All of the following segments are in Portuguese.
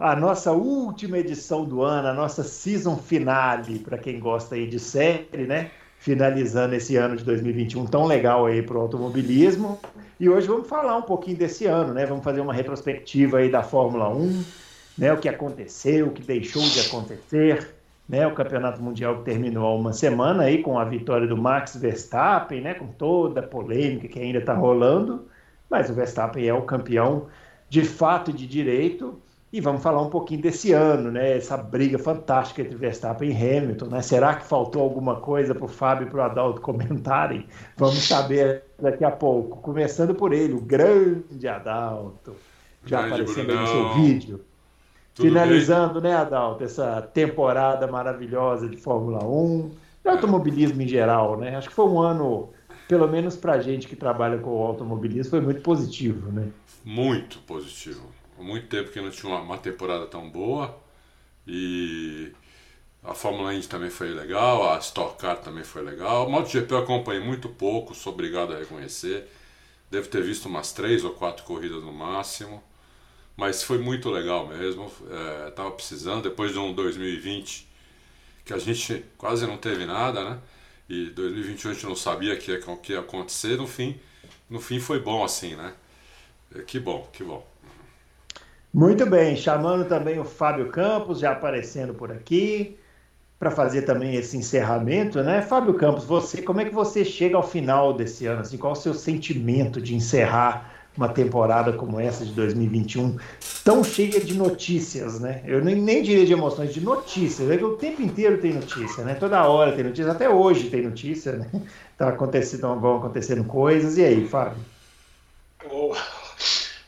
A nossa última edição do ano, a nossa season finale, para quem gosta aí de série, né? Finalizando esse ano de 2021 tão legal aí para o automobilismo. E hoje vamos falar um pouquinho desse ano, né? Vamos fazer uma retrospectiva aí da Fórmula 1 né, o que aconteceu, o que deixou de acontecer, né, o Campeonato Mundial que terminou há uma semana aí com a vitória do Max Verstappen, né, com toda a polêmica que ainda está rolando, mas o Verstappen é o campeão de fato de direito. E vamos falar um pouquinho desse ano, né? Essa briga fantástica entre Verstappen e Hamilton, né? Será que faltou alguma coisa para o Fábio e para o Adalto comentarem? Vamos saber daqui a pouco. Começando por ele, o grande Adalto, já grande aparecendo Brunão. no seu vídeo. Tudo Finalizando, né, Adalto, essa temporada maravilhosa de Fórmula 1, de automobilismo em geral, né? Acho que foi um ano, pelo menos pra gente que trabalha com o automobilismo, foi muito positivo, né? Muito positivo. Muito tempo que não tinha uma, uma temporada tão boa. E a Fórmula Indy também foi legal, a Stock Car também foi legal. O MotoGP eu acompanhei muito pouco, sou obrigado a reconhecer. Devo ter visto umas três ou quatro corridas no máximo. Mas foi muito legal mesmo. É, tava precisando, depois de um 2020 que a gente quase não teve nada, né? E 2021 a gente não sabia o que, que ia acontecer. No fim, no fim foi bom assim, né? É, Que bom, que bom. Muito bem, chamando também o Fábio Campos, já aparecendo por aqui, para fazer também esse encerramento, né? Fábio Campos, você, como é que você chega ao final desse ano? Assim, qual o seu sentimento de encerrar uma temporada como essa de 2021, tão cheia de notícias, né? Eu nem, nem diria de emoções, de notícias. É que o tempo inteiro tem notícia, né? Toda hora tem notícia, até hoje tem notícia, né? Tá acontecendo, vão acontecendo coisas. E aí, Fábio? Ô,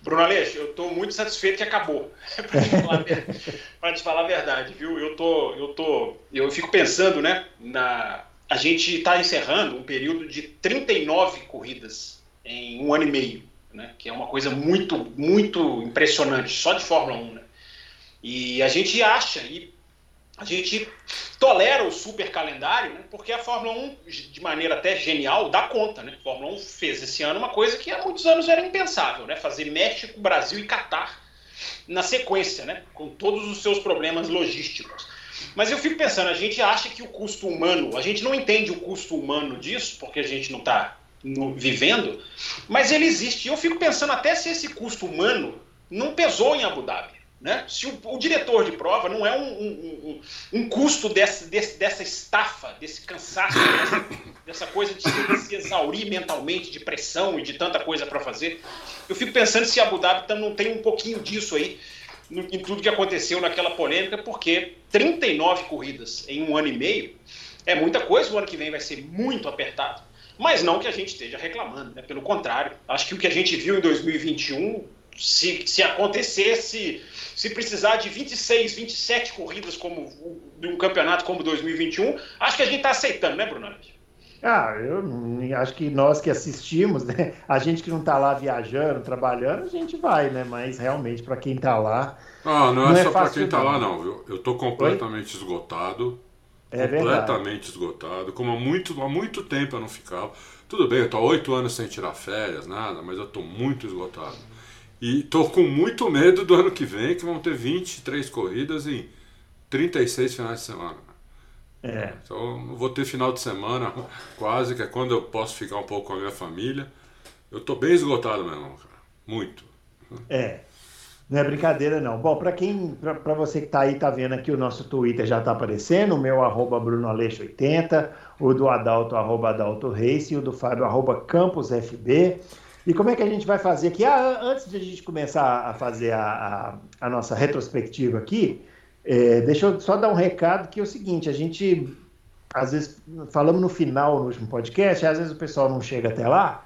Bruno Aleixo, eu estou muito satisfeito que acabou. Para te, falar a verdade, viu? Eu tô, eu tô, eu fico pensando, né? Na, a gente está encerrando um período de 39 corridas em um ano e meio, né? Que é uma coisa muito, muito impressionante, só de Fórmula 1, né? E a gente acha e a gente tolera o super calendário, né? Porque a Fórmula 1, de maneira até genial, dá conta, né? A Fórmula 1 fez esse ano uma coisa que há muitos anos era impensável, né? Fazer México, Brasil e Catar na sequência, né? Com todos os seus problemas logísticos. Mas eu fico pensando, a gente acha que o custo humano, a gente não entende o custo humano disso, porque a gente não está vivendo, mas ele existe. E eu fico pensando até se esse custo humano não pesou em Abu Dhabi. Né? Se o, o diretor de prova não é um, um, um, um custo desse, desse, dessa estafa, desse cansaço, dessa, dessa coisa de se, se exaurir mentalmente, de pressão e de tanta coisa para fazer, eu fico pensando se Abu Dhabi não tem um pouquinho disso aí no- em tudo que aconteceu naquela polêmica, porque 39 corridas em um ano e meio é muita coisa, o ano que vem vai ser muito apertado. Mas não que a gente esteja reclamando, né? pelo contrário. Acho que o que a gente viu em 2021, se, se acontecesse, se precisar de 26, 27 corridas como de um campeonato como 2021, acho que a gente está aceitando, né, Bruno? Ah, eu acho que nós que assistimos, né? A gente que não tá lá viajando, trabalhando, a gente vai, né? Mas realmente, para quem tá lá, Ah, não é Não é só pra fácil, quem tá não. lá, não, viu? Eu tô completamente esgotado. é verdade. completamente esgotado. Como há muito, há muito tempo eu não ficava. Tudo bem, eu tô há oito anos sem tirar férias, nada, mas eu tô muito esgotado. E tô com muito medo do ano que vem, que vão ter 23 corridas em 36 finais de semana. É. Então eu vou ter final de semana quase, que é quando eu posso ficar um pouco com a minha família. Eu tô bem esgotado mesmo, cara. Muito. É. Não é brincadeira, não. Bom, para quem, para você que tá aí, tá vendo aqui, o nosso Twitter já tá aparecendo, o meu arroba BrunoAleixo80, o do Adalto, arroba Adalto e o do Fábio, arroba CampusFB. E como é que a gente vai fazer aqui? Ah, antes de a gente começar a fazer a, a, a nossa retrospectiva aqui, é, deixa eu só dar um recado que é o seguinte, a gente, às vezes, falamos no final, no último podcast, às vezes o pessoal não chega até lá,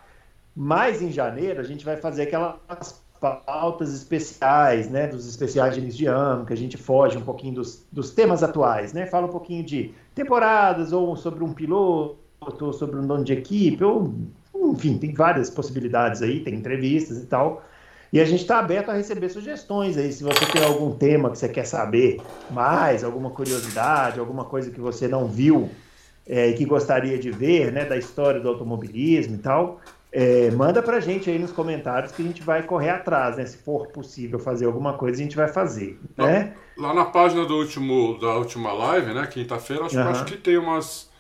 mas em janeiro a gente vai fazer aquelas pautas especiais, né, dos especiais de início de ano, que a gente foge um pouquinho dos, dos temas atuais, né, fala um pouquinho de temporadas, ou sobre um piloto, ou sobre um dono de equipe, ou, enfim, tem várias possibilidades aí, tem entrevistas e tal, e a gente está aberto a receber sugestões aí, se você tem algum tema que você quer saber mais, alguma curiosidade, alguma coisa que você não viu é, e que gostaria de ver, né, da história do automobilismo e tal, é, manda pra gente aí nos comentários que a gente vai correr atrás, né? Se for possível fazer alguma coisa, a gente vai fazer, né? Lá, lá na página do último, da última live, né? Quinta-feira, acho, uhum. acho que tem umas,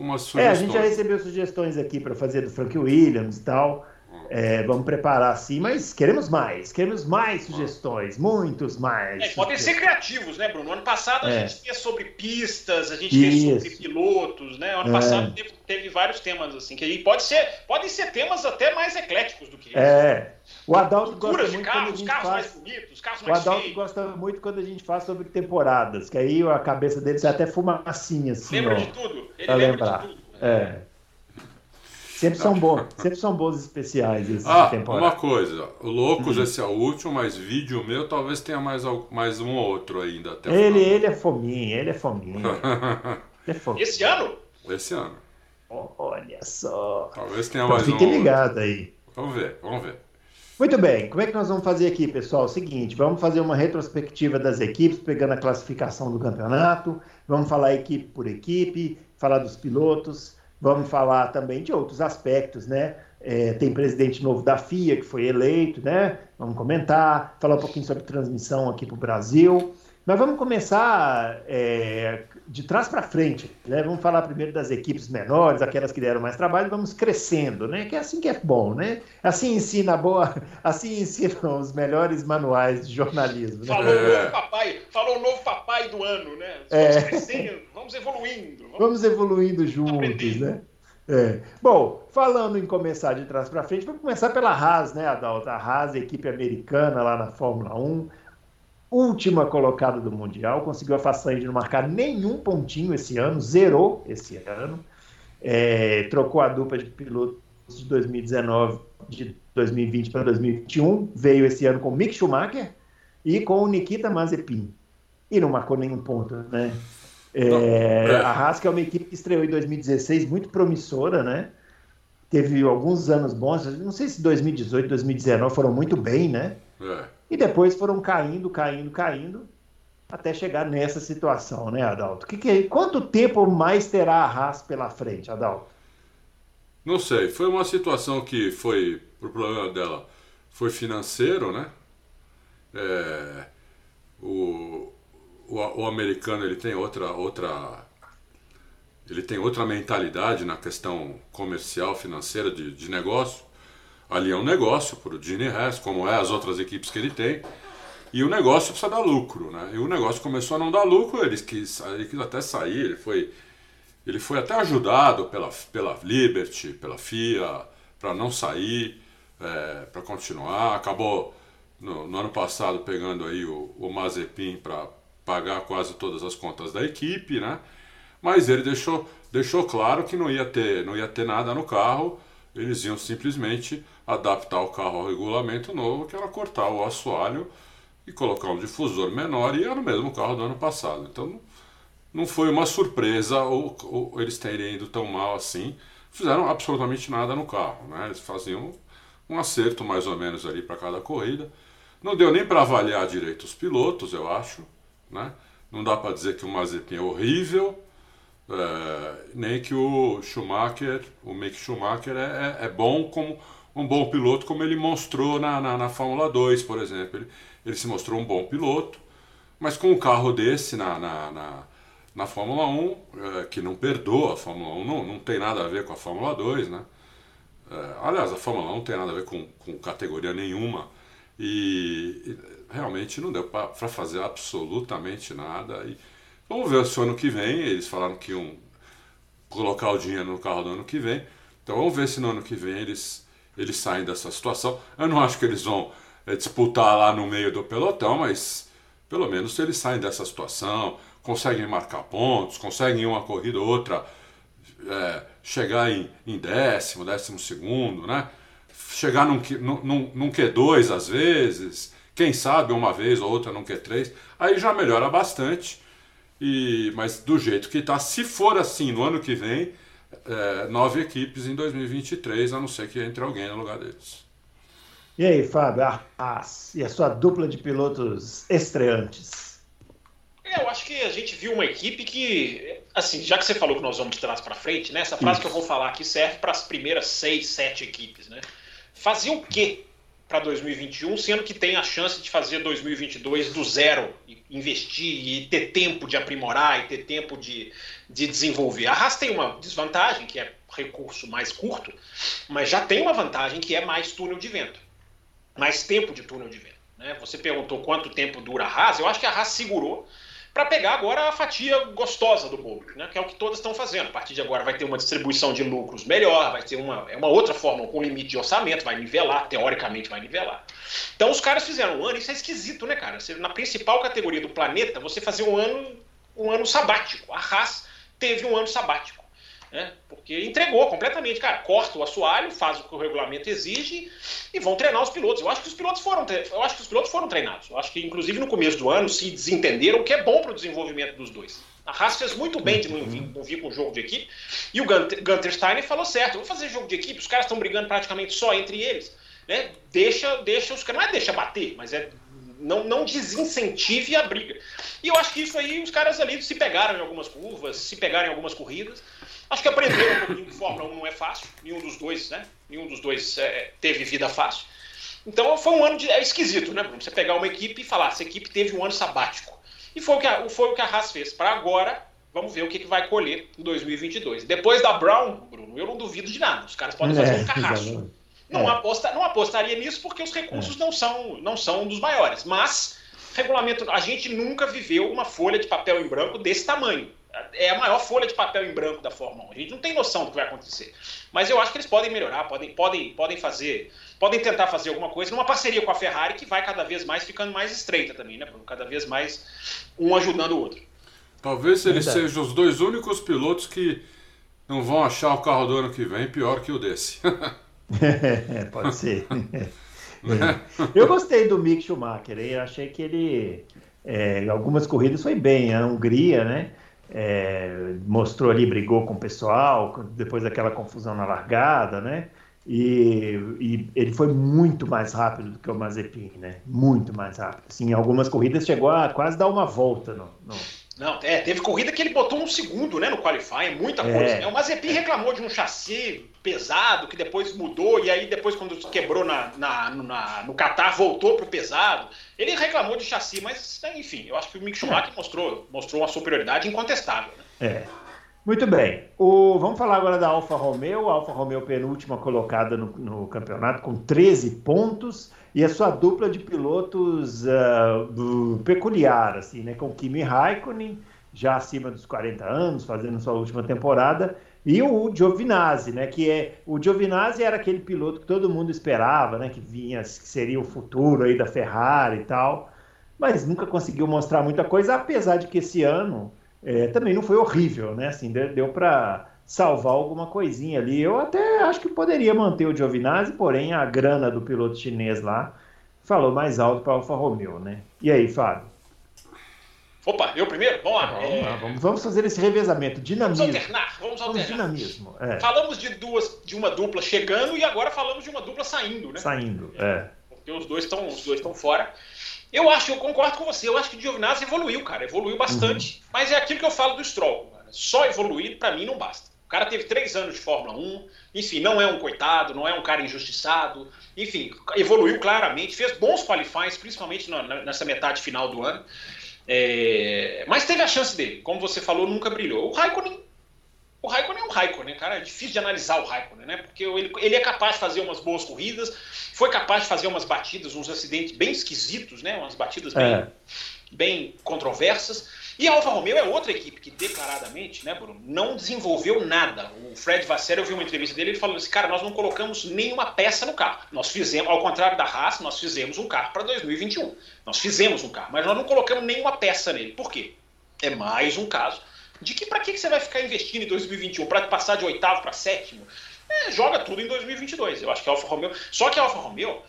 umas sugestões. É, a gente já recebeu sugestões aqui para fazer do Frank Williams e tal. É, vamos preparar sim, mas queremos mais, queremos mais sugestões, muitos mais. É, podem ser criativos, né, Bruno? Ano passado a é. gente fez sobre pistas, a gente Isso. fez sobre pilotos, né? Ano é. passado teve, teve, vários temas assim, que pode ser, podem ser temas até mais ecléticos do que isso. É. O Adalto gosta muito carros, quando a gente carros faz... mais bonitos, carros mais O Adalto feios. gosta muito quando a gente faz sobre temporadas, que aí a cabeça dele sai até fumacinha assim, Lembra ó, de tudo. Ele lembra lembrar. de tudo. É. Sempre são bons, sempre são bons especiais esses ah, temporada. Uma coisa, o Loucos uhum. esse é o último, mas vídeo meu talvez tenha mais, mais um ou outro ainda. Até ele, ele é fominha, ele é fominha. ele é fominha. Esse ano? Esse ano. olha só. Talvez tenha então, mais fique um. Fique ligado aí. Vamos ver, vamos ver. Muito bem, como é que nós vamos fazer aqui, pessoal? Seguinte, vamos fazer uma retrospectiva das equipes, pegando a classificação do campeonato, vamos falar equipe por equipe, falar dos pilotos, Vamos falar também de outros aspectos, né? É, tem presidente novo da FIA que foi eleito, né? Vamos comentar, falar um pouquinho sobre transmissão aqui para o Brasil. Mas vamos começar é, de trás para frente, né? Vamos falar primeiro das equipes menores, aquelas que deram mais trabalho, e vamos crescendo, né? Que é assim que é bom, né? Assim ensina boa, assim ensinam os melhores manuais de jornalismo. Né? Falou o novo papai, falou o novo papai do ano, né? Vamos é. crescendo, vamos evoluindo. Vamos, vamos evoluindo juntos, aprendendo. né? É. Bom, falando em começar de trás para frente, vamos começar pela Haas, né, Adalto? A Haas, a equipe americana lá na Fórmula 1 última colocada do Mundial, conseguiu a façanha de não marcar nenhum pontinho esse ano, zerou esse ano, é, trocou a dupla de pilotos de 2019, de 2020 para 2021, veio esse ano com o Mick Schumacher e com o Nikita Mazepin, e não marcou nenhum ponto, né? É, é, a Haas, que é uma equipe que estreou em 2016, muito promissora, né? Teve alguns anos bons, não sei se 2018, 2019 foram muito bem, né? É. E depois foram caindo, caindo, caindo, até chegar nessa situação, né, Adalto? Que que é? Quanto tempo mais terá a Haas pela frente, Adalto? Não sei, foi uma situação que foi, o problema dela foi financeiro, né? É, o, o, o, americano ele tem outra, outra, ele tem outra mentalidade na questão comercial, financeira, de, de negócio ali é um negócio para o Gene Hess, como é as outras equipes que ele tem. E o negócio precisa dar lucro, né? E o negócio começou a não dar lucro, ele quis, ele quis até sair, ele foi, ele foi até ajudado pela, pela Liberty, pela FIA, para não sair, é, para continuar. Acabou no, no, ano passado pegando aí o, o Mazepin para pagar quase todas as contas da equipe, né? Mas ele deixou, deixou claro que não ia ter, não ia ter nada no carro, eles iam simplesmente adaptar o carro ao regulamento novo, que era cortar o assoalho e colocar um difusor menor, e era o mesmo carro do ano passado. Então não foi uma surpresa ou, ou eles terem ido tão mal assim. Fizeram absolutamente nada no carro, né? Eles faziam um acerto mais ou menos ali para cada corrida. Não deu nem para avaliar direito os pilotos, eu acho, né? Não dá para dizer que o Mazepin é horrível, é, nem que o Schumacher, o Mick Schumacher é, é, é bom como um bom piloto, como ele mostrou na, na, na Fórmula 2, por exemplo. Ele, ele, se mostrou um bom piloto, mas com um carro desse na, na, na, na Fórmula 1, é, que não perdoa a Fórmula 1, não, não tem nada a ver com a Fórmula 2, né? É, aliás, a Fórmula 1 não tem nada a ver com, com categoria nenhuma. E, e realmente não deu para fazer absolutamente nada. E vamos ver se o ano que vem, eles falaram que iam colocar o dinheiro no carro do ano que vem. Então vamos ver se no ano que vem eles eles saem dessa situação. Eu não acho que eles vão é, disputar lá no meio do pelotão, mas pelo menos eles saem dessa situação, conseguem marcar pontos, conseguem uma corrida ou outra é, chegar em, em décimo, décimo segundo, né? chegar num, num, num Q2 às vezes, quem sabe uma vez ou outra num Q3, aí já melhora bastante. E, mas do jeito que está, se for assim no ano que vem, é, nove equipes em 2023, a não ser que entre alguém no lugar deles. E aí, Fábio, a Haas e a sua dupla de pilotos estreantes? É, eu acho que a gente viu uma equipe que, assim, já que você falou que nós vamos de trás para frente, né, essa frase Isso. que eu vou falar aqui serve para as primeiras seis, sete equipes, né? Fazer o quê para 2021, sendo que tem a chance de fazer 2022 do zero, investir e ter tempo de aprimorar e ter tempo de, de desenvolver. A Haas tem uma desvantagem, que é recurso mais curto, mas já tem uma vantagem que é mais túnel de vento, mais tempo de túnel de vento. Né? Você perguntou quanto tempo dura a Haas, eu acho que a Haas segurou para pegar agora a fatia gostosa do bolo, né? que é o que todas estão fazendo. A partir de agora vai ter uma distribuição de lucros melhor, vai ter uma, é uma outra forma com limite de orçamento, vai nivelar, teoricamente vai nivelar. Então os caras fizeram um ano, isso é esquisito, né, cara? Você, na principal categoria do planeta, você fazer um ano, um ano sabático. A Haas teve um ano sabático né? Porque entregou completamente, cara, corta o assoalho, faz o que o regulamento exige e vão treinar os pilotos. Eu acho que os pilotos foram, eu acho que os pilotos foram treinados. Eu acho que inclusive no começo do ano se desentenderam, o que é bom para o desenvolvimento dos dois. A Haas fez muito bem de não vir, não vir com o jogo de equipe. E o Gunter, Gunter Steiner falou certo: vou fazer jogo de equipe, os caras estão brigando praticamente só entre eles. Né? Deixa, deixa os caras. Não é deixa bater, mas é não, não desincentive a briga. E eu acho que isso aí os caras ali se pegaram em algumas curvas, se pegaram em algumas corridas. Acho que aprenderam um pouquinho que Fórmula 1 não é fácil, nenhum dos dois, né? Nenhum dos dois é, teve vida fácil. Então foi um ano de, é esquisito, né, Bruno? Você pegar uma equipe e falar, essa equipe teve um ano sabático. E foi o que a, foi o que a Haas fez. Para agora, vamos ver o que, que vai colher em 2022. Depois da Brown, Bruno, eu não duvido de nada. Os caras podem fazer é, um carrasco. Não, é. aposta, não apostaria nisso porque os recursos é. não, são, não são dos maiores. Mas, regulamento, a gente nunca viveu uma folha de papel em branco desse tamanho é a maior folha de papel em branco da Fórmula 1. A gente não tem noção do que vai acontecer. Mas eu acho que eles podem melhorar, podem, podem, podem fazer, podem tentar fazer alguma coisa numa parceria com a Ferrari que vai cada vez mais ficando mais estreita também, né? Cada vez mais um ajudando o outro. Talvez eles Verdade. sejam os dois únicos pilotos que não vão achar o carro do ano que vem pior que o desse. é, pode ser. É. Eu gostei do Mick Schumacher? Eu achei que ele, é, algumas corridas foi bem, a Hungria, né? É, mostrou ali, brigou com o pessoal, depois daquela confusão na largada, né? E, e, ele foi muito mais rápido do que o Mazepin, né? Muito mais rápido. Assim, em algumas corridas chegou a quase dar uma volta no, no não, é, teve corrida que ele botou um segundo, né, no qualifying, muita é. coisa. Né? O Mazepin reclamou de um chassi pesado, que depois mudou, e aí depois quando quebrou na, na, na no Qatar, voltou pro pesado. Ele reclamou de chassi, mas enfim, eu acho que o Mick Schumacher é. mostrou, mostrou uma superioridade incontestável. Né? É. Muito bem. O, vamos falar agora da Alfa Romeo. A Alfa Romeo penúltima colocada no, no campeonato com 13 pontos e a sua dupla de pilotos uh, peculiar, assim, né? Com Kimi Raikkonen, já acima dos 40 anos, fazendo sua última temporada, e o Giovinazzi, né? Que é o Giovinazzi era aquele piloto que todo mundo esperava, né? Que vinha, que seria o futuro aí da Ferrari e tal, mas nunca conseguiu mostrar muita coisa, apesar de que esse ano é, também não foi horrível, né? Assim, deu, deu para salvar alguma coisinha ali. Eu até acho que poderia manter o Giovinazzi, porém a grana do piloto chinês lá falou mais alto para Alfa Romeo, né? E aí, Fábio? Opa, eu primeiro? Vamos lá. Vamos, é... vamos, vamos, fazer esse revezamento, dinamismo. Vamos alternar, vamos alternar. Vamos dinamismo. É. Falamos de duas, de uma dupla chegando e agora falamos de uma dupla saindo, né? Saindo, é. Porque os dois estão, os dois estão fora. Eu acho, eu concordo com você. Eu acho que o Giovinazzi evoluiu, cara, evoluiu bastante. Uhum. Mas é aquilo que eu falo do Stroll. Cara. Só evoluir para mim não basta. O cara teve três anos de Fórmula 1, enfim, não é um coitado, não é um cara injustiçado, enfim, evoluiu claramente, fez bons qualifies, principalmente nessa metade final do ano. É, mas teve a chance dele, como você falou, nunca brilhou. O Raikkonen, o Raikkonen é um Raikkonen, cara, é difícil de analisar o Raikkonen, né? Porque ele, ele é capaz de fazer umas boas corridas, foi capaz de fazer umas batidas, uns acidentes bem esquisitos, né? Umas batidas bem, é. bem controversas. E a Alfa Romeo é outra equipe que declaradamente, né, Bruno, não desenvolveu nada. O Fred Vasseur, eu vi uma entrevista dele, ele falou assim, cara, nós não colocamos nenhuma peça no carro. Nós fizemos, ao contrário da Haas, nós fizemos um carro para 2021. Nós fizemos um carro, mas nós não colocamos nenhuma peça nele. Por quê? É mais um caso de que para que você vai ficar investindo em 2021? Para passar de oitavo para sétimo? é, joga tudo em 2022. Eu acho que a Alfa Romeo. Só que a Alfa Romeo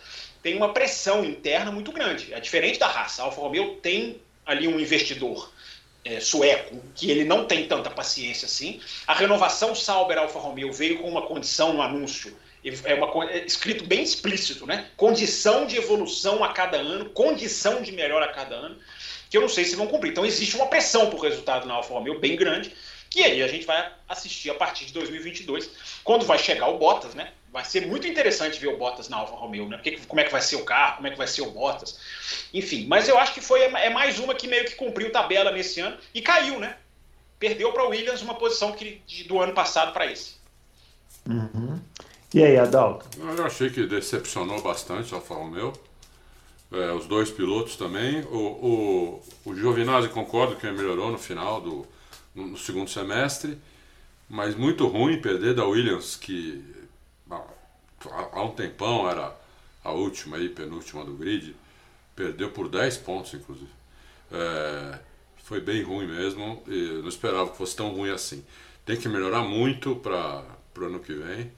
tem uma pressão interna muito grande. É diferente da raça. A Alfa Romeo tem ali um investidor é, sueco que ele não tem tanta paciência assim. A renovação Sauber Alfa Romeo veio com uma condição no anúncio. É, uma, é escrito bem explícito, né? Condição de evolução a cada ano, condição de melhor a cada ano, que eu não sei se vão cumprir. Então existe uma pressão por resultado na Alfa Romeo bem grande que aí a gente vai assistir a partir de 2022, quando vai chegar o Bottas, né? Vai ser muito interessante ver o Bottas na Alfa Romeo, né? Porque, como é que vai ser o carro, como é que vai ser o Bottas, enfim. Mas eu acho que foi é mais uma que meio que cumpriu tabela nesse ano e caiu, né? Perdeu para o Williams uma posição que, do ano passado para esse. Uhum. E aí, Adalto? Eu achei que decepcionou bastante a Alfa Romeo. É, os dois pilotos também. O, o, o Giovinazzi concordo que melhorou no final do, no segundo semestre, mas muito ruim perder da Williams, que há um tempão era a última aí, penúltima do grid, perdeu por 10 pontos, inclusive. É, foi bem ruim mesmo, e não esperava que fosse tão ruim assim. Tem que melhorar muito para o ano que vem,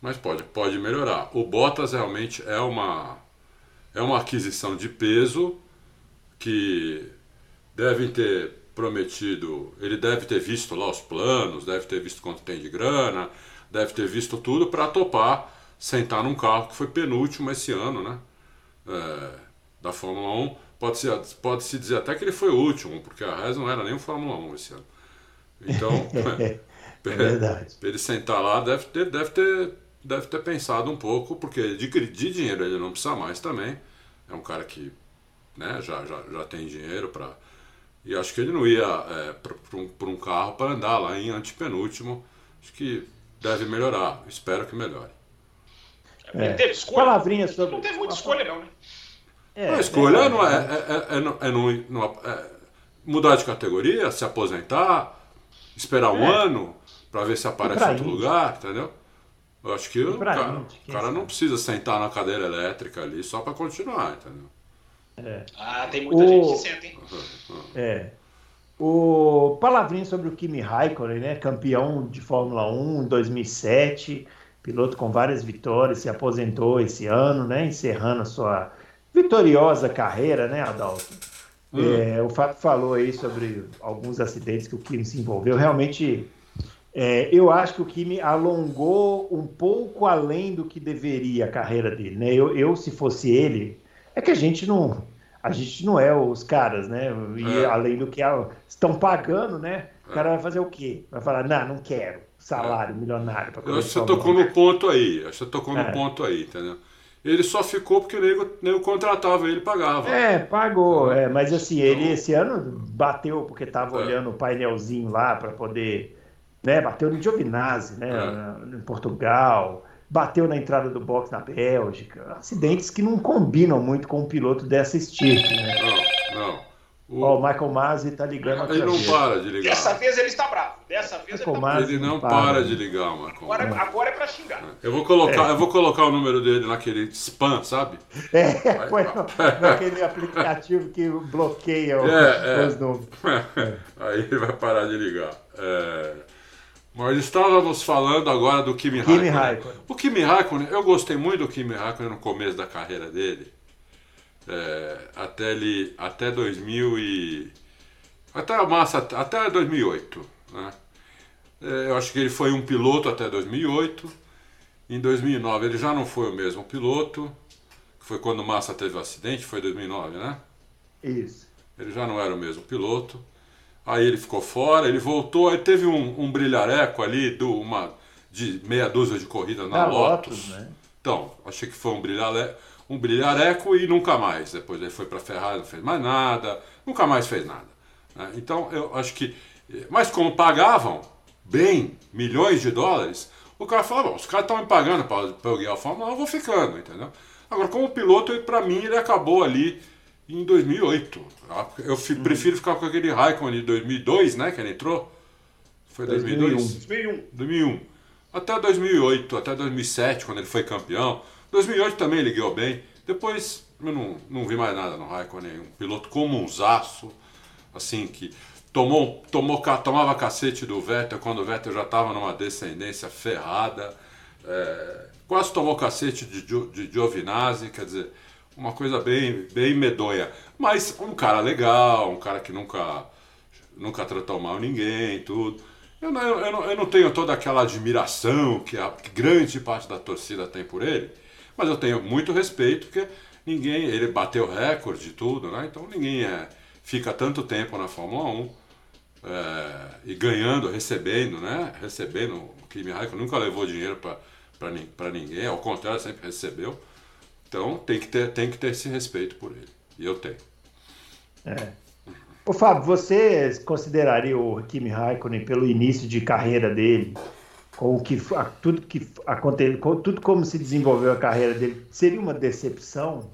mas pode, pode melhorar. O Bottas realmente é uma, é uma aquisição de peso que devem ter prometido, ele deve ter visto lá os planos, deve ter visto quanto tem de grana, deve ter visto tudo para topar sentar num carro que foi penúltimo esse ano, né? É, da Fórmula 1. Pode se, pode -se dizer até que ele foi o último, porque a Rez não era nem o Fórmula 1 esse ano. Então, é, é verdade. ele sentar lá deve ter, deve, ter, deve ter pensado um pouco, porque de, de dinheiro ele não precisa mais também. É um cara que né, já, já, já tem dinheiro para e acho que ele não ia é, para um, um, carro para andar lá em antepenúltimo. Acho que deve melhorar. Espero que melhore. É. Ele teve escolha? Palavrinha sobre... Não teve muita escolha, não, né? É, a escolha não é, é, é, é, não, é, mudar de categoria, se aposentar, esperar um ano para ver se aparece em outro lugar, entendeu? Eu acho que o cara, o cara não precisa sentar na cadeira elétrica ali só para continuar, entendeu? É. Ah, tem muita o... gente que senta, hein? É. O palavrinho sobre o Kimi Raikkonen, né? Campeão de Fórmula 1 em 2007, piloto com várias vitórias, se aposentou esse ano, né? Encerrando a sua vitoriosa carreira, né, Adalto? Hum. É, o Fábio falou aí sobre alguns acidentes que o Kimi se envolveu. Realmente, é, eu acho que o Kimi alongou um pouco além do que deveria a carreira dele, né? Eu, eu se fosse ele, é que a gente não, a gente não é os caras, né? E é. além do que estão pagando, né? O cara vai fazer o quê? Vai falar, não, não quero salário é. milionário. Que você tocou no ponto aí, você tocou é. no ponto aí, entendeu? Ele só ficou porque o nego, nego contratava ele pagava. É, pagou, é, mas assim, então... ele esse ano bateu porque estava é. olhando o painelzinho lá para poder. Né, bateu no Giovinazzi, né, é. em Portugal bateu na entrada do box na Bélgica. Acidentes que não combinam muito com um piloto dessa estilo. Né? Não, não. O... Ó, o Michael Masi está ligando Ele não vez. para de ligar. Dessa vez ele está bravo. Dessa vez ele, tá ele não para. para de ligar, Michael. Agora, é- agora é para xingar. Eu vou, colocar, é. eu vou colocar o número dele naquele spam, sabe? É, põe naquele aplicativo que bloqueia é, os, é. números. Aí ele vai parar de ligar. É... Nós estávamos falando agora do Kimi, Kimi Raikkonen. Raikkonen. O Kimi Raikkonen, eu gostei muito do Kimi Raikkonen no começo da carreira dele. É, até ele até 2000 e até a massa até 2008, né? É, eu acho que ele foi um piloto até 2008. Em 2009 ele já não foi o mesmo piloto. Foi quando o Massa teve o acidente, foi 2009, né? Isso. Ele já não era o mesmo piloto. Aí ele ficou fora, ele voltou, aí teve um, um brilhareco ali do, uma, de meia dúzia de corridas na Lotus. Lotus né? Então, achei que foi um brilhareco, um brilhareco e nunca mais. Depois ele foi para Ferrari, não fez mais nada, nunca mais fez nada. Né? Então, eu acho que. Mas como pagavam bem milhões de dólares, o cara falou: os caras estão me pagando para eu guiar a Fórmula 1, eu vou ficando, entendeu? Agora, como piloto, para mim, ele acabou ali em 2008. Eu uhum. prefiro ficar com aquele Raikkonen de 2002, né? Que ele entrou. Foi 2002? 2001. 2001. Até 2008, até 2007, quando ele foi campeão. 2008 também ele guiou bem. Depois eu não, não vi mais nada no Raikkonen. Um piloto como um zaço, assim, que tomou, tomou, tomava cacete do Vettel quando o Vettel já estava numa descendência ferrada. é, quase tomou cacete de, de Giovinazzi, quer dizer, uma coisa bem, bem medonha. Mas um cara legal, um cara que nunca, nunca tratou mal ninguém, tudo. Eu não, eu, não, eu não tenho toda aquela admiração que a grande parte da torcida tem por ele, mas eu tenho muito respeito, porque ninguém, ele bateu recorde e tudo, né? Então ninguém é, fica tanto tempo na Fórmula 1 é, e ganhando, recebendo, né? Recebendo, o Kimi Raikkonen nunca levou dinheiro para ninguém, ao contrário, sempre recebeu. Então tem que, ter, tem que ter esse respeito por ele. E eu tenho. É. Ô Fábio, você consideraria o Kimi Raikkonen pelo início de carreira dele, com o que tudo que aconteceu, tudo como se desenvolveu a carreira dele, seria uma decepção?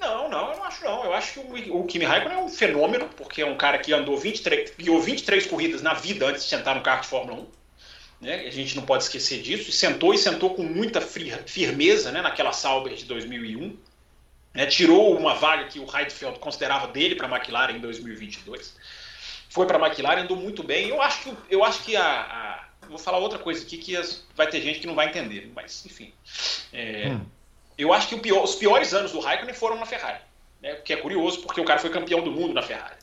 Não, não, eu não acho não. Eu acho que o, o Kimi Raikkonen é um fenômeno, porque é um cara que andou 23, guiou 23 corridas na vida antes de sentar no carro de Fórmula 1. Né? A gente não pode esquecer disso. E sentou e sentou com muita firmeza né? naquela Sauber de 2001. Né? Tirou uma vaga que o Heidfeld considerava dele para a McLaren em 2022. Foi para a McLaren, andou muito bem. Eu acho que, eu acho que a, a Vou falar outra coisa aqui que as, vai ter gente que não vai entender, mas enfim. É, hum. Eu acho que pior, os piores anos do Raikkonen foram na Ferrari. Né? Que é curioso, porque o cara foi campeão do mundo na Ferrari.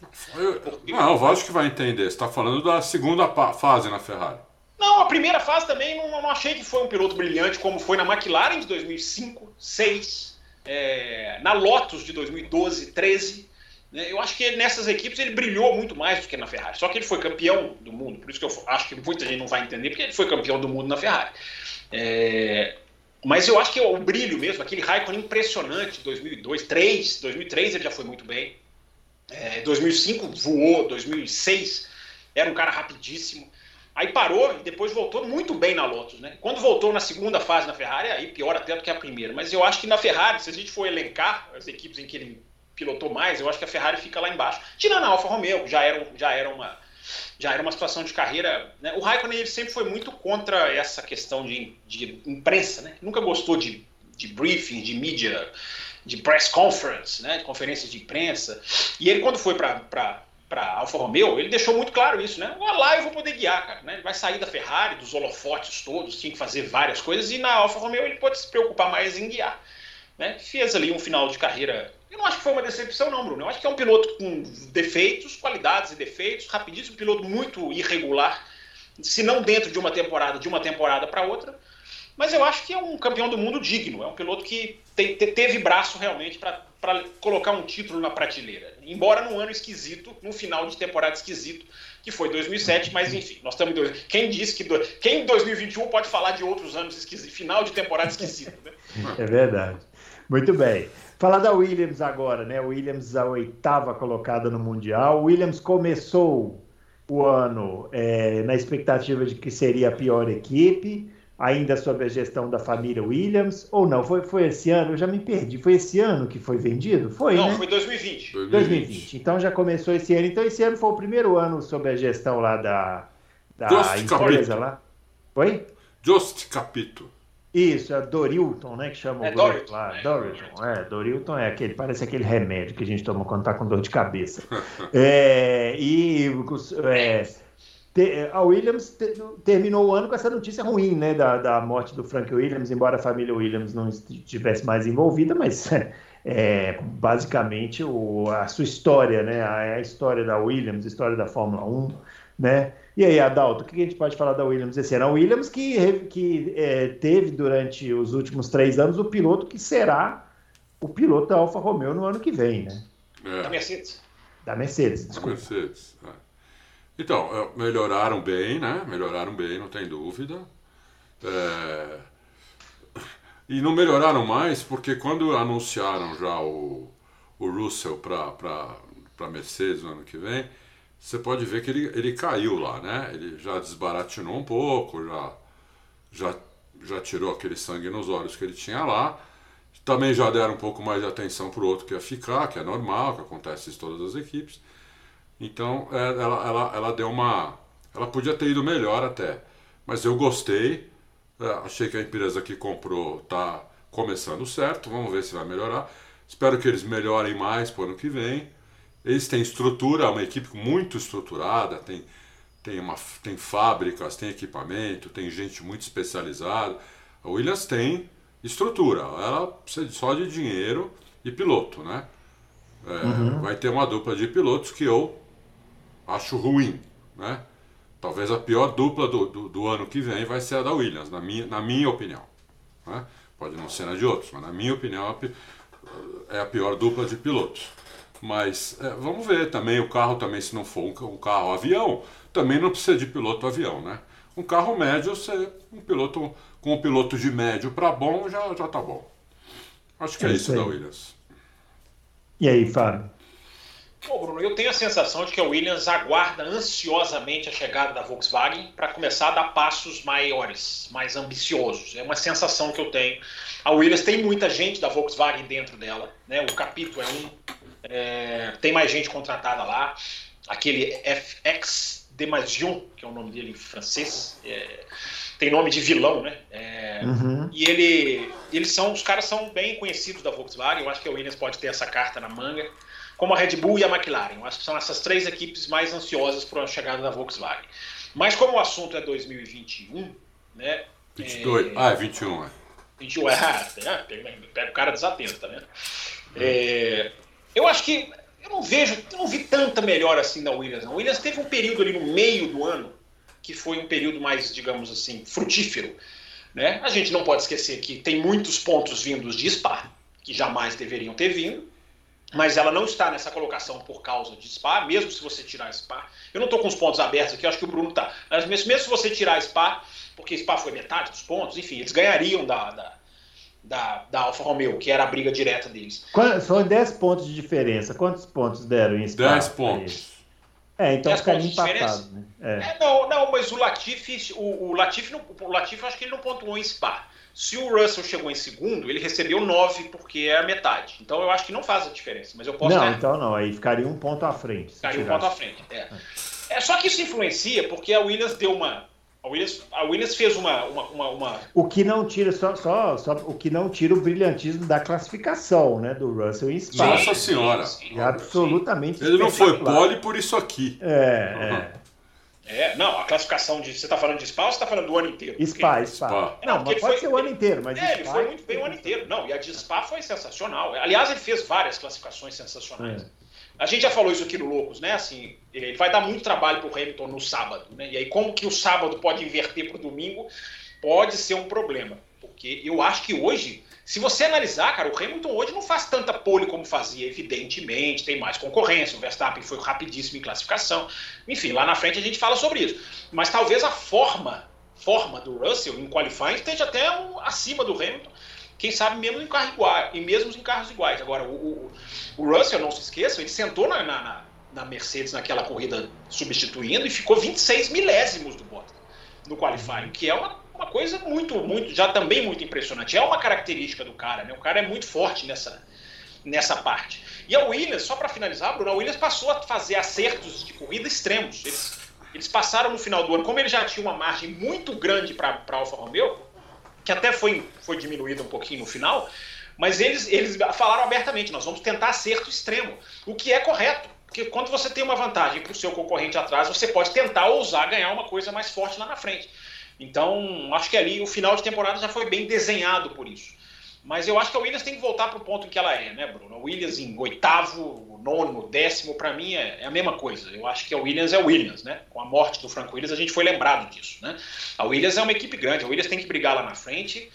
Porque... Não, o Vasco que vai entender. Você está falando da segunda fase na Ferrari. Não, a primeira fase também não, não, achei que foi um piloto brilhante como foi na McLaren de 2005, 2006, é, na Lotus de 2012, 13. Né? Eu acho que nessas equipes ele brilhou muito mais do que na Ferrari. Só que ele foi campeão do mundo, por isso que eu acho que muita gente não vai entender, porque ele foi campeão do mundo na Ferrari. É, mas eu acho que o brilho mesmo, aquele Raikkonen impressionante de 2002, 2003, 2003 ele já foi muito bem. É, 2005 voou, 2006 era um cara rapidíssimo. Aí parou e depois voltou muito bem na Lotus, né? Quando voltou na segunda fase na Ferrari, aí pior até do que a primeira. Mas eu acho que na Ferrari, se a gente for elencar as equipes em que ele pilotou mais, eu acho que a Ferrari fica lá embaixo. Tirando a Alfa Romeo, já era, já era uma já era uma situação de carreira. Né? O Raikkonen ele sempre foi muito contra essa questão de, de imprensa, né? Nunca gostou de, de briefing, de mídia, de press conference, né? De conferências de imprensa. E ele quando foi para para Alfa Romeo, ele deixou muito claro isso, né? Lá eu vou poder guiar, cara. Né? Ele vai sair da Ferrari, dos holofotes todos, tinha que fazer várias coisas, e na Alfa Romeo ele pode se preocupar mais em guiar. Né? Fez ali um final de carreira. Eu não acho que foi uma decepção, não, Bruno. Eu acho que é um piloto com defeitos, qualidades e defeitos, rapidíssimo, piloto muito irregular, se não dentro de uma temporada, de uma temporada para outra. Mas eu acho que é um campeão do mundo digno. É um piloto que te, te, teve braço realmente para colocar um título na prateleira. Embora num ano esquisito, num final de temporada esquisito, que foi 2007, mas enfim, nós estamos em dois, quem disse que do, quem em 2021 pode falar de outros anos esquisitos, final de temporada esquisito, né? É verdade. Muito bem. Falar da Williams agora, né? Williams a oitava colocada no Mundial. Williams começou o ano é, na expectativa de que seria a pior equipe, ainda sob a gestão da família Williams, ou não? Foi, foi esse ano? Eu já me perdi. Foi esse ano que foi vendido? Foi, não, né? foi 2020. 2020. 2020. Então já começou esse ano. Então esse ano foi o primeiro ano sob a gestão lá da, da empresa lá. Foi? Just Capito. Isso, é Dorilton, né? Que chama é o Dorilton, lá. É, Dorilton, é. Dorilton é aquele, parece aquele remédio que a gente toma quando tá com dor de cabeça. é, e é, a Williams te, terminou o ano com essa notícia ruim, né? Da, da morte do Frank Williams, embora a família Williams não estivesse mais envolvida, mas é, basicamente o, a sua história, né? A, a história da Williams, a história da Fórmula 1, né? E aí, Adalto, o que a gente pode falar da Williams esse ano? A Williams que, que é, teve durante os últimos três anos o piloto que será o piloto da Alfa Romeo no ano que vem, né? É. Da Mercedes. Da Mercedes, desculpa. Da Mercedes. É. Então, é, melhoraram bem, né? Melhoraram bem, não tem dúvida. É... E não melhoraram mais porque quando anunciaram já o, o Russell para Mercedes no ano que vem, você pode ver que ele, ele caiu lá, né? Ele já desbaratinou um pouco, já, já, já tirou aquele sangue nos olhos que ele tinha lá. Também já deram um pouco mais de atenção para o outro que ia ficar, que é normal, que acontece em todas as equipes. Então é, ela, ela, ela deu uma. Ela podia ter ido melhor até. Mas eu gostei. É, achei que a empresa que comprou está começando certo. Vamos ver se vai melhorar. Espero que eles melhorem mais para o ano que vem. Eles têm estrutura, uma equipe muito estruturada, tem, tem, uma, tem fábricas, tem equipamento, tem gente muito especializada. A Williams tem estrutura, ela precisa só de dinheiro e piloto, né? É, uhum. Vai ter uma dupla de pilotos que eu acho ruim, né? Talvez a pior dupla do, do, do, ano que vem vai ser a da Williams, na minha, na minha opinião. Né? Pode não ser na de outros, mas na minha opinião é a pior dupla de pilotos. Mas é, vamos ver também, o carro também, se não for um, um carro avião, também não precisa de piloto avião, né? Um carro médio, você, um piloto com um piloto de médio para bom, já, já tá bom. Acho que é, é isso, isso da Williams. E aí, Fábio? Bom, Bruno, eu tenho a sensação de que a Williams aguarda ansiosamente a chegada da Volkswagen para começar a dar passos maiores, mais ambiciosos. É uma sensação que eu tenho. A Williams tem muita gente da Volkswagen dentro dela, né? O capítulo é um, é, tem mais gente contratada lá. Aquele FX Demasion, que é o nome dele em francês, é, tem nome de vilão, né? É, uhum. E ele, eles são, os caras são bem conhecidos da Volkswagen. Eu acho que a Williams pode ter essa carta na manga como a Red Bull e a McLaren. Eu acho que são essas três equipes mais ansiosas para a chegada da Volkswagen. Mas como o assunto é 2021, né? 22. É... Ah, é 21, é. 21, é. Ah, pega o cara desatento, tá vendo? É... Eu acho que eu não vejo, eu não vi tanta melhor assim da Williams. A Williams teve um período ali no meio do ano que foi um período mais, digamos assim, frutífero. Né? A gente não pode esquecer que tem muitos pontos vindos de Spa, que jamais deveriam ter vindo mas ela não está nessa colocação por causa de Spa, mesmo se você tirar Spa. Eu não estou com os pontos abertos aqui, acho que o Bruno está. Mas mesmo, mesmo se você tirar Spa, porque Spa foi metade dos pontos, enfim, eles ganhariam da, da, da, da Alfa Romeo, que era a briga direta deles. São 10 pontos de diferença. Quantos pontos deram em Spa? 10 pontos. É, então ficaria empatado. Né? É. É, não, não, mas o Latifi, o, o Latifi, o Latifi, acho que ele não pontuou em Spa. Se o Russell chegou em segundo, ele recebeu 9 porque é a metade. Então eu acho que não faz a diferença. Mas eu posso. Não, então não. Aí ficaria um ponto à frente. Ficaria um ponto à frente. É. é. Só que isso influencia porque a Williams deu uma. A Williams, a Williams fez uma, uma, uma, uma, O que não tira só, só, só o que não tira o brilhantismo da classificação, né, do Russell em Spa. Nossa senhora. Sim, absolutamente. Ele não foi pole por isso aqui. É, uhum. é. É, não, a classificação de. Você está falando de Spa ou você está falando do ano inteiro? Spa, porque... Spa. Não, não mas pode foi... ser o ano inteiro, mas. É, ele foi muito bem o ano inteiro. Não, e a de Spa foi sensacional. Aliás, ele fez várias classificações sensacionais. É. A gente já falou isso aqui no Loucos, né? Assim, ele vai dar muito trabalho para o Hamilton no sábado, né? E aí, como que o sábado pode inverter para o domingo, pode ser um problema. Porque eu acho que hoje se você analisar, cara, o Hamilton hoje não faz tanta pole como fazia, evidentemente, tem mais concorrência. O Verstappen foi rapidíssimo em classificação. Enfim, lá na frente a gente fala sobre isso. Mas talvez a forma, forma do Russell em qualifying esteja até um, acima do Hamilton. Quem sabe mesmo em carro igual, e mesmo em carros iguais. Agora, o, o, o Russell, não se esqueça, ele sentou na, na, na, Mercedes naquela corrida substituindo e ficou 26 milésimos do Bottas no qualifying, que é uma uma coisa muito, muito, já também muito impressionante. É uma característica do cara, né? O cara é muito forte nessa, nessa parte. E a Williams, só para finalizar, Bruno, a Williams passou a fazer acertos de corrida extremos. Eles, eles passaram no final do ano, como ele já tinha uma margem muito grande para a Alfa Romeo, que até foi, foi diminuída um pouquinho no final, mas eles, eles falaram abertamente: nós vamos tentar acerto extremo, o que é correto. Porque quando você tem uma vantagem para o seu concorrente atrás, você pode tentar ousar ganhar uma coisa mais forte lá na frente. Então, acho que ali o final de temporada já foi bem desenhado por isso. Mas eu acho que a Williams tem que voltar para o ponto em que ela é, né, Bruno? A Williams em oitavo, nono, décimo, para mim é, é, a mesma coisa. Eu acho que a Williams é a Williams, né? Com a morte do Franco Williams, a gente foi lembrado disso, né? A Williams é uma equipe grande, a Williams tem que brigar lá na frente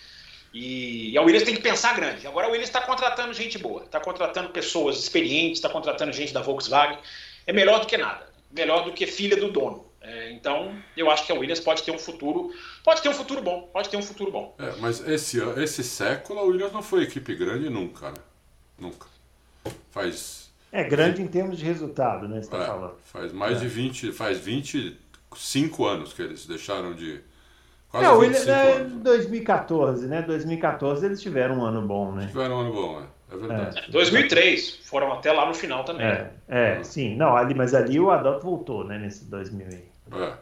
e, e a Williams tem que pensar grande. Agora a Williams está contratando gente boa, está contratando pessoas experientes, está contratando gente da Volkswagen. É melhor do que nada, melhor do que filha do dono. É, então, eu acho que a Williams pode ter um futuro, pode ter um futuro bom, pode ter um futuro bom. É, mas esse, esse século a Williams não foi equipe grande nunca, né? Nunca. Faz. É grande em termos de resultado, né? Você tá é, falando. Faz mais é. de 20, faz 25 anos que eles deixaram de. Quase é, Williams, é, 2014, né? 2014 eles tiveram um ano bom, né? Tiveram um ano bom, é. É verdade. É. 2003, foram até lá no final também. É, é sim. Não, ali, mas ali o Adalto voltou, né, nesse 2000 É.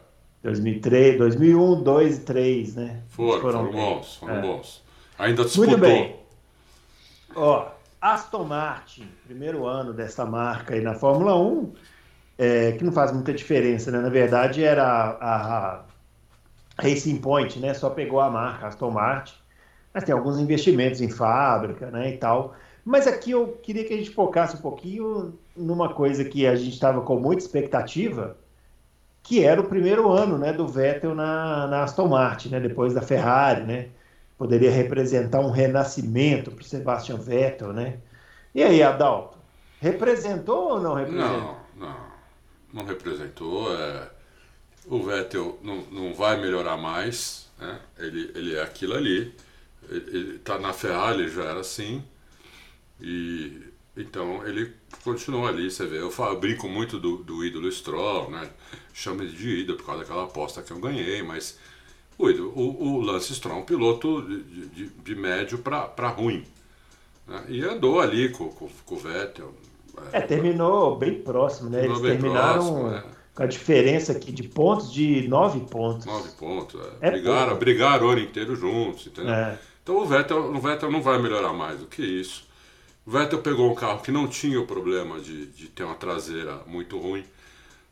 2003, 2001, 2 e 3, né? Foram, foram, foram bons, foram é. bons. Ainda disputou. Muito bem. Ó, Aston Martin, primeiro ano dessa marca aí na Fórmula 1, é, que não faz muita diferença, né? Na verdade, era a, a Racing Point, né? Só pegou a marca Aston Martin, mas tem alguns investimentos em fábrica, né? E tal. Mas aqui eu queria que a gente focasse um pouquinho numa coisa que a gente estava com muita expectativa, que era o primeiro ano, né, do Vettel na, na Aston Martin, né? Depois da Ferrari, né? Poderia representar um renascimento para o Sebastian Vettel, né? E aí, Adalto, representou ou não representou? Não, não não representou. É, o Vettel não, não vai melhorar mais, né? ele, ele é aquilo ali. Ele está na Ferrari, já era assim. E então ele continua ali, você vê. Eu, falo, eu brinco muito do, do ídolo Stroll, né? Chamo ele de ídolo por causa daquela aposta que eu ganhei, mas o, ídolo, o, o Lance Stroll é um piloto de, de, de médio para ruim. Né? E andou ali com, com, com o Vettel, é, terminou bem próximo, né? Eles terminaram próximo, né? com a diferença aqui de pontos de nove pontos. Nove pontos, é. é brigaram, brigaram o ano inteiro juntos, entendeu? É. Então o Vettel, o Vettel não vai melhorar mais do que isso. O Vettel pegou um carro que não tinha o problema de, de ter uma traseira muito ruim.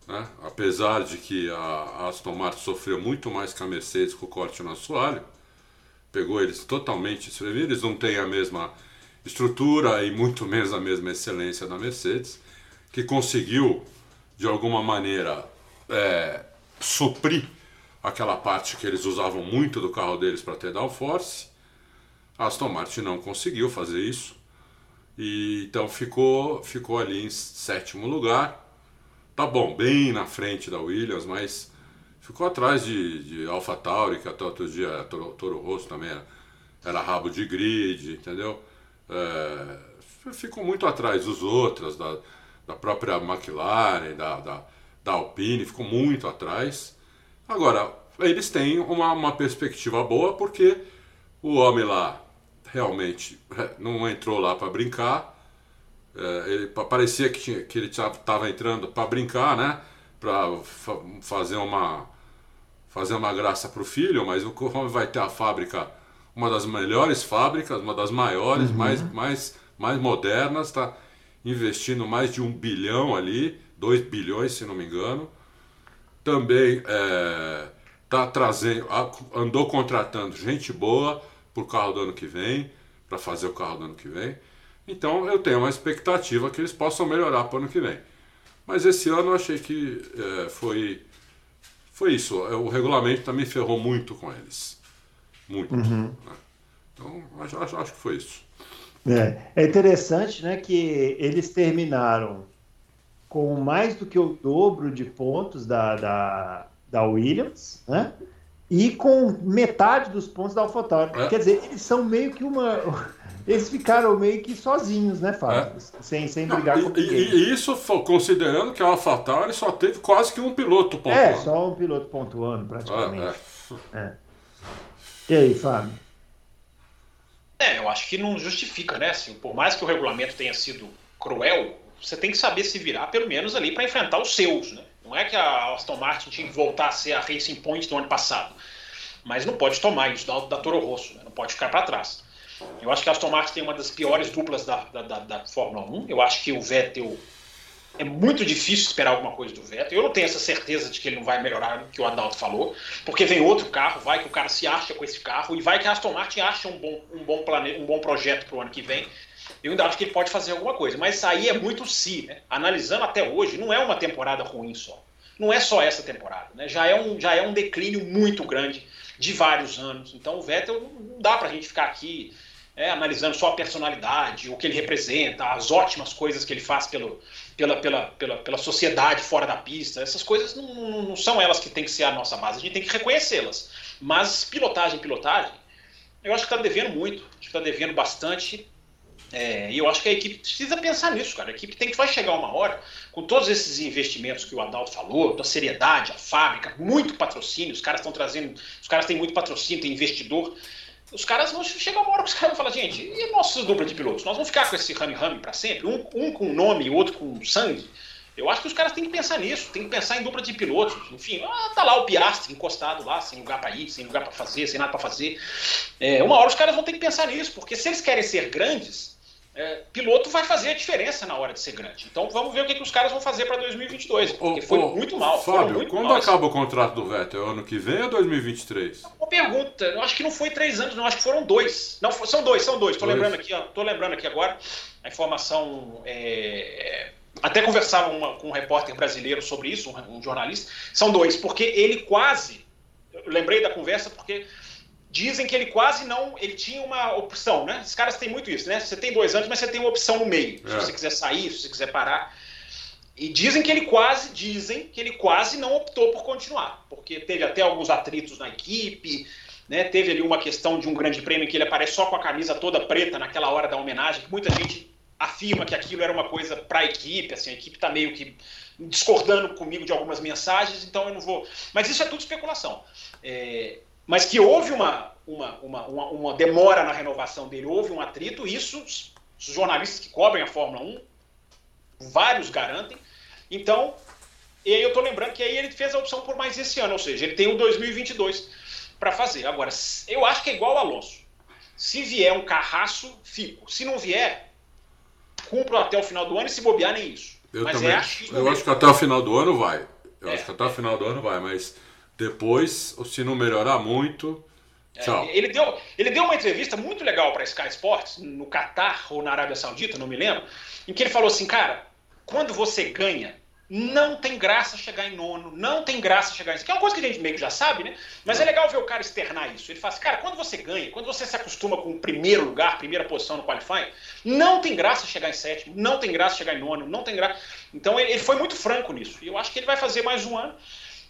Né? Apesar de que a Aston Martin sofreu muito mais que a Mercedes com o corte no assoalho, pegou eles totalmente desprevenidos, eles não têm a mesma estrutura e muito menos a mesma excelência da Mercedes, que conseguiu, de alguma maneira, é, suprir aquela parte que eles usavam muito do carro deles para ter downforce. A Aston Martin não conseguiu fazer isso. E então ficou, ficou ali em sétimo lugar. Tá bom, bem na frente da Williams, mas ficou atrás de, de Alpha Tauri, que até outro dia Toro, Toro Rosso também era, era rabo de grid, entendeu? é, ficam muito atrás dos outros, da, da própria McLaren, da, da, da Alpine, ficam muito atrás. Agora, eles têm uma, uma perspectiva boa porque o homem lá realmente é, não entrou lá para brincar. É, ele parecia que, tinha, que ele estava entrando para brincar, né? Para fa fazer uma fazer uma graça para o filho, mas o homem vai ter a fábrica uma das melhores fábricas, uma das maiores, uhum. mais, mais, mais modernas, está investindo mais de um bilhão ali, dois bilhões se não me engano. Também está é, trazendo, andou contratando gente boa para o carro do ano que vem, para fazer o carro do ano que vem. Então eu tenho uma expectativa que eles possam melhorar para o ano que vem. Mas esse ano eu achei que é, foi, foi isso. O regulamento também ferrou muito com eles. Muito. Uhum. Né? Então, acho, acho, acho que foi isso. É. é interessante né, que eles terminaram com mais do que o dobro de pontos da, da, da Williams, né? E com metade dos pontos da AlphaTauri. É. Quer dizer, eles são meio que uma. Eles ficaram meio que sozinhos, né, Fábio? É. Sem, sem brigar com ninguém. E, e, isso considerando que a AlphaTauri só teve quase que um piloto pontuando. É, só um piloto pontuando, praticamente. É, é. E aí, Fábio? É, eu acho que não justifica, né? Assim, por mais que o regulamento tenha sido cruel, você tem que saber se virar, pelo menos ali, para enfrentar os seus, né? Não é que a Aston Martin tinha que voltar a ser a Racing Point do ano passado, mas não pode tomar isso da, da Toro Rosso, né? não pode ficar para trás. Eu acho que a Aston Martin tem uma das piores duplas da, da, da, da Fórmula 1. Eu acho que o Vettel é muito difícil esperar alguma coisa do Vettel. Eu não tenho essa certeza de que ele não vai melhorar o que o Adalto falou, porque vem outro carro, vai que o cara se acha com esse carro e vai que a Aston Martin acha um bom, um bom, plane... um bom projeto para o ano que vem. Eu ainda acho que ele pode fazer alguma coisa, mas aí é muito si, né? Analisando até hoje, não é uma temporada ruim só. Não é só essa temporada, né? Já é um, já é um declínio muito grande de vários anos. Então o Vettel não dá para a gente ficar aqui é, analisando só a personalidade, o que ele representa, as ótimas coisas que ele faz pelo, pela, pela, pela, pela sociedade fora da pista. Essas coisas não, não, não são elas que tem que ser a nossa base, a gente tem que reconhecê-las. Mas pilotagem, pilotagem, eu acho que está devendo muito, acho que está devendo bastante. É, e eu acho que a equipe precisa pensar nisso, cara. A equipe tem que vai chegar uma hora, com todos esses investimentos que o Adalto falou, da seriedade, a fábrica, muito patrocínio, os caras estão trazendo, os caras têm muito patrocínio, tem investidor os caras vão chegar uma hora que os caras vão falar, gente, e nossas duplas de pilotos? Nós vamos ficar com esse rame-rame para sempre? Um, um com nome e outro com sangue? Eu acho que os caras têm que pensar nisso, tem que pensar em dupla de pilotos. Enfim, ah, tá lá o Piastri encostado lá, sem lugar para ir, sem lugar para fazer, sem nada para fazer. É, uma hora os caras vão ter que pensar nisso, porque se eles querem ser grandes, é, piloto vai fazer a diferença na hora de ser grande. Então vamos ver o que, que os caras vão fazer para 2022, porque foi muito mal. Fábio, muito quando acaba o contrato do Vettel? Ano que vem ou 2023? Uma pergunta, eu acho que não foi três anos, não, acho que foram dois. Não, são dois, são dois. Estou lembrando aqui, tô lembrando aqui agora a informação. É, até conversava uma, com um repórter brasileiro sobre isso, um, um jornalista. São dois, porque ele quase. Eu lembrei da conversa porque dizem que ele quase não. Ele tinha uma opção, né? Os caras têm muito isso, né? Você tem dois anos, mas você tem uma opção no meio. É. Se você quiser sair, se você quiser parar. E dizem que ele quase, dizem que ele quase não optou por continuar, porque teve até alguns atritos na equipe, né? Teve ali uma questão de um grande prêmio que ele aparece só com a camisa toda preta naquela hora da homenagem, que muita gente afirma que aquilo era uma coisa para a equipe, assim, a equipe está meio que discordando comigo de algumas mensagens, então eu não vou. Mas isso é tudo especulação. É, mas que houve uma, uma, uma, uma, demora na renovação dele, houve um atrito, isso os jornalistas que cobrem a Fórmula 1, vários garantem. Então, e aí eu estou lembrando que aí ele fez a opção por mais esse ano, ou seja, ele tem o 2022 para fazer. Agora, eu acho que é igual o Alonso. Se vier um carraço, fico. Se não vier, cumpro até o final do ano e se bobear nem isso. Eu mas também. É eu acho que até o final do ano vai. Eu é, acho que até o final do ano vai, mas depois, se não melhorar muito, tchau. É, ele, deu, ele deu uma entrevista muito legal para Sky Sports, no Catar ou na Arábia Saudita, não me lembro, em que ele falou assim, cara, quando você ganha, não tem graça chegar em nono, não tem graça chegar em. Que é uma coisa que a gente meio que já sabe, né? Mas é legal ver o cara externar isso. Ele fala assim, cara, quando você ganha, quando você se acostuma com o primeiro lugar, primeira posição no qualifying, não tem graça chegar em sétimo, não tem graça chegar em nono, não tem graça. Então ele, ele foi muito franco nisso. E eu acho que ele vai fazer mais um ano.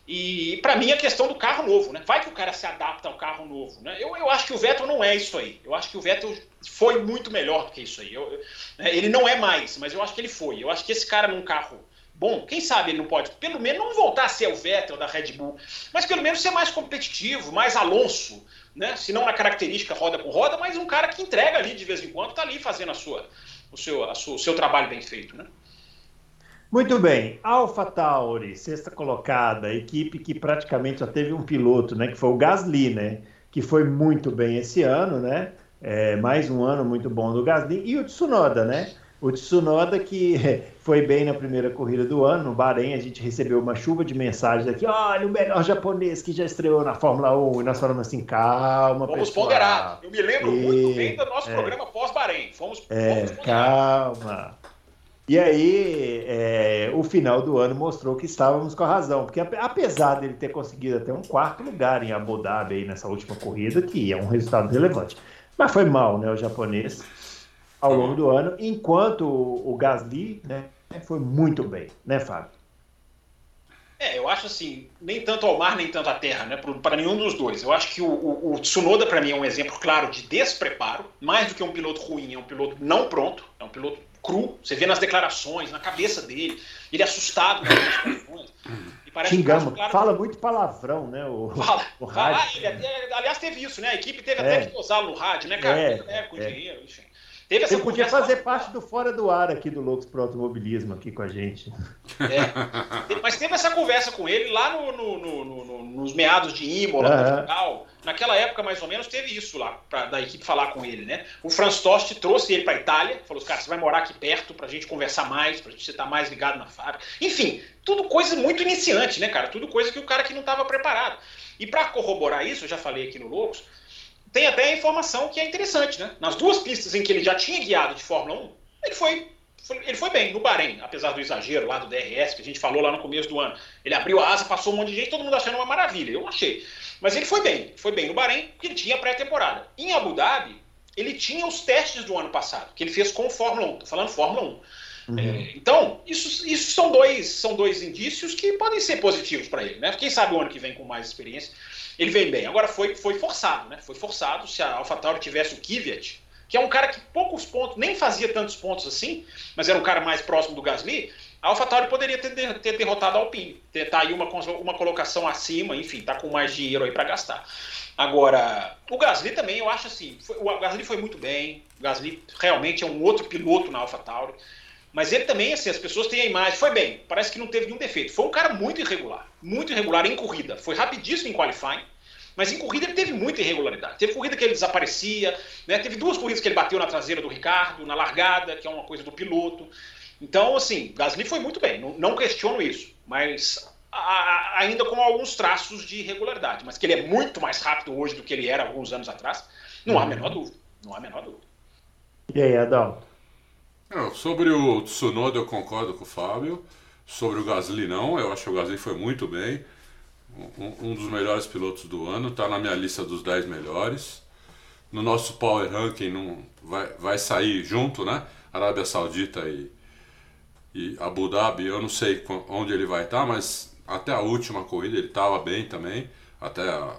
E para mim a questão do carro novo, né? Vai que o cara se adapta ao carro novo, né? Eu, eu acho que o Vettel não é isso aí. Eu acho que o Vettel foi muito melhor do que isso aí. Eu, eu, né? ele não é mais, mas eu acho que ele foi. Eu acho que esse cara num carro bom, quem sabe ele não pode, pelo menos não voltar a ser o Vettel da Red Bull, mas pelo menos ser mais competitivo, mais Alonso, né? Se não na característica roda com roda, mas um cara que entrega ali de vez em quando, tá ali fazendo a sua, o seu, a sua, o seu trabalho bem feito, né? Muito bem, Alpha Tauri, sexta colocada, equipe que praticamente só teve um piloto, né, que foi o Gasly, né, que foi muito bem esse ano, né, é, mais um ano muito bom do Gasly, e o Tsunoda, né, o Tsunoda que foi bem na primeira corrida do ano, no Bahrein, a gente recebeu uma chuva de mensagens aqui, olha, o melhor japonês que já estreou na Fórmula 1, e nós falamos assim, calma, Vamos pessoal. ponderar, eu me lembro e... muito bem do nosso é, programa pós-Bahrein, fomos, é, calma, e aí, é, o final do ano mostrou que estávamos com a razão, porque apesar dele ter conseguido até um quarto lugar em Abu Dhabi aí nessa última corrida, que é um resultado relevante, mas foi mal, né, o japonês, ao longo do ano, enquanto o Gasly, né, foi muito bem, né, Fábio? É, eu acho assim, nem tanto ao mar, nem tanto à terra, né? Para nenhum dos dois. Eu acho que o, o, o Tsunoda, para mim, é um exemplo claro de despreparo, mais do que um piloto ruim, é um piloto não pronto, é um piloto cru. Você vê nas declarações, na cabeça dele, ele assustado com as questões. Xingamos, claro fala muito palavrão, né? O, fala, o rádio. Fala, ele, aliás, teve isso, né? A equipe teve é. até que usá-lo no rádio, né, cara? É, é, com é. dinheiro, enfim. Teve essa Você podia fazer parte do fora do ar aqui do Loucos pro Automobilismo aqui com a gente. É. Mas teve essa conversa com ele lá no, no, no, nos meados de Imola, uhum. Portugal. Naquela época, mais ou menos, teve isso lá, pra, da equipe falar com ele, né? O Franz Tost trouxe ele para Itália, falou, cara, você vai morar aqui perto pra gente conversar mais, pra gente estar mais ligado na fábrica. Enfim, tudo coisa muito iniciante, né, cara? Tudo coisa que o cara que não estava preparado. E para corroborar isso, eu já falei aqui no Loucos, tem até a informação que é interessante, né? Nas duas pistas em que ele já tinha guiado de Fórmula 1, ele foi, foi, ele foi bem, no Bahrein, apesar do exagero lá do DRS, que a gente falou lá no começo do ano. Ele abriu a asa, passou um monte de gente, todo mundo achando uma maravilha. Eu achei. Mas ele foi bem, foi bem no Bahrein, porque ele tinha pré-temporada. Em Abu Dhabi, ele tinha os testes do ano passado, que ele fez com Fórmula 1. Tô falando Fórmula 1. Uhum. É, então, isso, isso são, dois, são dois indícios que podem ser positivos para ele. Né? Quem sabe o ano que vem com mais experiência ele vem bem. Agora foi, foi forçado, né? Foi forçado. Se a AlphaTauri tivesse o Kvyat, que é um cara que poucos pontos, nem fazia tantos pontos assim, mas era um cara mais próximo do Gasly, a AlphaTauri poderia ter, ter derrotado a Alpine, ter tá aí uma, uma colocação acima, enfim, tá com mais dinheiro aí para gastar. Agora, o Gasly também, eu acho assim, foi, o Gasly foi muito bem, o Gasly realmente é um outro piloto na AlphaTauri, mas ele também, assim, as pessoas têm a imagem, foi bem, parece que não teve nenhum defeito. Foi um cara muito irregular, muito irregular em corrida. Foi rapidíssimo em qualifying, Mas em corrida ele teve muita irregularidade. Teve corrida que ele desaparecia, né? teve duas corridas que ele bateu na traseira do Ricardo, na largada, que é uma coisa do piloto. Então, assim, Gasly foi muito bem, não, não questiono isso, mas a, ainda com alguns traços de irregularidade. Mas que ele é muito mais rápido hoje do que ele era alguns anos atrás, não há a menor dúvida. Não há a menor dúvida. E aí, Sobre o Tsunoda eu concordo com o Fábio. Sobre o Gasly não, eu acho que o Gasly foi muito bem. Um, um dos melhores pilotos do ano, está na minha lista dos 10 melhores. No nosso Power Ranking não, vai, vai sair junto, né? Arábia Saudita e, e Abu Dhabi, eu não sei onde ele vai estar, tá, mas até a última corrida ele estava bem também. Até a,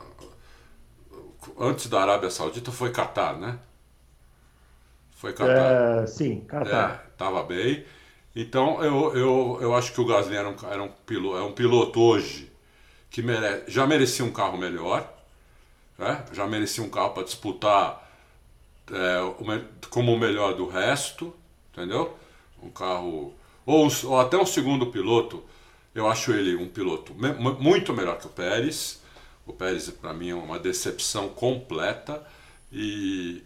antes da Arábia Saudita foi Qatar, né? Foi. É, sim, Qatar. É, tava bem. Então eu, eu, eu acho que o Gasly era um, era um, piloto, é um piloto hoje que mere, já merecia um carro melhor, né? já merecia um carro para disputar é, como o melhor do resto, entendeu? Um carro. Ou, ou até um segundo piloto, eu acho ele um piloto me, muito melhor que o Pérez. O Pérez, para mim, é uma decepção completa. E,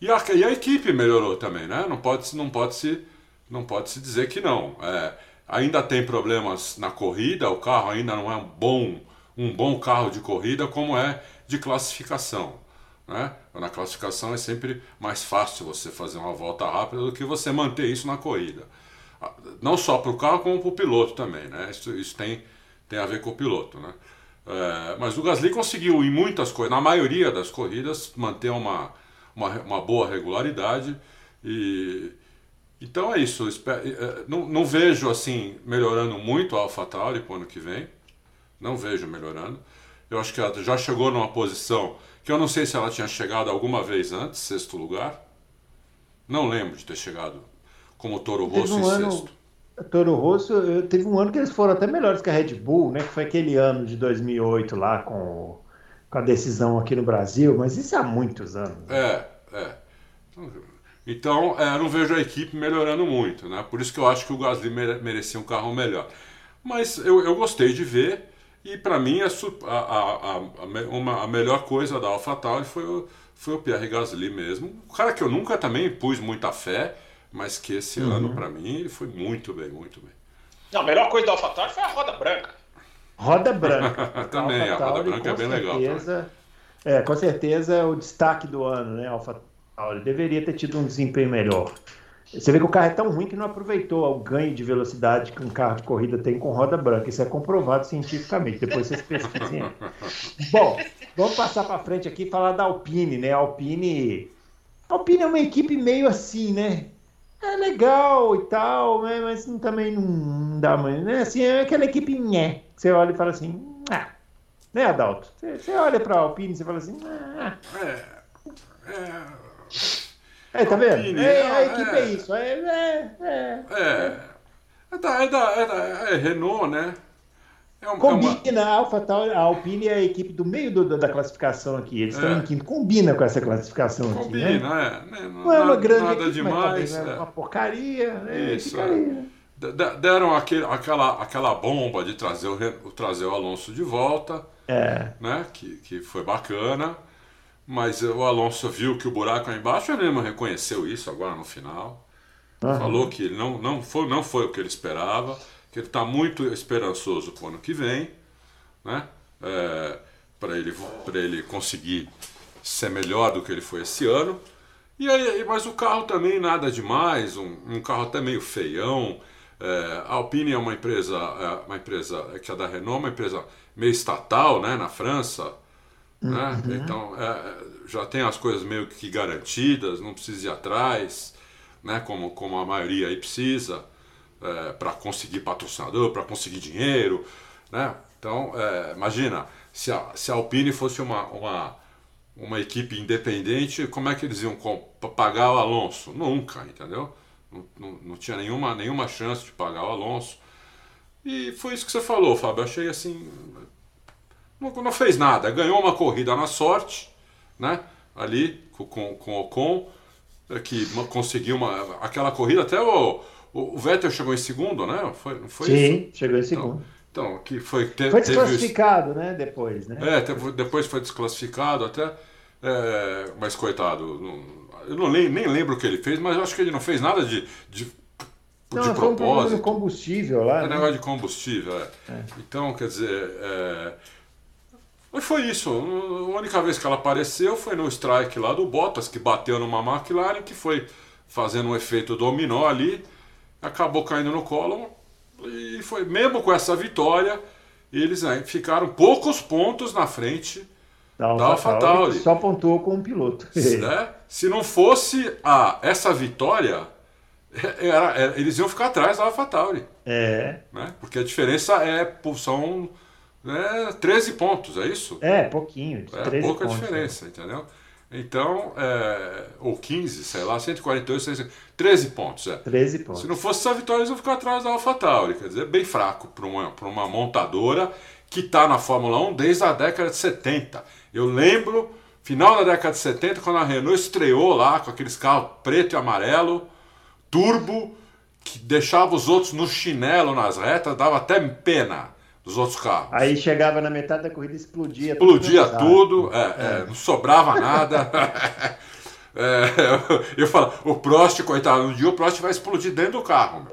e, a, e a equipe melhorou também, né? Não pode, não pode se não pode se dizer que não. É, ainda tem problemas na corrida, o carro ainda não é um bom, um bom carro de corrida como é de classificação. Né? Na classificação é sempre mais fácil você fazer uma volta rápida do que você manter isso na corrida. Ah, não só para o carro, como para o piloto também. Né? Isso, isso tem, tem a ver com o piloto. Né? É, mas o Gasly conseguiu, em muitas coisas, na maioria das corridas, manter uma, uma, uma boa regularidade e então é isso. É, não, não vejo assim melhorando muito a AlphaTauri para o ano que vem. Não vejo melhorando. Eu acho que ela já chegou numa posição que eu não sei se ela tinha chegado alguma vez antes, sexto lugar. Não lembro de ter chegado como Toro Rosso um em ano, sexto. Toro Rosso, teve um ano que eles foram até melhores que a Red Bull, né? Que foi aquele ano de 2008 lá com, com a decisão aqui no Brasil, mas isso há muitos anos. É, é. Então, é, não vejo a equipe melhorando muito, né? Por isso que eu acho que o Gasly merecia um carro melhor. Mas eu, eu gostei de ver, e para mim a, a, a, uma, a melhor coisa da AlphaTauri foi o, foi o Pierre Gasly mesmo. Um cara que eu nunca também pus muita fé, mas que esse uhum. ano, para mim, ele foi muito bem, muito bem. Não, a melhor coisa da AlphaTauri foi a roda branca. Roda branca. também, a, a roda branca é bem certeza, legal. É, com certeza é o destaque do ano, né? AlphaTauri ele deveria ter tido um desempenho melhor. Você vê que o carro é tão ruim que não aproveitou o ganho de velocidade que um carro de corrida tem com roda branca. Isso é comprovado cientificamente. Depois vocês pesquisem. Bom, vamos passar para frente aqui e falar da Alpine, né? A Alpine, a Alpine é uma equipe meio assim, né? É legal e tal, né? mas também não dá mais. Né? Assim, é aquela equipe nhé. Você olha e fala assim, ah. né, Adalto? Você, você olha para a Alpine e fala assim, ah. É, é é, tá vendo? É, a equipe é, é isso. É, é, é, é. É, da, é, da, é, da, é Renault, né? É uma, Combina é uma... a AlphaTauri, a Alpine é a equipe do meio do, da classificação aqui. Eles estão é. em quinto. Combina com essa classificação Combina, aqui. Combina, né? é. Não, é uma grande nada equipe, demais. Mas é uma porcaria. Né? Isso. É. Deram aquele, aquela, aquela bomba de trazer o, trazer o Alonso de volta. É. Né? Que, que foi bacana. Mas o Alonso viu que o buraco é embaixo, ele mesmo reconheceu isso agora no final. Uhum. Falou que não, não, foi, não foi o que ele esperava, que ele está muito esperançoso para o ano que vem, né? É, para ele, ele conseguir ser melhor do que ele foi esse ano. E aí, mas o carro também nada demais, um, um carro até meio feião. É, a Alpine é uma empresa, é, uma empresa que é da Renault, uma empresa meio estatal, né, na França. Né? Uhum. Então é, já tem as coisas meio que garantidas, não precisa ir atrás, né? como, como a maioria aí precisa, é, para conseguir patrocinador, para conseguir dinheiro. Né? Então, é, imagina, se a, se a Alpine fosse uma, uma, uma equipe independente, como é que eles iam pagar o Alonso? Nunca, entendeu? Não, não, não, tinha nenhuma, nenhuma chance de pagar o Alonso. E foi isso que você falou, Fábio. Eu achei assim não, não fez nada, ganhou uma corrida na sorte, né? Ali com, com, com o Ocon, é, que conseguiu uma, aquela corrida, até o, o Vettel chegou em segundo, né? Foi, foi Sim, isso? chegou em segundo. Então, Então, que foi. Te, foi desclassificado, teve... né? Depois, né? É, teve, depois foi desclassificado até. É, mas coitado, não, eu não nem, nem lembro o que ele fez, mas eu acho que ele não fez nada de, de não, de foi propósito. um combustível lá. É né? negócio de combustível, é. é. Então, quer dizer. É... Mas foi isso. A única vez que ela apareceu foi no strike lá do Bottas, que bateu numa McLaren, que foi fazendo um efeito dominó ali, acabou caindo no colo. E foi mesmo com essa vitória, eles né, ficaram poucos pontos na frente da AlphaTauri. Só pontuou com um piloto. Né? Se não fosse a, essa vitória, era, era, eles iam ficar atrás da AlphaTauri. É. Né? Porque a diferença é são né, 13 pontos, é isso? É, pouquinho. É pouca pontos, diferença, é. entendeu? Então, é, ou 15, sei lá, 148, 13 pontos. É. 13 pontos. Se não fosse essa vitória, eles iam ficar atrás da AlphaTauri. Quer dizer, bem fraco para uma, uma montadora que está na Fórmula 1 desde a década de 70. Eu lembro, final da década de 70, quando a Renault estreou lá com aqueles carros preto e amarelo, turbo, que deixava os outros no chinelo nas retas, dava até pena dos outros carros. Aí chegava na metade da corrida explodia. Explodia tudo, é, é. É, não sobrava nada. É, eu falo, o Prost, coitado, um dia o Prost vai explodir dentro do carro.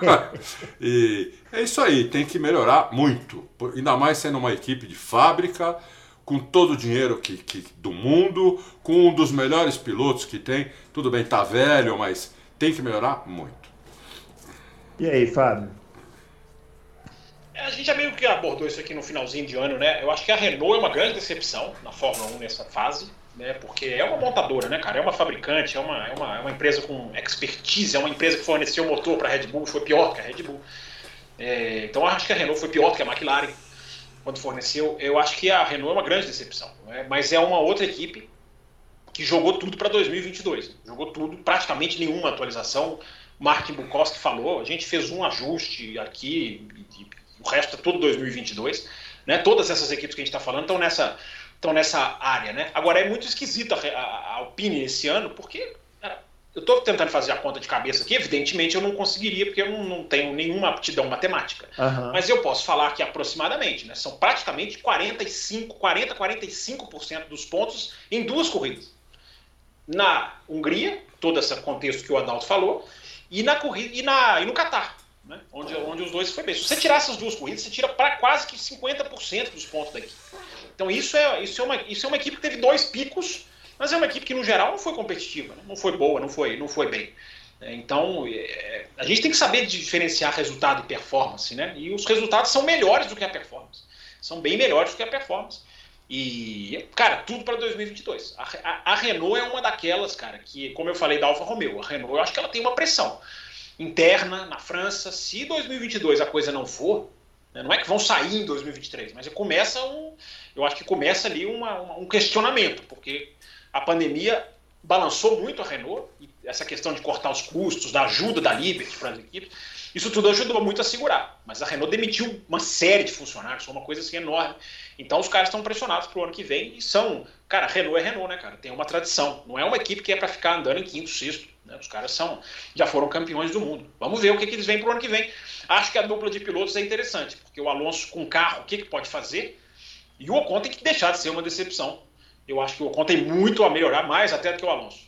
e é isso aí, tem que melhorar muito. Ainda mais sendo uma equipe de fábrica, com todo o dinheiro que, que, do mundo, com um dos melhores pilotos que tem. Tudo bem, tá velho, mas tem que melhorar muito. E aí, Fábio? É, a gente já meio que abordou isso aqui no finalzinho de ano, né? Eu acho que a Renault é uma grande decepção na Fórmula 1 nessa fase, né? Porque é uma montadora, né, cara? É uma fabricante, é uma, é uma, é uma empresa com expertise, é uma empresa que forneceu motor para a Red Bull, foi pior que a Red Bull. É, então eu acho que a Renault foi pior que a McLaren quando forneceu. Eu acho que a Renault é uma grande decepção, né? mas é uma outra equipe que jogou tudo para 2022. Jogou tudo, praticamente nenhuma atualização. Mark Bukowski falou, a gente fez um ajuste aqui, o resto é todo 2022. Né? Todas essas equipes que a gente está falando estão nessa, estão nessa área. Né? Agora, é muito esquisito a, Alpine esse ano, porque eu estou tentando fazer a conta de cabeça aqui, evidentemente eu não conseguiria, porque eu não, não tenho nenhuma aptidão matemática. Uhum. Mas eu posso falar que aproximadamente, né? são praticamente 45, 40, 45% dos pontos em duas corridas. Na Hungria, todo esse contexto que o Adalto falou, e na corrida e, na, e no Catar né? onde, onde os dois foi bem. Se você tirar essas duas corridas, você tira para quase que 50% dos pontos da equipe. Então isso é, isso, é uma, isso é uma equipe que teve dois picos, mas é uma equipe que no geral não foi competitiva, né? não foi boa, não foi, não foi bem. É, então é, a gente tem que saber diferenciar resultado e performance, né? E os resultados são melhores do que a performance. São bem melhores do que a performance. E, cara, tudo para 2022. A, a, a, Renault é uma daquelas, cara, que, como eu falei da Alfa Romeo, a Renault eu acho que ela tem uma pressão interna na França. Se 2022 a coisa não for, né, não é que vão sair em 2023, mas começa um, eu acho que começa ali uma, uma, um questionamento, porque a pandemia balançou muito a Renault, e essa questão de cortar os custos, da ajuda da Liberty para as equipes, isso tudo ajudou muito a segurar. Mas a Renault demitiu uma série de funcionários, foi uma coisa assim enorme. Então os caras estão pressionados para o ano que vem e são. Cara, Renault é Renault, né, cara? Tem uma tradição. Não é uma equipe que é para ficar andando em quinto, sexto. Né? Os caras são, já foram campeões do mundo. Vamos ver o que, que eles vêm para o ano que vem. Acho que a dupla de pilotos é interessante, porque o Alonso com carro, o que, que pode fazer? E o Ocon tem que deixar de ser uma decepção. Eu acho que o Ocon tem muito a melhorar, mais até do que o Alonso.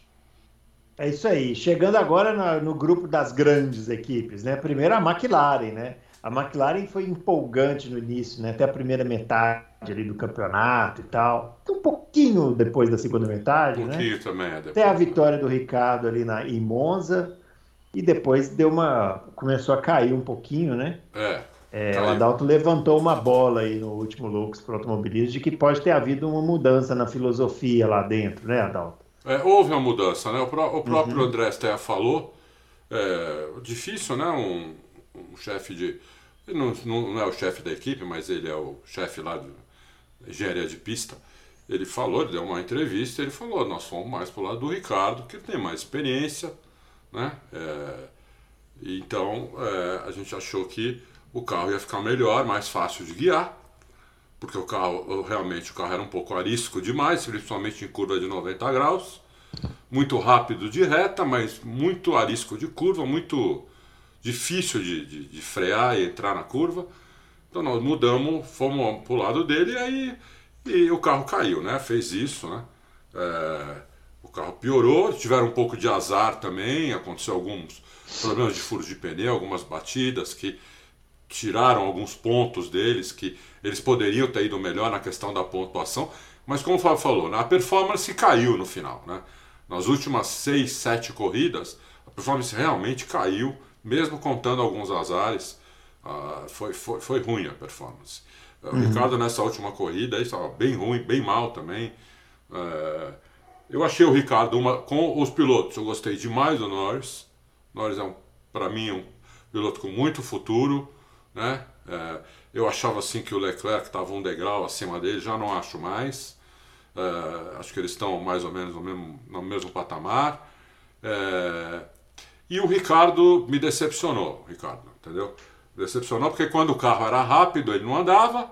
É isso aí. Chegando agora no, no, grupo das grandes equipes, né? Primeiro a McLaren, né? A McLaren foi empolgante no início, né? Até a primeira metade ali do campeonato e tal. Um pouquinho depois da segunda metade, um né? pouquinho né? também. É Até a vitória do Ricardo ali na, em Monza. E depois deu uma. começou a cair um pouquinho, né? É. É, o Adalto levantou uma bola aí no último Lux para automobilismo de que pode ter havido uma mudança na filosofia lá dentro, né, Adalto? É, houve uma mudança, né? O, pró o próprio uhum. André Stea falou. É, difícil, né? Um, um chefe de. Não, não, é o chefe da equipe, mas ele é o chefe lá de engenharia de pista. Ele falou, ele deu uma entrevista, ele falou: nós fomos mais pro lado do Ricardo, que tem mais experiência, né? É, então é, a gente achou que o carro ia ficar melhor, mais fácil de guiar porque o carro, realmente, o carro era um pouco arisco demais, principalmente em curva de 90 graus. Muito rápido de reta, mas muito arisco de curva, muito difícil de, de, de frear e entrar na curva. Então nós mudamos, fomos pro lado dele e aí e o carro caiu, né? Fez isso, né? É, o carro piorou, tiveram um pouco de azar também, aconteceu alguns problemas de furos de pneu, algumas batidas que tiraram alguns pontos deles, que eles poderiam ter ido melhor na questão da pontuação, mas como o Fábio falou, né, a performance caiu no final. Né? Nas últimas seis, sete corridas, a performance realmente caiu, mesmo contando alguns azares, uh, foi, foi, foi ruim a performance. Uhum. O Ricardo nessa última corrida estava bem ruim, bem mal também. Uh, eu achei o Ricardo uma, com os pilotos, eu gostei demais do Norris. Norris é um, para mim um piloto com muito futuro, né? É, eu achava assim que o Leclerc estava um degrau acima dele, já não acho mais. É, acho que eles estão mais ou menos no mesmo, no mesmo patamar. É, e o Ricardo me decepcionou, Ricardo, entendeu? Decepcionou porque quando o carro era rápido ele não andava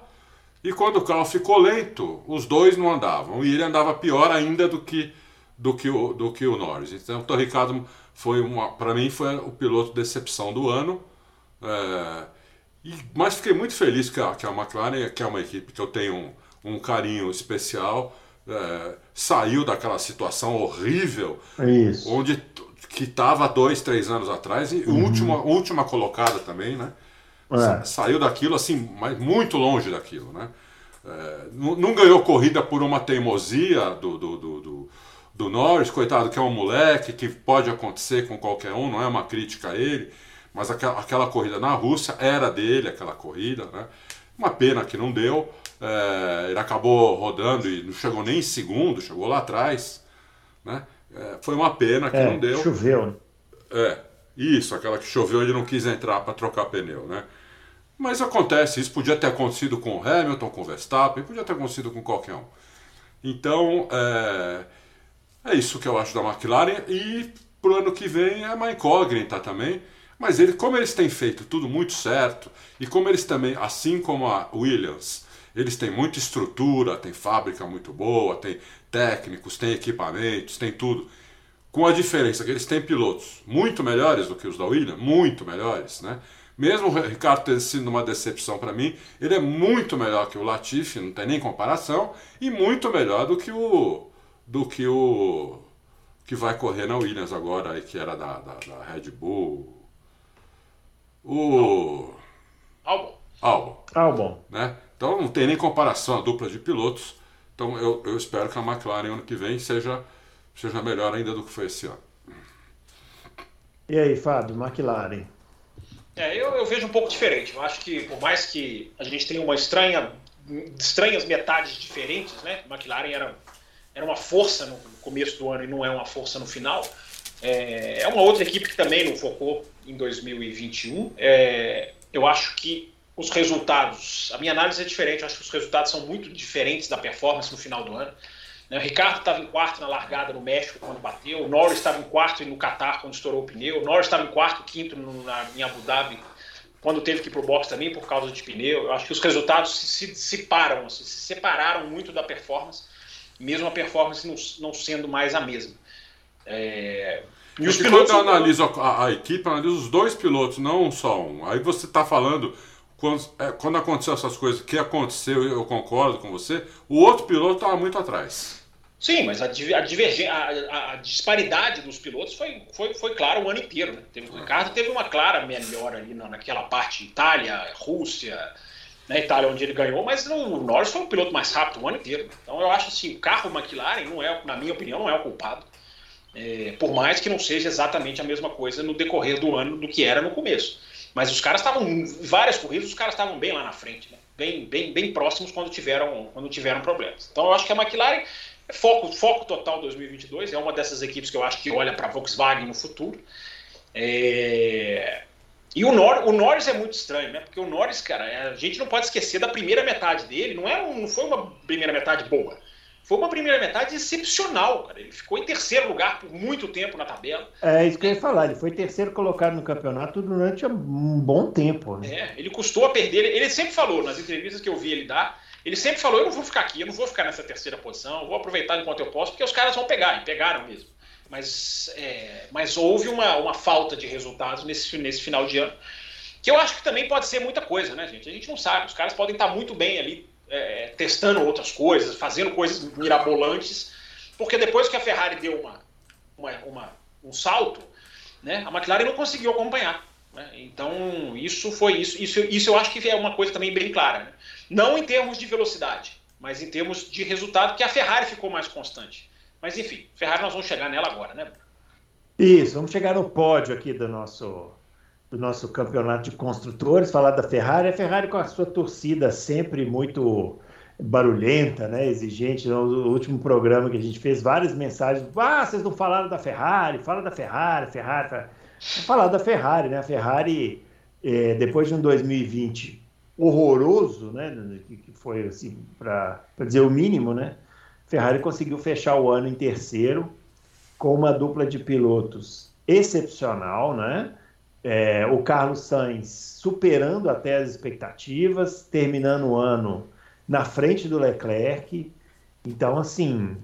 e quando o carro ficou lento os dois não andavam e ele andava pior ainda do que do que o, do que o Norris. Então o Ricardo foi uma, para mim foi o piloto decepção do ano. É, e, mas fiquei muito feliz que a, que a McLaren, que é uma equipe que eu tenho um, um carinho especial, é, saiu daquela situação horrível Isso. onde que estava dois, três anos atrás e uhum. última, última colocada também, né? É. Saiu daquilo assim, mas muito longe daquilo, né? É, não, não, ganhou corrida por uma teimosia do, do, do, do, do Norris, coitado, que é um moleque, que pode acontecer com qualquer um, não é uma crítica a ele, mas aquela, aquela corrida na Rússia era dele, aquela corrida, né? Uma pena que não deu. É, ele acabou rodando e não chegou nem em segundo, chegou lá atrás. Né? É, foi uma pena que é, não deu. Choveu. Né? É, isso, aquela que choveu ele não quis entrar para trocar pneu, né? Mas acontece, isso podia ter acontecido com o Hamilton, com o Verstappen, podia ter acontecido com qualquer um. Então, é, é isso que eu acho da McLaren e pro ano que vem é uma incógnita também. Mas ele, como eles têm feito tudo muito certo e como eles também, assim como a Williams, eles têm muita estrutura, tem fábrica muito boa, tem técnicos, tem equipamentos, tem tudo. Com a diferença que eles têm pilotos muito melhores do que os da Williams, muito melhores, né? Mesmo o Ricardo ter sido uma decepção para mim, ele é muito melhor que o Latifi, não tem nem comparação, e muito melhor do que o do que o que vai correr na Williams agora, que era da, da, da Red Bull, o. Albon. Albon. Albon. Né? Então não tem nem comparação a dupla de pilotos. Então eu, eu espero que a McLaren ano que vem seja, seja melhor ainda do que foi esse ano. E aí, Fábio, McLaren? É, eu, eu vejo um pouco diferente. Eu acho que por mais que a gente tenha uma estranha, estranhas metades diferentes, né? McLaren era, era uma força no começo do ano e não é uma força no final. É, é uma outra equipe que também não focou em 2021. É, eu acho que os resultados, a minha análise é diferente, eu acho que os resultados são muito diferentes da performance no final do ano. Né, o Ricardo estava em quarto na largada no México quando bateu, o Norris estava em quarto no Qatar quando estourou o pneu, o Norris estava em quarto, quinto no, na, em Abu Dhabi quando teve que ir para o box também por causa de pneu. Eu acho que os resultados se, se separam, se, se separaram muito da performance, mesmo a performance não, não sendo mais a mesma. É, e os pilotos. Quando analisa a, a, equipe, analisa os dois pilotos, não só um. Aí você está falando, quando, é, quando aconteceu essas coisas, que aconteceu, eu concordo com você, o outro piloto estava muito atrás. Sim, mas a, a, a, a, disparidade dos pilotos foi, foi, foi clara o ano inteiro. Né? Teve, o Ricardo teve uma clara melhora ali na, naquela parte Itália, Rússia, né, Itália onde ele ganhou, mas o Norris foi o piloto mais rápido o ano inteiro. Então eu acho assim, o carro McLaren não é, na minha opinião, não é o culpado. É, por mais que não seja exatamente a mesma coisa no decorrer do ano do que era no começo. Mas os caras estavam, várias corridas, os caras estavam bem lá na frente, né? bem, bem, bem próximos quando tiveram, quando tiveram problemas. Então eu acho que a McLaren é foco, foco total 2022, é uma dessas equipes que eu acho que olha para a Volkswagen no futuro. É... E o, Nor o Norris é muito estranho, né? Porque o Norris, cara, a gente não pode esquecer da primeira metade dele, não, é, não foi uma primeira metade boa foi uma primeira metade excepcional, cara. Ele ficou em terceiro lugar por muito tempo na tabela. É isso que eu ia falar. Ele foi terceiro colocado no campeonato durante um bom tempo. Né? É, ele custou a perder. Ele sempre falou, nas entrevistas que eu vi ele dar, ele sempre falou: eu não vou ficar aqui, eu não vou ficar nessa terceira posição, vou aproveitar enquanto eu posso, porque os caras vão pegar, e pegaram mesmo. Mas, é, mas houve uma, uma falta de resultados nesse, nesse final de ano. Que eu acho que também pode ser muita coisa, né, gente? A gente não sabe. Os caras podem estar muito bem ali é, testando outras coisas, fazendo coisas mirabolantes, porque depois que a Ferrari deu uma, uma, uma um salto, né, a McLaren não conseguiu acompanhar. Né? Então, isso foi isso, isso. Isso eu acho que é uma coisa também bem clara. Né? Não em termos de velocidade, mas em termos de resultado, que a Ferrari ficou mais constante. Mas enfim, Ferrari nós vamos chegar nela agora, né? Isso, vamos chegar no pódio aqui do nosso do nosso campeonato de construtores, falar da Ferrari. A Ferrari com a sua torcida sempre muito barulhenta, né, exigente. No último programa que a gente fez, várias mensagens. Ah, vocês não falaram da Ferrari, fala da Ferrari, Ferrari. Ferrari. Falar da Ferrari, né? A Ferrari, é, depois de um 2020 horroroso, né, que foi assim, para dizer o mínimo, né? Ferrari conseguiu fechar o ano em terceiro, com uma dupla de pilotos excepcional, né? É, o Carlos Sainz superando até as expectativas, terminando o ano na frente do Leclerc. Então, assim,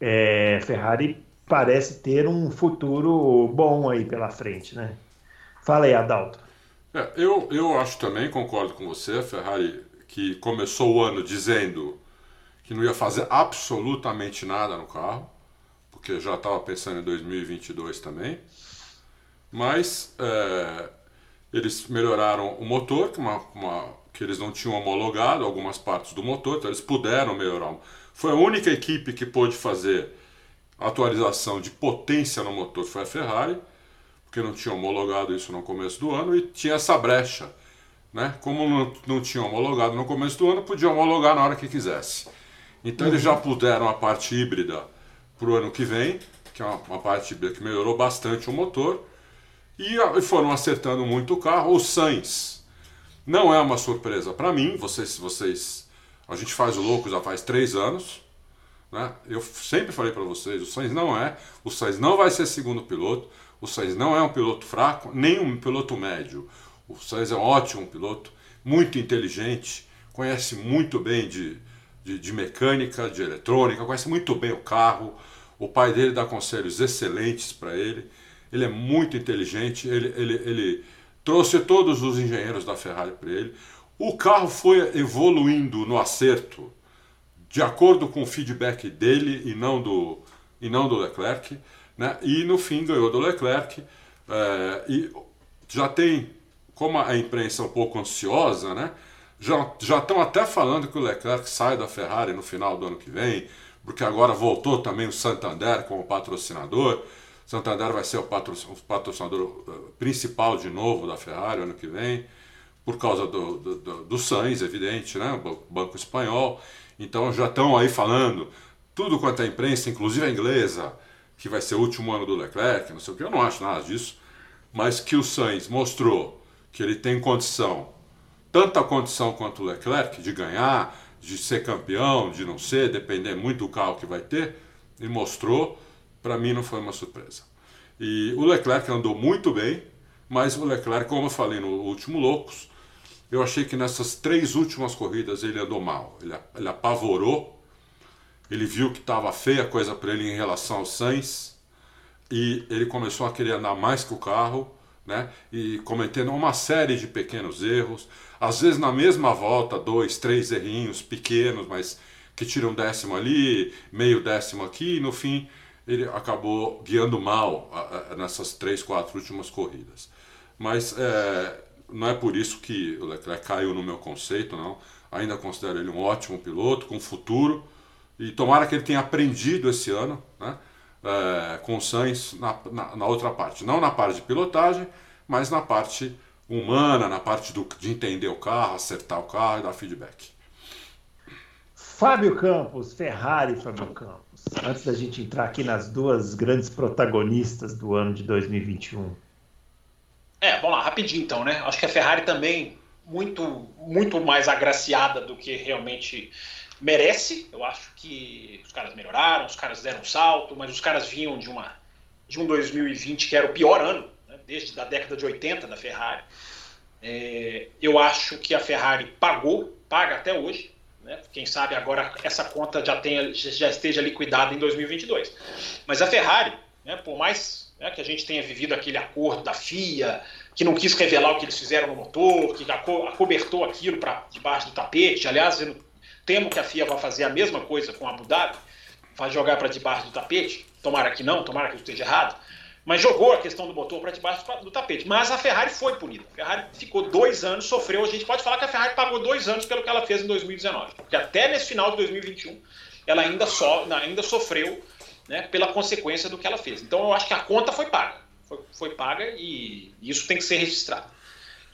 é, Ferrari parece ter um futuro bom aí pela frente, né? Fala aí, Adalto. É, eu, eu acho também, concordo com você, Ferrari que começou o ano dizendo que não ia fazer absolutamente nada no carro, porque já estava pensando em 2022 também. Mas é, eles melhoraram o motor, que, uma, uma, que eles não tinham homologado algumas partes do motor, então eles puderam melhorar. Foi a única equipe que pôde fazer atualização de potência no motor, foi a Ferrari, porque não tinha homologado isso no começo do ano e tinha essa brecha. Né? Como não, não tinha homologado no começo do ano, podia homologar na hora que quisesse. Então uhum. eles já puderam a parte híbrida para o ano que vem, que é uma, uma parte híbrida que melhorou bastante o motor, e foram acertando muito o carro. O Sainz não é uma surpresa para mim, vocês, vocês, a gente faz o louco já faz três anos, né? Eu sempre falei para vocês, o Sainz não é, o Sainz não vai ser segundo piloto, o Sainz não é um piloto fraco, nem um piloto médio. O Sainz é um ótimo piloto, muito inteligente, conhece muito bem de, de, de mecânica, de eletrônica, conhece muito bem o carro. O pai dele dá conselhos excelentes para ele ele é muito inteligente, ele, ele, ele trouxe todos os engenheiros da Ferrari para ele. O carro foi evoluindo no acerto de acordo com o feedback dele e não do, e não do Leclerc, né? e no fim ganhou do Leclerc. É, e já tem, como a imprensa é um pouco ansiosa, né? já, já estão até falando que o Leclerc sai da Ferrari no final do ano que vem, porque agora voltou também o Santander como patrocinador. Santander vai ser o patrocinador eh, principal de novo da Ferrari ano que vem, por causa do, do, do, do Sainz, evidente, né? o Banco Espanhol. Então já estão aí falando, tudo quanto é imprensa, inclusive a inglesa, que vai ser o último ano do Leclerc, não sei o que, eu não acho nada disso, mas que o Sainz mostrou que ele tem condição, tanta condição quanto o Leclerc, de ganhar, de ser campeão, de não ser, depender muito do carro que vai ter, ele mostrou para mim não foi uma surpresa. E o Leclerc andou muito bem, mas o Leclerc, como eu falei no último Loucos, eu achei que nessas três últimas corridas ele andou mal. Ele, ele apavorou, ele viu que estava feia a coisa para ele em relação ao Sainz, e ele começou a querer andar mais que o carro, né? E cometendo uma série de pequenos erros, às vezes na mesma volta, dois, três errinhos pequenos, mas que tiram décimo ali, meio décimo aqui, e no fim ele acabou guiando mal nessas três, quatro últimas corridas. Mas é, não é por isso que o Leclerc caiu no meu conceito, não. Ainda considero ele um ótimo piloto, com futuro, e tomara que ele tenha aprendido esse ano né, é, com o Sainz na, na, na, outra parte. Não na parte de pilotagem, mas na parte humana, na parte do, de entender o carro, acertar o carro e dar feedback. Fábio Campos, Ferrari Fábio Campos antes da gente entrar aqui nas duas grandes protagonistas do ano de 2021? É, vamos lá, rapidinho então, né? Acho que a Ferrari também muito, muito mais agraciada do que realmente merece. Eu acho que os caras melhoraram, os caras deram um salto, mas os caras vinham de uma de um 2020 que era o pior ano, né? desde a década de 80 da Ferrari. É, eu acho que a Ferrari pagou, paga até hoje, né? Quem sabe agora essa conta já, tenha, já esteja liquidada em 2022. Mas a Ferrari, né, por mais né, que a gente tenha vivido aquele acordo da FIA, que não quis revelar o que eles fizeram no motor, que acobertou aquilo para debaixo do tapete. Aliás, eu temo que a FIA vá fazer a mesma coisa com a Abu Dhabi, vai jogar para debaixo do tapete. Tomara que não, tomara que eu esteja errado. Mas jogou a questão do motor para debaixo do tapete. Mas a Ferrari foi punida. A Ferrari ficou dois anos, sofreu. A gente pode falar que a Ferrari pagou dois anos pelo que ela fez em 2019. Porque até nesse final de 2021, ela ainda, so, ainda sofreu né, pela consequência do que ela fez. Então eu acho que a conta foi paga. Foi, foi paga e isso tem que ser registrado.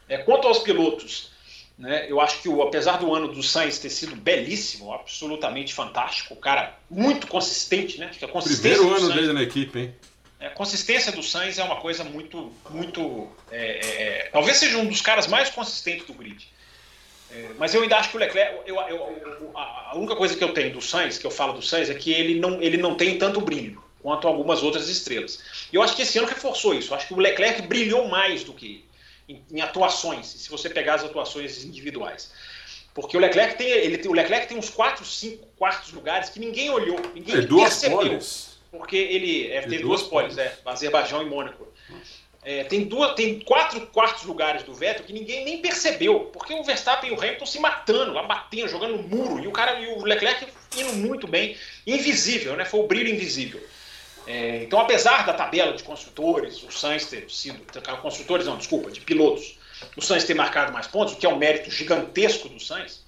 É, quanto aos pilotos, né, eu acho que o, apesar do ano do Sainz ter sido belíssimo, absolutamente fantástico, o cara muito consistente, né? Acho que a consistência Primeiro ano Sainz, dele na equipe, hein? A consistência do Sainz é uma coisa muito. muito é, é, é, talvez seja um dos caras mais consistentes do grid. É, mas eu ainda acho que o Leclerc. Eu, eu, a única coisa que eu tenho do Sainz, que eu falo do Sainz, é que ele não, ele não tem tanto brilho quanto algumas outras estrelas. E eu acho que esse ano reforçou isso. Eu acho que o Leclerc brilhou mais do que em, em atuações, se você pegar as atuações individuais. Porque o Leclerc tem, ele, o Leclerc tem uns 4, 5 quartos lugares que ninguém olhou, ninguém é, percebeu. Poles porque ele é, tem duas, poles, é, Azerbaijão e Mônaco. É, tem, duas, tem quatro quartos lugares do Vettel que ninguém nem percebeu, porque o Verstappen e o Hamilton se matando, lá batendo, jogando no muro, e o cara e o Leclerc indo muito bem, invisível, né? Foi o brilho invisível. É, então, apesar da tabela de construtores, o Sainz ter sido. Construtores, não, desculpa, de pilotos, o Sainz ter marcado mais pontos, o que é um mérito gigantesco do Sainz,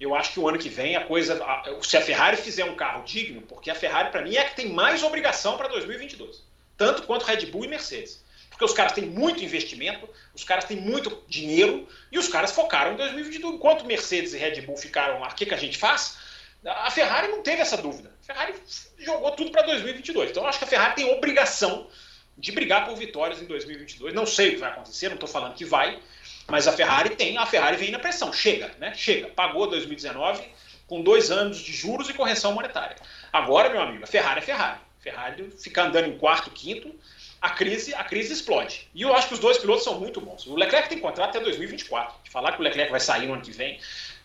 eu acho que o ano que vem a coisa. Se a Ferrari fizer um carro digno, porque a Ferrari, para mim, é a que tem mais obrigação para 2022. Tanto quanto Red Bull e Mercedes. Porque os caras têm muito investimento, os caras têm muito dinheiro e os caras focaram em 2022. Enquanto Mercedes e Red Bull ficaram o que, que a gente faz? A Ferrari não teve essa dúvida. A Ferrari jogou tudo para 2022. Então eu acho que a Ferrari tem obrigação de brigar por vitórias em 2022. Não sei o que vai acontecer, não estou falando que vai, mas a Ferrari tem, a Ferrari vem na pressão, chega, né? Chega, pagou 2019 com dois anos de juros e correção monetária. Agora, meu amigo, a Ferrari é Ferrari. Ferrari fica andando em quarto, quinto, a crise, a crise explode. E eu acho que os dois pilotos são muito bons. O Leclerc tem contrato até 2024. Falar que o Leclerc vai sair no ano que vem,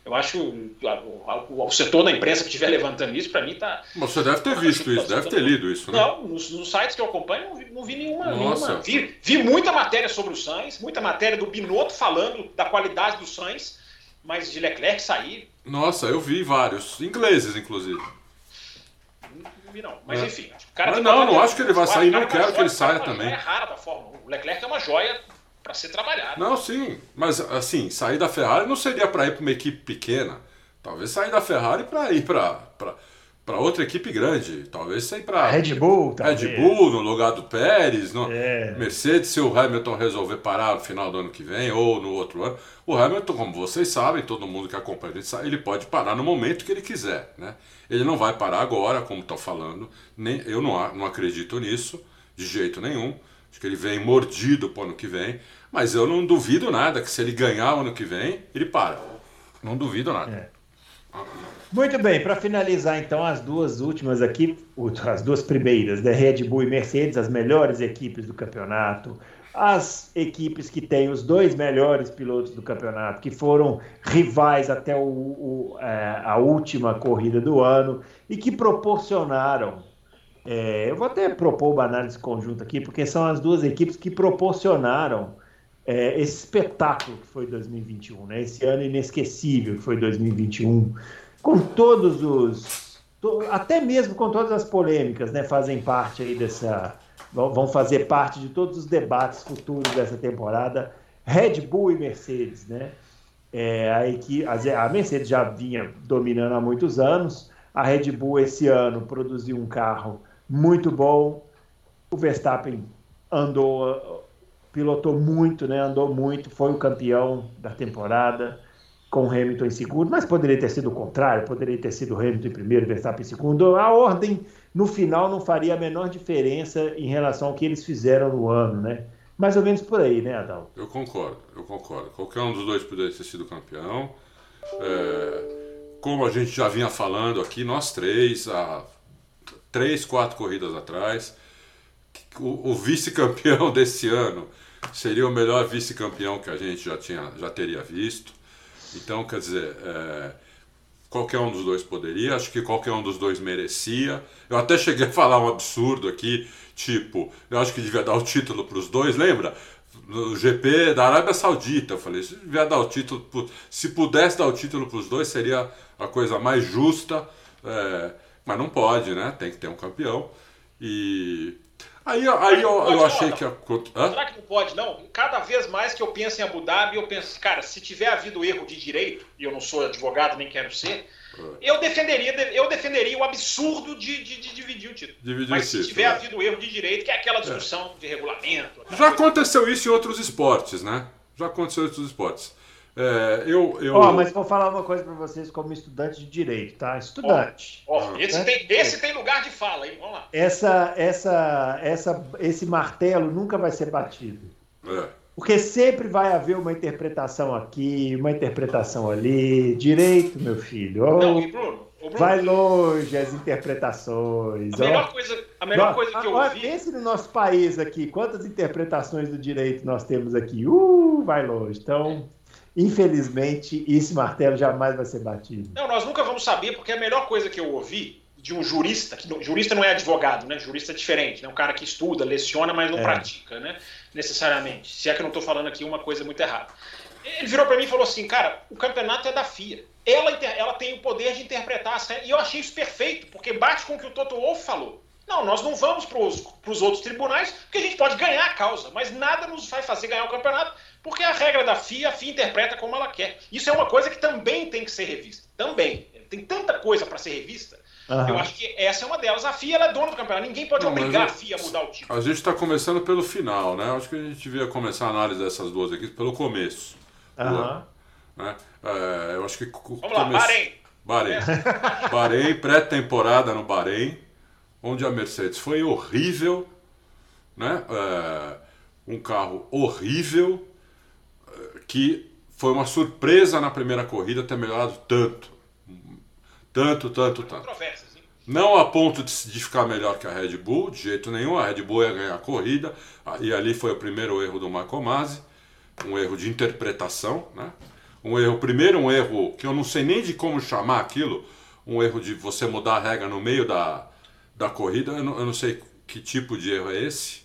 eu acho o, o, o setor da imprensa que estiver levantando isso, para mim tá. Mas você deve ter visto isso, deve ter lido isso, né? Não, nos, nos sites que eu acompanho, não vi, não vi nenhuma. nenhuma. Vi, vi, muita matéria sobre o Sainz, muita matéria do Binotto falando da qualidade do Sainz, mas de Leclerc sair. Nossa, eu vi vários, ingleses, inclusive. Não vi, não. Mas é. enfim. Cara mas não, não acho que ele vai sair, não quero que ele saia também. É rara da Fórmula 1. O Leclerc é uma joia para ser trabalhado. Não, sim, mas assim, sair da Ferrari não seria para ir para uma equipe pequena. Talvez sair da Ferrari para ir para para outra equipe grande, talvez sair para Red Bull, talvez. Red Bull no lugar do Pérez, no é. Mercedes se o Hamilton resolver parar no final do ano que vem ou no outro ano. O Hamilton, como vocês sabem, todo mundo que acompanha ele sabe, ele pode parar no momento que ele quiser, né? Ele não vai parar agora, como estou falando, nem eu não, não acredito nisso de jeito nenhum. Acho que ele vem mordido para o ano que vem. Mas eu não duvido nada que se ele ganhar o ano que vem, ele para. Não duvido nada. É. Muito bem, para finalizar então as duas últimas aqui, as duas primeiras, da né? Red Bull e Mercedes, as melhores equipes do campeonato, as equipes que têm os dois melhores pilotos do campeonato, que foram rivais até o, o, é, a última corrida do ano e que proporcionaram é, eu vou até propor uma análise conjunta aqui, porque são as duas equipes que proporcionaram é, esse espetáculo que foi 2021, né? esse ano inesquecível que foi 2021, com todos os. To, até mesmo com todas as polêmicas, né? Fazem parte aí dessa. Vão fazer parte de todos os debates futuros dessa temporada. Red Bull e Mercedes, né? É, a, equipe, a Mercedes já vinha dominando há muitos anos. A Red Bull esse ano produziu um carro muito bom. O Verstappen andou, pilotou muito, né? Andou muito, foi o campeão da temporada com o Hamilton em segundo, mas poderia ter sido o contrário, poderia ter sido o Hamilton em primeiro, Verstappen em segundo. A ordem no final não faria a menor diferença em relação ao que eles fizeram no ano, né? Mais ou menos por aí, né, Adal? Eu concordo, eu concordo. Qualquer um dos dois poderia ter sido campeão. É, como a gente já vinha falando aqui, nós três, há três, quatro corridas atrás. O, o vice-campeão desse ano seria o melhor vice-campeão que a gente já, tinha, já teria visto. Então, quer dizer, é, qualquer um dos dois poderia, acho que qualquer um dos dois merecia. Eu até cheguei a falar um absurdo aqui, tipo, eu acho que devia dar o título para os dois, lembra? no GP da Arábia Saudita. Eu falei, se vier dar o título, se pudesse dar o título para os dois, seria a coisa mais justa. É, mas não pode, né? Tem que ter um campeão. E aí, aí eu, eu achei que. A... Será que não pode, não? Cada vez mais que eu penso em Abu Dhabi, eu penso, cara, se tiver havido erro de direito, e eu não sou advogado nem quero ser, eu defenderia, eu defenderia o absurdo de, de, de dividir o título. Dividir Mas se tiver é. havido erro de direito, que é aquela discussão é. de regulamento. Já aconteceu isso em outros esportes, né? Já aconteceu em outros esportes. É, eu, eu... Oh, mas vou falar uma coisa para vocês como estudante de direito, tá? Estudante. Oh, oh, esse, tem, esse tem lugar de fala, hein? Vamos lá. Essa, essa, essa, esse martelo nunca vai ser batido. É. Porque sempre vai haver uma interpretação aqui, uma interpretação ali. Direito, meu filho. Oh, Não, e Bruno, Bruno, vai longe as interpretações. A melhor, coisa, a melhor coisa que eu ouvi. Pense no nosso país aqui, quantas interpretações do direito nós temos aqui. Uh, vai longe. Então, infelizmente, esse martelo jamais vai ser batido. Não, nós nunca vamos saber, porque a melhor coisa que eu ouvi de um jurista, que jurista não é advogado, né? Jurista é diferente, né? Um cara que estuda, leciona, mas não é. pratica, né? Necessariamente. Se é que eu não estou falando aqui uma coisa muito errada. Ele virou para mim e falou assim, cara, o campeonato é da FIA. Ela, ela tem o poder de interpretar E eu achei isso perfeito, porque bate com o que o Toto Wolff falou. Não, nós não vamos para os outros tribunais, porque a gente pode ganhar a causa, mas nada nos vai fazer ganhar o campeonato, porque a regra da FIA, a FIA interpreta como ela quer. Isso é uma coisa que também tem que ser revista. Também. Tem tanta coisa para ser revista Uhum. Eu acho que essa é uma delas. A FIA é dona do campeonato. Ninguém pode não, obrigar a FIA a mudar o título. A gente está começando pelo final, né? Acho que a gente devia começar a análise dessas duas aqui pelo começo. Uhum. Né? É, eu acho que. Vamos come... lá, Bahrein. Bahrein. Bahrein, pré-temporada no Bahrein, onde a Mercedes foi horrível, né? É, um carro horrível, é, que foi uma surpresa na primeira corrida ter melhorado tanto. Tanto, tanto, tanto. Não a ponto de, ficar melhor que a Red Bull, de jeito nenhum. A Red Bull ia ganhar a corrida. Ah, e ali foi o primeiro erro do Marco Masi. Um erro de interpretação, né? Um erro, primeiro um erro que eu não sei nem de como chamar aquilo. Um erro de você mudar a regra no meio da, da corrida. Eu não, eu não sei que tipo de erro é esse.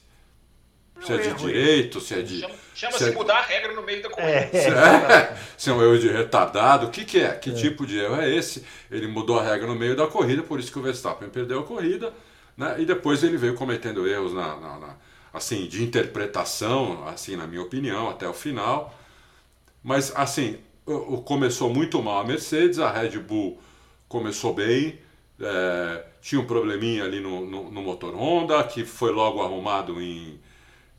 Se é de direito, se é de. Chama-se é... mudar a regra no meio da corrida. É. Se, é, se é um erro de retardado, o que, que é? Que é. tipo de erro é esse? Ele mudou a regra no meio da corrida, por isso que o Verstappen perdeu a corrida, né? E depois ele veio cometendo erros na, na, na assim, de interpretação, assim, na minha opinião, até o final. Mas, assim, começou muito mal a Mercedes, a Red Bull começou bem, é, tinha um probleminha ali no, no, no motor Honda, que foi logo arrumado em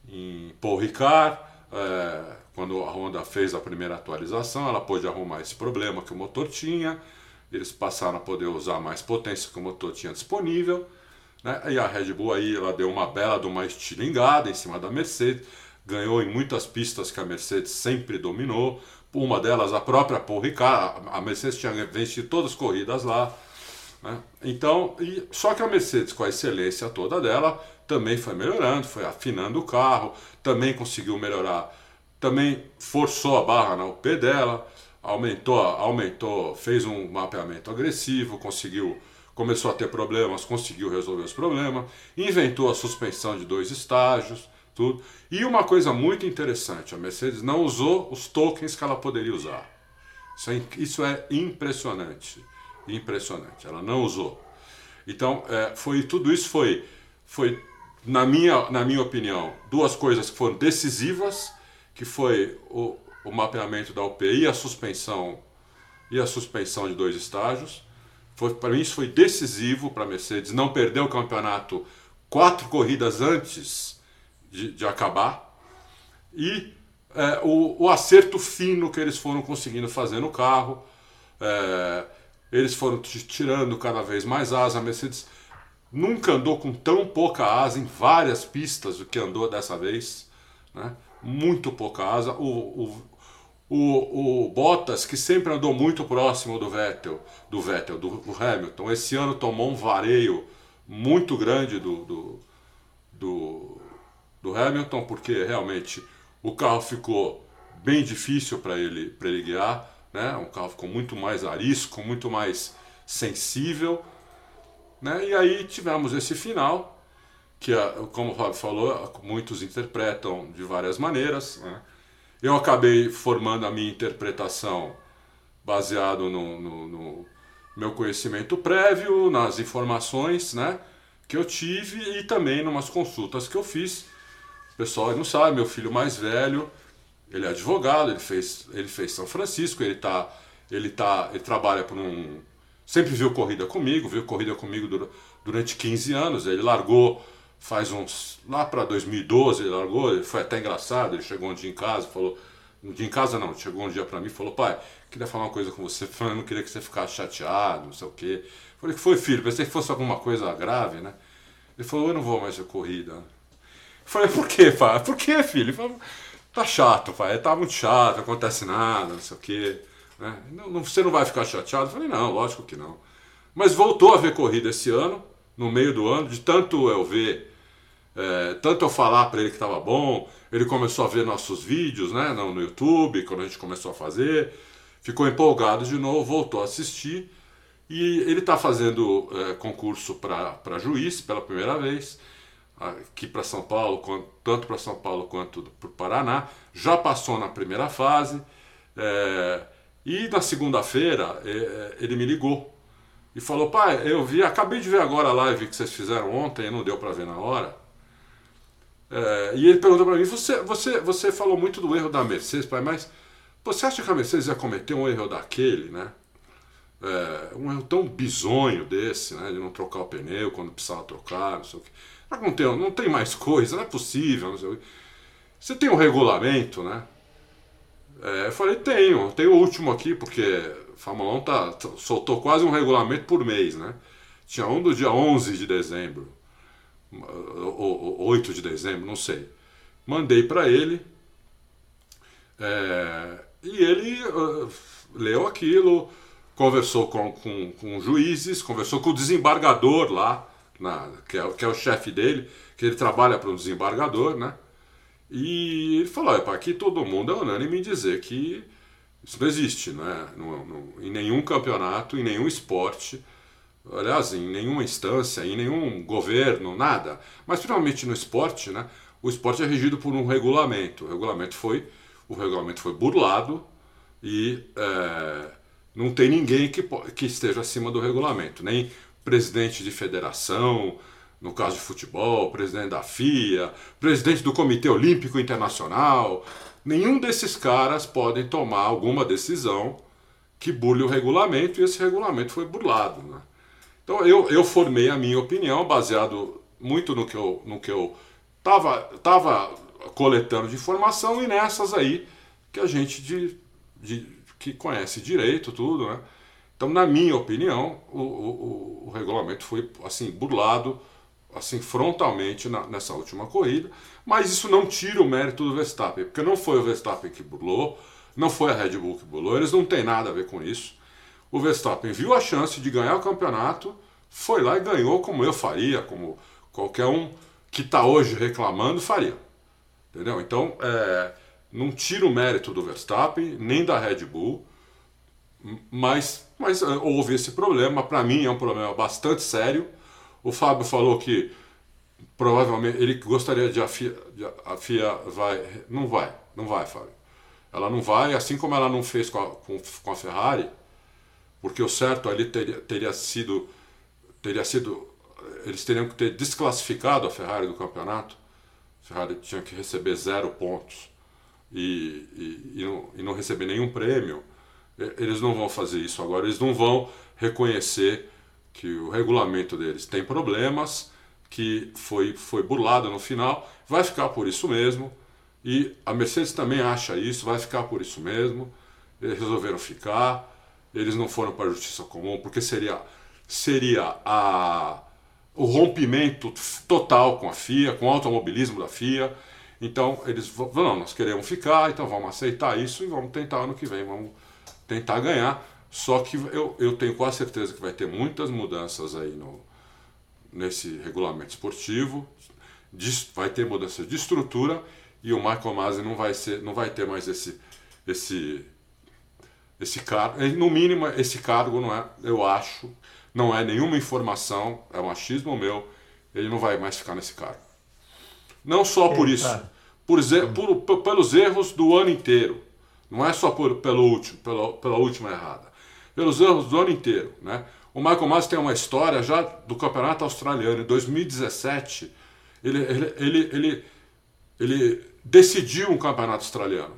em Paul Ricard, é, quando a Honda fez a primeira atualização, ela pôde arrumar esse problema que o motor tinha, eles passaram a poder usar mais potência que o motor tinha disponível, né? e a Red Bull aí ela deu uma bela de uma estilingada em cima da Mercedes, ganhou em muitas pistas que a Mercedes sempre dominou, uma delas a própria Paul Ricard, a Mercedes tinha vencido todas as corridas lá, né? então, e, só que a Mercedes com a excelência toda dela, também foi melhorando, foi afinando o carro, também conseguiu melhorar, também forçou a barra na UP dela, aumentou, aumentou, fez um mapeamento agressivo, conseguiu, começou a ter problemas, conseguiu resolver os problemas, inventou a suspensão de dois estágios, tudo. E uma coisa muito interessante, a Mercedes não usou os tokens que ela poderia usar. Isso é, isso é impressionante, impressionante. Ela não usou. Então, é, foi tudo isso foi foi na minha, na minha opinião, duas coisas que foram decisivas, que foi o, o mapeamento da UPI e a suspensão e a suspensão de dois estágios. Para mim isso foi decisivo para a Mercedes não perder o campeonato quatro corridas antes de, de acabar. E é, o, o, acerto fino que eles foram conseguindo fazer no carro. É, eles foram tirando cada vez mais asa. A Mercedes nunca andou com tão pouca asa em várias pistas do que andou dessa vez. Né? Muito pouca asa. O, o, o, o, Bottas, que sempre andou muito próximo do Vettel, do Vettel, do, do Hamilton, esse ano tomou um vareio muito grande do, do, do, do Hamilton, porque realmente o carro ficou bem difícil para ele, ele guiar. Né? Um carro ficou muito mais arisco, muito mais sensível. Né? E aí tivemos esse final que, como o Fábio falou, muitos interpretam de várias maneiras. Né? Eu acabei formando a minha interpretação baseado no, no, no, meu conhecimento prévio, nas informações né, que eu tive e também em umas consultas que eu fiz. O pessoal não sabe, meu filho mais velho, ele é advogado, ele fez, ele fez São Francisco, ele tá, ele tá, ele trabalha por um, sempre viu corrida comigo, viu corrida comigo durante 15 anos, ele largou faz uns. Lá para 2012 ele largou, foi até engraçado, ele chegou um dia em casa falou. Um dia em casa não, chegou um dia para mim e falou, pai, queria falar uma coisa com você, eu não queria que você ficasse chateado, não sei o quê. Falei, que foi filho? Pensei que fosse alguma coisa grave, né? Ele falou, eu não vou mais de corrida. Falei, por quê, pai? Por quê, filho? Ele falou, tá chato, pai, tá muito chato, não acontece nada, não sei o quê. Né? Não, não, você não vai ficar chateado? Eu falei, não, lógico que não. Mas voltou a ver corrida esse ano, no meio do ano, de tanto eu ver é, tanto eu falar para ele que estava bom, ele começou a ver nossos vídeos né, no, no YouTube, quando a gente começou a fazer, ficou empolgado de novo, voltou a assistir. E ele está fazendo é, concurso para juiz pela primeira vez, aqui para São Paulo, tanto para São Paulo quanto para o Paraná. Já passou na primeira fase. É, e na segunda-feira é, ele me ligou e falou: Pai, eu vi, acabei de ver agora a live que vocês fizeram ontem, não deu para ver na hora. É, e ele perguntou para mim: você, você, você falou muito do erro da Mercedes, pai, mas você acha que a Mercedes ia cometer um erro daquele, né? É, um erro tão bizonho desse, né? De não trocar o pneu quando precisava trocar, não sei o que. Não tem, não tem mais coisa, não é possível, não sei o que. Você tem um regulamento, né? É, eu falei: tenho, tenho o último aqui, porque Fórmula 1 tá, soltou quase um regulamento por mês, né? Tinha um do dia 11 de dezembro ou, 8 de dezembro, não sei. Mandei para ele é, e ele uh, leu aquilo, conversou com, com, com, juízes, conversou com o desembargador lá, na, que, é, que é o chefe dele, que ele trabalha para um desembargador, né? E ele falou: aqui todo mundo é unânime em dizer que isso não existe, né? No, no, em nenhum campeonato, em nenhum esporte aliás, em nenhuma instância, em nenhum governo, nada. Mas principalmente no esporte, né? O esporte é regido por um regulamento. O regulamento foi, o regulamento foi burlado e é, não tem ninguém que, que esteja acima do regulamento, nem presidente de federação, no caso de futebol, presidente da FIA, presidente do Comitê Olímpico Internacional. Nenhum desses caras podem tomar alguma decisão que burle o regulamento e esse regulamento foi burlado. Né? Então eu, eu formei a minha opinião baseado muito no que eu no que eu tava, tava coletando de informação e nessas aí que a gente de, de que conhece direito tudo, né? Então, na minha opinião, o, o, o regulamento foi assim burlado assim frontalmente na, nessa última corrida, mas isso não tira o mérito do Verstappen, porque não foi o Verstappen que burlou, não foi a Red Bull que burlou, eles não têm nada a ver com isso o Verstappen viu a chance de ganhar o campeonato, foi lá e ganhou como eu faria, como qualquer um que está hoje reclamando faria. Entendeu? Então, é, não tira o mérito do Verstappen, nem da Red Bull, mas, mas é, houve esse problema. Para mim é um problema bastante sério. O Fábio falou que provavelmente ele gostaria de a FIA, a FIA vai. Não vai, não vai, Fábio. Ela não vai, assim como ela não fez com a, com, com a Ferrari porque o certo ali teria, teria sido teria sido eles teriam que ter desclassificado a Ferrari do campeonato. A Ferrari tinha que receber zero pontos e, e, e, não, e não receber nenhum prêmio. Eles não vão fazer isso agora. Eles não vão reconhecer que o regulamento deles tem problemas, que foi, foi burlado no final. Vai ficar por isso mesmo. E a Mercedes também acha isso, vai ficar por isso mesmo. Eles resolveram ficar eles não foram para a justiça comum, porque seria, seria a, o rompimento total com a FIA, com o automobilismo da FIA. Então eles não, nós queremos ficar, então vamos aceitar isso e vamos tentar ano que vem, vamos tentar ganhar. Só que eu, eu tenho quase certeza que vai ter muitas mudanças aí no, nesse regulamento esportivo, vai ter mudança de estrutura e o Michael Masi não vai ser, não vai ter mais esse, esse esse cargo, no mínimo, esse cargo não é, eu acho, não é nenhuma informação, é um achismo meu. ele não vai mais ficar nesse cargo. Não só por isso, por, por, pelos erros do ano inteiro. Não é só por, pelo último, pela, pela última errada. Pelos erros do ano inteiro. Né? O Michael Masi tem uma história já do campeonato australiano. Em 2017, ele, ele, ele, ele, ele decidiu um campeonato australiano.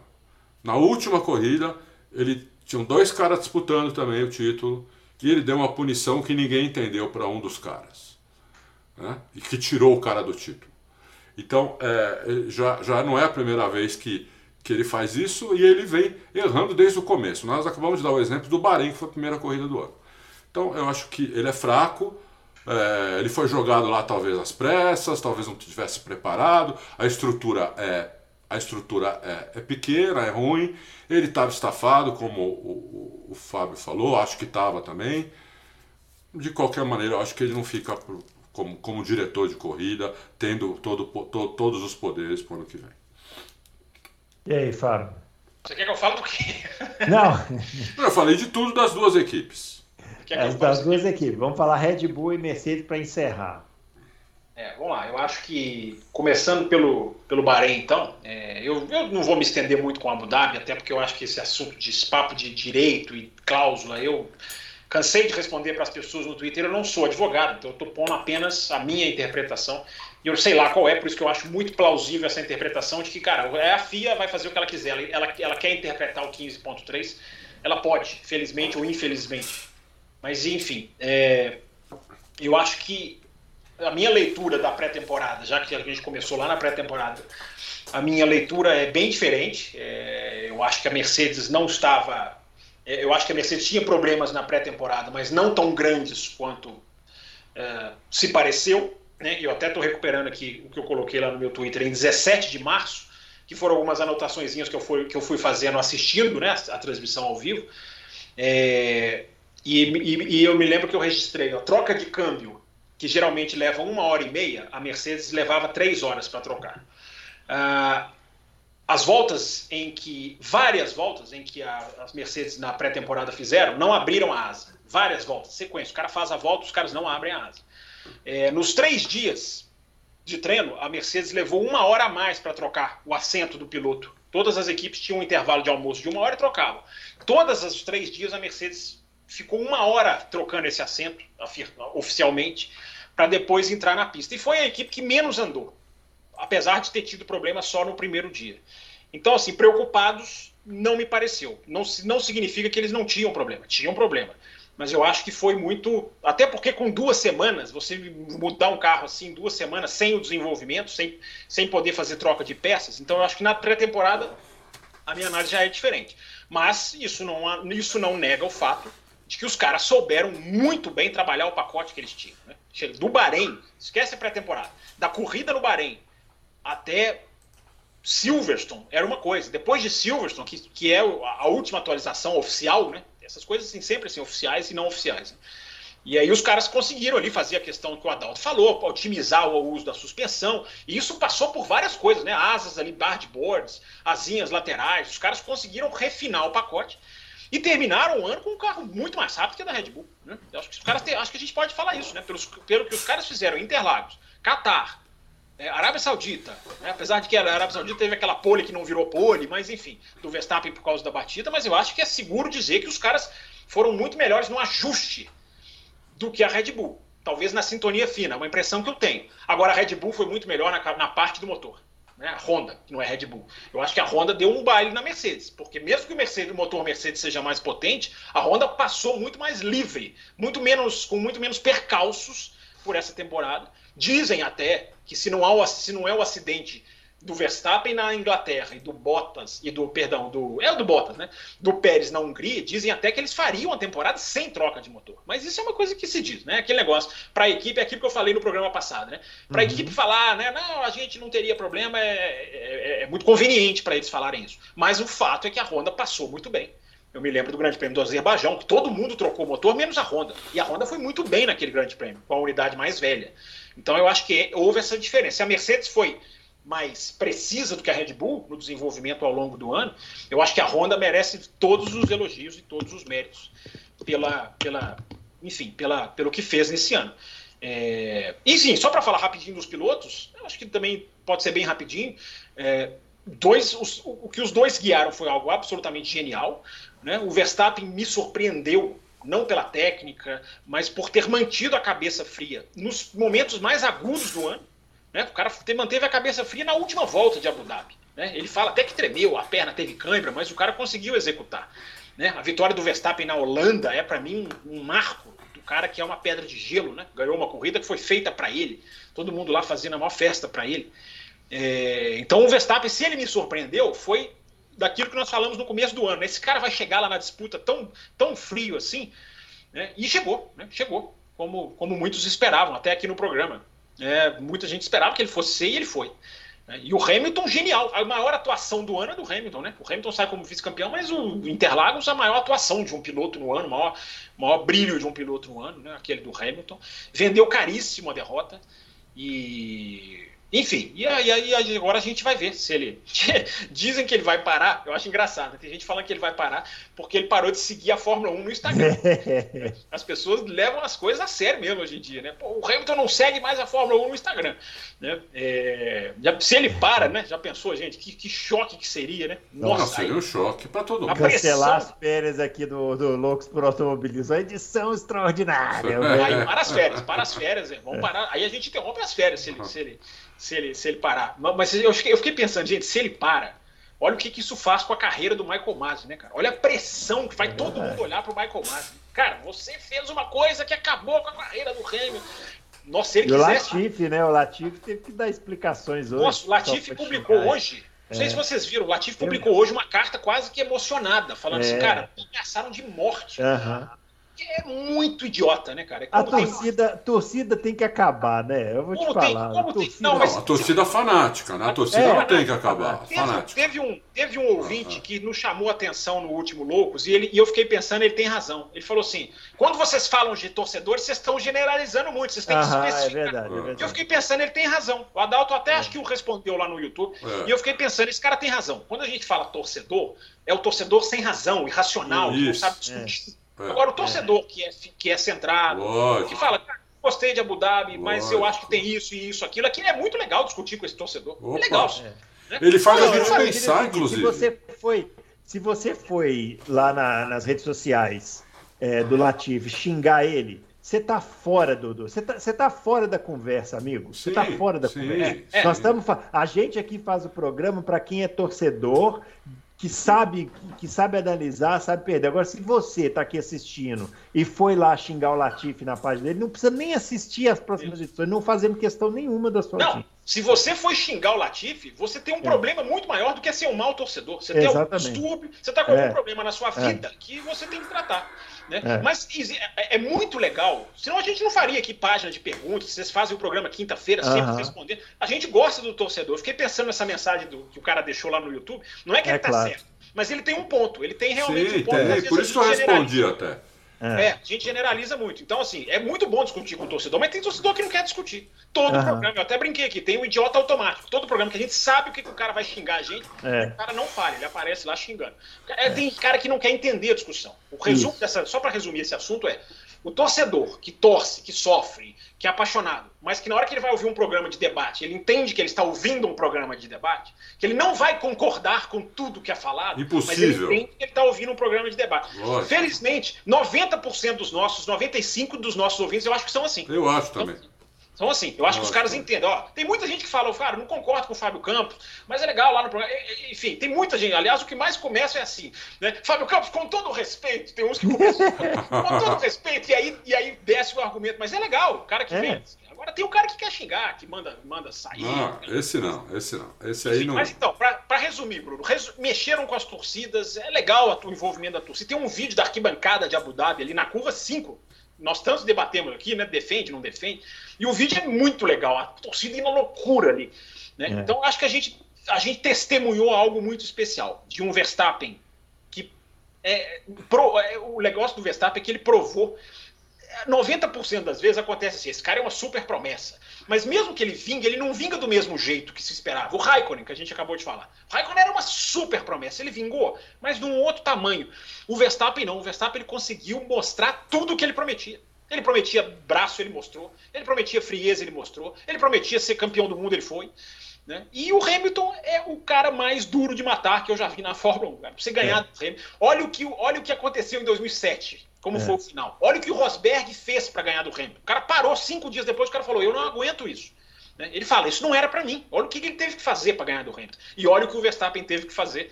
Na última corrida, ele tinham dois caras disputando também o título e ele deu uma punição que ninguém entendeu para um dos caras. Né? E que tirou o cara do título. Então, é, já, já não é a primeira vez que, que ele faz isso e ele vem errando desde o começo. Nós acabamos de dar o exemplo do Bahrein, que foi a primeira corrida do ano. Então, eu acho que ele é fraco, é, ele foi jogado lá talvez às pressas, talvez não tivesse preparado, a estrutura é, a estrutura é, é pequena, é ruim, ele estava estafado, como o, o, o Fábio falou, acho que estava também. De qualquer maneira, eu acho que ele não fica como, como diretor de corrida, tendo todo, to, todos os poderes para o ano que vem. E aí, Fábio? Você quer que eu fale do quê? Não. eu falei de tudo das duas equipes. É, das duas equipes. Vamos falar Red Bull e Mercedes para encerrar. É, vamos lá, eu acho que, começando pelo, pelo Bahrein, então, é, eu, eu não vou me estender muito com a Abu Dhabi, até porque eu acho que esse assunto de papo de direito e cláusula, eu cansei de responder para as pessoas no Twitter, eu não sou advogado, então eu estou pondo apenas a minha interpretação. Eu sei lá qual é, por isso que eu acho muito plausível essa interpretação de que, cara, é a FIA vai fazer o que ela quiser, ela, ela, ela quer interpretar o 15.3, ela pode, felizmente ou infelizmente. Mas, enfim, é, eu acho que a minha leitura da pré-temporada, já que a gente começou lá na pré-temporada, a minha leitura é bem diferente. É, eu acho que a Mercedes não estava é, eu acho que a Mercedes tinha problemas na pré-temporada, mas não tão grandes quanto é, se pareceu. Né? Eu até estou recuperando aqui o que eu coloquei lá no meu Twitter em 17 de março, que foram algumas anotações que eu fui, que eu fui fazendo assistindo né, a, a transmissão ao vivo. É, e, e, e, eu me lembro que eu registrei a troca de câmbio, que geralmente leva uma hora e meia, a Mercedes levava três horas para trocar. Ah, as voltas em que, várias voltas em que a, as Mercedes na pré-temporada fizeram, não abriram a asa. Várias voltas, sequência. O cara faz a volta, os caras não abrem a asa. É, nos três dias de treino, a Mercedes levou uma hora a mais para trocar o assento do piloto. Todas as equipes tinham um intervalo de almoço de uma hora e trocavam. Todas os três dias a Mercedes ficou uma hora trocando esse assento oficialmente para depois entrar na pista. E foi a equipe que menos andou apesar de ter tido problema só no primeiro dia. Então, assim, preocupados não me pareceu. Não, não significa que eles não tinham problema. Tinham problema. Mas eu acho que foi muito. Até porque com duas semanas, você mudar um carro assim, duas semanas, sem o desenvolvimento, sem, sem poder fazer troca de peças. Então eu acho que na pré-temporada a minha análise já é diferente. Mas isso não, isso não nega o fato de que os caras souberam muito bem trabalhar o pacote que eles tinham. Né? Do Bahrein, esquece a pré-temporada, da corrida no Bahrein até Silverstone era uma coisa. Depois de Silverstone, que, que é a última atualização oficial, né? Essas coisas assim, sempre assim, oficiais e não oficiais. Né? E aí os caras conseguiram ali fazer a questão que o Adalto falou, otimizar o uso da suspensão. E isso passou por várias coisas, né? Asas ali, boards, asinhas laterais. Os caras conseguiram refinar o pacote e terminaram o ano com um carro muito mais rápido que a da Red Bull. Né? acho que os caras acho que a gente pode falar isso, né? Pelos, pelo que os caras fizeram, Interlagos, Qatar, é, Arábia Saudita, né? apesar de que a Arábia Saudita teve aquela pole que não virou pole, mas enfim, do Verstappen por causa da batida, mas eu acho que é seguro dizer que os caras foram muito melhores no ajuste do que a Red Bull. Talvez na sintonia fina, uma impressão que eu tenho. Agora a Red Bull foi muito melhor na, na parte do motor. Né? A Honda, que não é Red Bull. Eu acho que a Honda deu um baile na Mercedes, porque mesmo que o, Mercedes, o motor Mercedes seja mais potente, a Honda passou muito mais livre, muito menos, com muito menos percalços por essa temporada. Dizem até que se não, há, se não é o acidente do Verstappen na Inglaterra e do Bottas e do perdão do é o do Bottas, né? Do Pérez na Hungria, dizem até que eles fariam a temporada sem troca de motor. Mas isso é uma coisa que se diz, né? Aquele negócio para a equipe é aquilo que eu falei no programa passado, né? Para a uhum. equipe falar, né? Não, a gente não teria problema é, é, é muito conveniente para eles falarem isso. Mas o fato é que a Honda passou muito bem. Eu me lembro do Grande Prêmio do Azerbaijão, que todo mundo trocou o motor, menos a Honda. E a Honda foi muito bem naquele Grande Prêmio, com a unidade mais velha. Então eu acho que houve essa diferença. A Mercedes foi mais precisa do que a Red Bull no desenvolvimento ao longo do ano, eu acho que a Honda merece todos os elogios e todos os méritos pela, pela enfim, pela, pelo que fez nesse ano. É... E sim, só para falar rapidinho dos pilotos, acho que também pode ser bem rapidinho. É... Dois, os, o que os dois guiaram foi algo absolutamente genial. Né? O Verstappen me surpreendeu, não pela técnica, mas por ter mantido a cabeça fria nos momentos mais agudos do ano. Né? O cara manteve a cabeça fria na última volta de Abu Dhabi. Né? Ele fala até que tremeu, a perna teve cãibra, mas o cara conseguiu executar. Né? A vitória do Verstappen na Holanda é, para mim, um, um, marco do cara que é uma pedra de gelo. Né? Ganhou uma corrida que foi feita para ele. Todo mundo lá fazendo a maior festa para ele. É, então o Verstappen, se ele me surpreendeu, foi daquilo que nós falamos no começo do ano. Esse cara vai chegar lá na disputa tão, tão frio assim. Né? E chegou, né? chegou, como, como muitos esperavam, até aqui no programa. É, muita gente esperava que ele fosse ser e ele foi. Né? E o Hamilton, genial. A maior atuação do ano é do Hamilton, né? O Hamilton sai como vice-campeão, mas o Interlagos, a maior atuação de um piloto no ano, o maior, maior brilho de um piloto no ano, né? Aquele do Hamilton. Vendeu caríssimo a derrota. E enfim, e aí, aí, agora a gente vai ver se ele. Dizem que ele vai parar, eu acho engraçado. Tem gente falando que ele vai parar porque ele parou de seguir a Fórmula 1 no Instagram. As pessoas levam as coisas a sério mesmo hoje em dia, né? Pô, o Hamilton não segue mais a Fórmula 1 no Instagram. Né? É... se ele para, né? Já pensou, gente? Que, que choque que seria, né? Nossa, Nossa seria um choque para todo mundo. Cancelar as férias aqui do, do Loucos por Automobilismo. A edição extraordinária. aí para as férias, para as férias. Vamos parar. Aí a gente interrompe as férias se ele. Se ele se ele, se ele parar. Mas eu fiquei, eu fiquei pensando, gente, se ele para, olha o que, que isso faz com a carreira do Michael Masi, né, cara? Olha a pressão que faz é todo mundo olhar pro Michael Masi. Cara, você fez uma coisa que acabou com a carreira do Hamilton. Nossa, se ele e quisesse... o Latifi, né? O Latifi teve que dar explicações hoje. Nossa, o Latifi publicou hoje. Não sei é. se vocês viram, o Latifi publicou hoje uma carta quase que emocionada, falando assim, é. assim, cara, ameaçaram de morte. Uhum é muito idiota, né, cara? É a torcida, tem... torcida tem que acabar, né? Eu vou como te falar. Tem, torcida... Não, mas... a torcida fanática, né? A torcida é, não tem que acabar. Teve, teve, um, teve um ouvinte que nos chamou a atenção no último Loucos e, ele, e eu fiquei pensando, ele tem razão. Ele falou assim: quando vocês falam de torcedores, vocês estão generalizando muito, vocês têm que Aham, especificar. É verdade, é verdade. E eu fiquei pensando, ele tem razão. O Adalto até é. acho que o respondeu lá no YouTube. É. E eu fiquei pensando, esse cara tem razão. Quando a gente fala torcedor, é o torcedor sem razão, irracional, Isso. que não sabe discutir é, Agora, o torcedor é. que, é, que é centrado, Lógico. que fala, gostei de Abu Dhabi, mas Lógico. eu acho que tem isso e isso, aquilo, aqui é muito legal discutir com esse torcedor. É Opa. É legal. Né? Ele faz não, a gente pensar, inclusive. Se você foi, se você foi lá na, nas redes sociais é, do Latif xingar ele, você tá fora, Dudu. Você tá, você tá fora da conversa, amigo. Você tá fora da sim, conversa. É, Nós estamos. A gente aqui faz o programa para quem é torcedor que sabe, que sabe analisar, sabe perder. Agora, se você está aqui assistindo e foi lá xingar o Latifi na página dele, não precisa nem assistir as próximas edições, não fazendo questão nenhuma da sua Não, se você foi xingar o Latifi, você tem um é. problema muito maior do que ser um mau torcedor. Você tem um distúrbio, você está com algum é. problema na sua é. vida que você tem que tratar. Né? É. Mas é, é, muito legal, senão a gente não faria aqui página de perguntas, vocês fazem o programa quinta-feira, sempre uhum. respondendo. A gente gosta do torcedor. Eu fiquei pensando nessa mensagem do, que o cara deixou lá no YouTube. Não é que é ele tá claro. certo, mas ele tem um ponto. Ele tem realmente Sim, um ponto. Tem. Por isso que eu respondi até. É. é. a gente generaliza muito. Então, assim, é muito bom discutir com o torcedor, mas tem torcedor que não quer discutir. Todo uhum. programa, eu até brinquei aqui, tem o um idiota automático. Todo programa que a gente sabe o que, que o cara vai xingar a gente, é. o cara não fala, ele aparece lá xingando. É, tem cara que não quer entender a discussão. O resumo Isso. dessa, só para resumir esse assunto é: o torcedor que torce, que sofre, que é apaixonado, mas que na hora que ele vai ouvir um programa de debate, ele entende que ele está ouvindo um programa de debate, que ele não vai concordar com tudo que é falado, Impossível. mas ele entende que ele está ouvindo um programa de debate. Lógico. Felizmente, 90% dos nossos, 95% dos nossos ouvintes, eu acho que são assim. Eu acho também. Então, então, assim, eu acho que os caras entendem. Ó, tem muita gente que fala, cara, não concordo com o Fábio Campos, mas é legal lá no programa. Enfim, tem muita gente. Aliás, o que mais começa é assim, né? Fábio Campos, com todo respeito, tem uns que começam com todo respeito, e aí, e aí desce o argumento, mas é legal, o cara que é. vem. Agora tem o cara que quer xingar, que manda, manda sair. Não, esse não, esse não. Esse aí Enfim, não. Mas então, para resumir, Bruno, resu mexeram com as torcidas, é legal o envolvimento da torcida. Tem um vídeo da arquibancada de Abu Dhabi ali na curva 5 nós tanto debatemos aqui, né? Defende, não defende. E o vídeo é muito legal, a torcida indo loucura ali. Né? É. Então acho que a gente, a gente testemunhou algo muito especial de um Verstappen que é, pro, é, o negócio do Verstappen é que ele provou 90% das vezes acontece assim, esse cara é uma super promessa. Mas mesmo que ele vingue, ele não vinga do mesmo jeito que se esperava. O Raikkonen, que a gente acabou de falar. O Raikkonen era uma super promessa, ele vingou, mas de um outro tamanho. O Verstappen não, o Verstappen ele conseguiu mostrar tudo o que ele prometia. Ele prometia braço, ele mostrou. Ele prometia frieza, ele mostrou. Ele prometia ser campeão do mundo, ele foi. Né? E o Hamilton é o cara mais duro de matar que eu já vi na Fórmula 1. Cara. Pra você ganhar é. do Hamilton. Olha o, que, olha o que aconteceu em 2007, como é. foi o final. Olha o que o Rosberg fez para ganhar do Hamilton. O cara parou cinco dias depois, o cara falou: Eu não aguento isso. Né? Ele fala: Isso não era para mim. Olha o que, ele teve que fazer para ganhar do Hamilton. E olha o que o Verstappen teve que fazer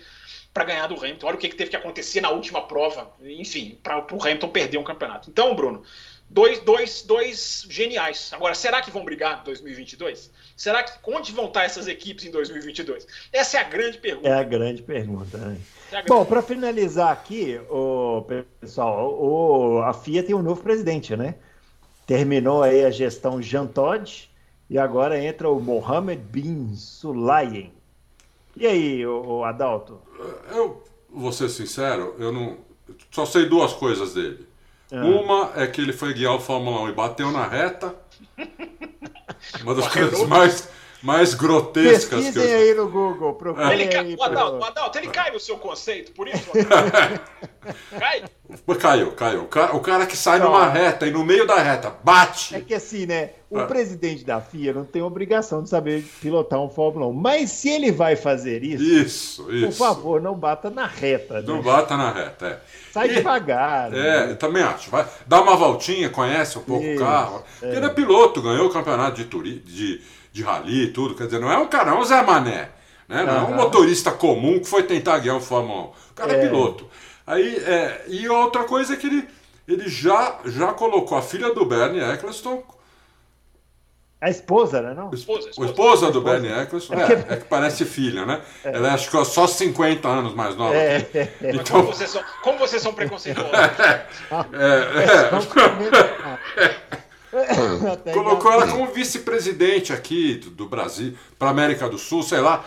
para ganhar do Hamilton. Olha o que, que teve que acontecer na última prova, enfim, para o Hamilton perder um campeonato. Então, Bruno, dois, dois, dois geniais. Agora, será que vão brigar em 2022? Será que onde vão estar essas equipes em 2022? Essa é a grande pergunta. É a grande pergunta. Né? É grande Bom, para finalizar aqui, o pessoal, o, a FIA tem um novo presidente, né? Terminou aí a gestão Jean Todt e agora entra o Mohamed Bin Sulayem. E aí, o, Adalto? Eu vou ser sincero, eu não só sei duas coisas dele. Ah. Uma é que ele foi guiar o Fórmula 1 e bateu na reta. Uma das coisas mais, mais grotescas Pesquisem que eu... aí no Google, procurem ele cai, aí. O Adalto, o Adalto, ele cai no seu conceito, por isso? cai? Caiu, caiu. O cara, que sai numa reta e no meio da reta bate. É que assim, né? O ah. presidente da FIA não tem obrigação de saber pilotar um Fórmula 1. Mas se ele vai fazer isso, isso, isso. por favor, não bata na reta. Né? Não bata na reta, é. Sai e, devagar. É, né? eu também acho. Vai, dá uma voltinha, conhece um pouco isso, o carro. É. Ele é piloto, ganhou o campeonato de, turi, de, de rally e tudo. Quer dizer, não é um cara, não é um Zé Mané. Né? Não uhum. é um motorista comum que foi tentar guiar um Fórmula 1. O cara é, é piloto. Aí, é, e outra coisa é que ele, ele já, já colocou a filha do Bernie Eccleston a esposa, né? Não? Esposa, esposa. A esposa do Bernie Eccleston. É, é, é, que parece filha, né? É. Ela é acho que só 50 anos mais nova. É. Então... Como, vocês são, como vocês são preconceituosos? É, Colocou ela como vice-presidente aqui do, do Brasil, para América do Sul, sei lá.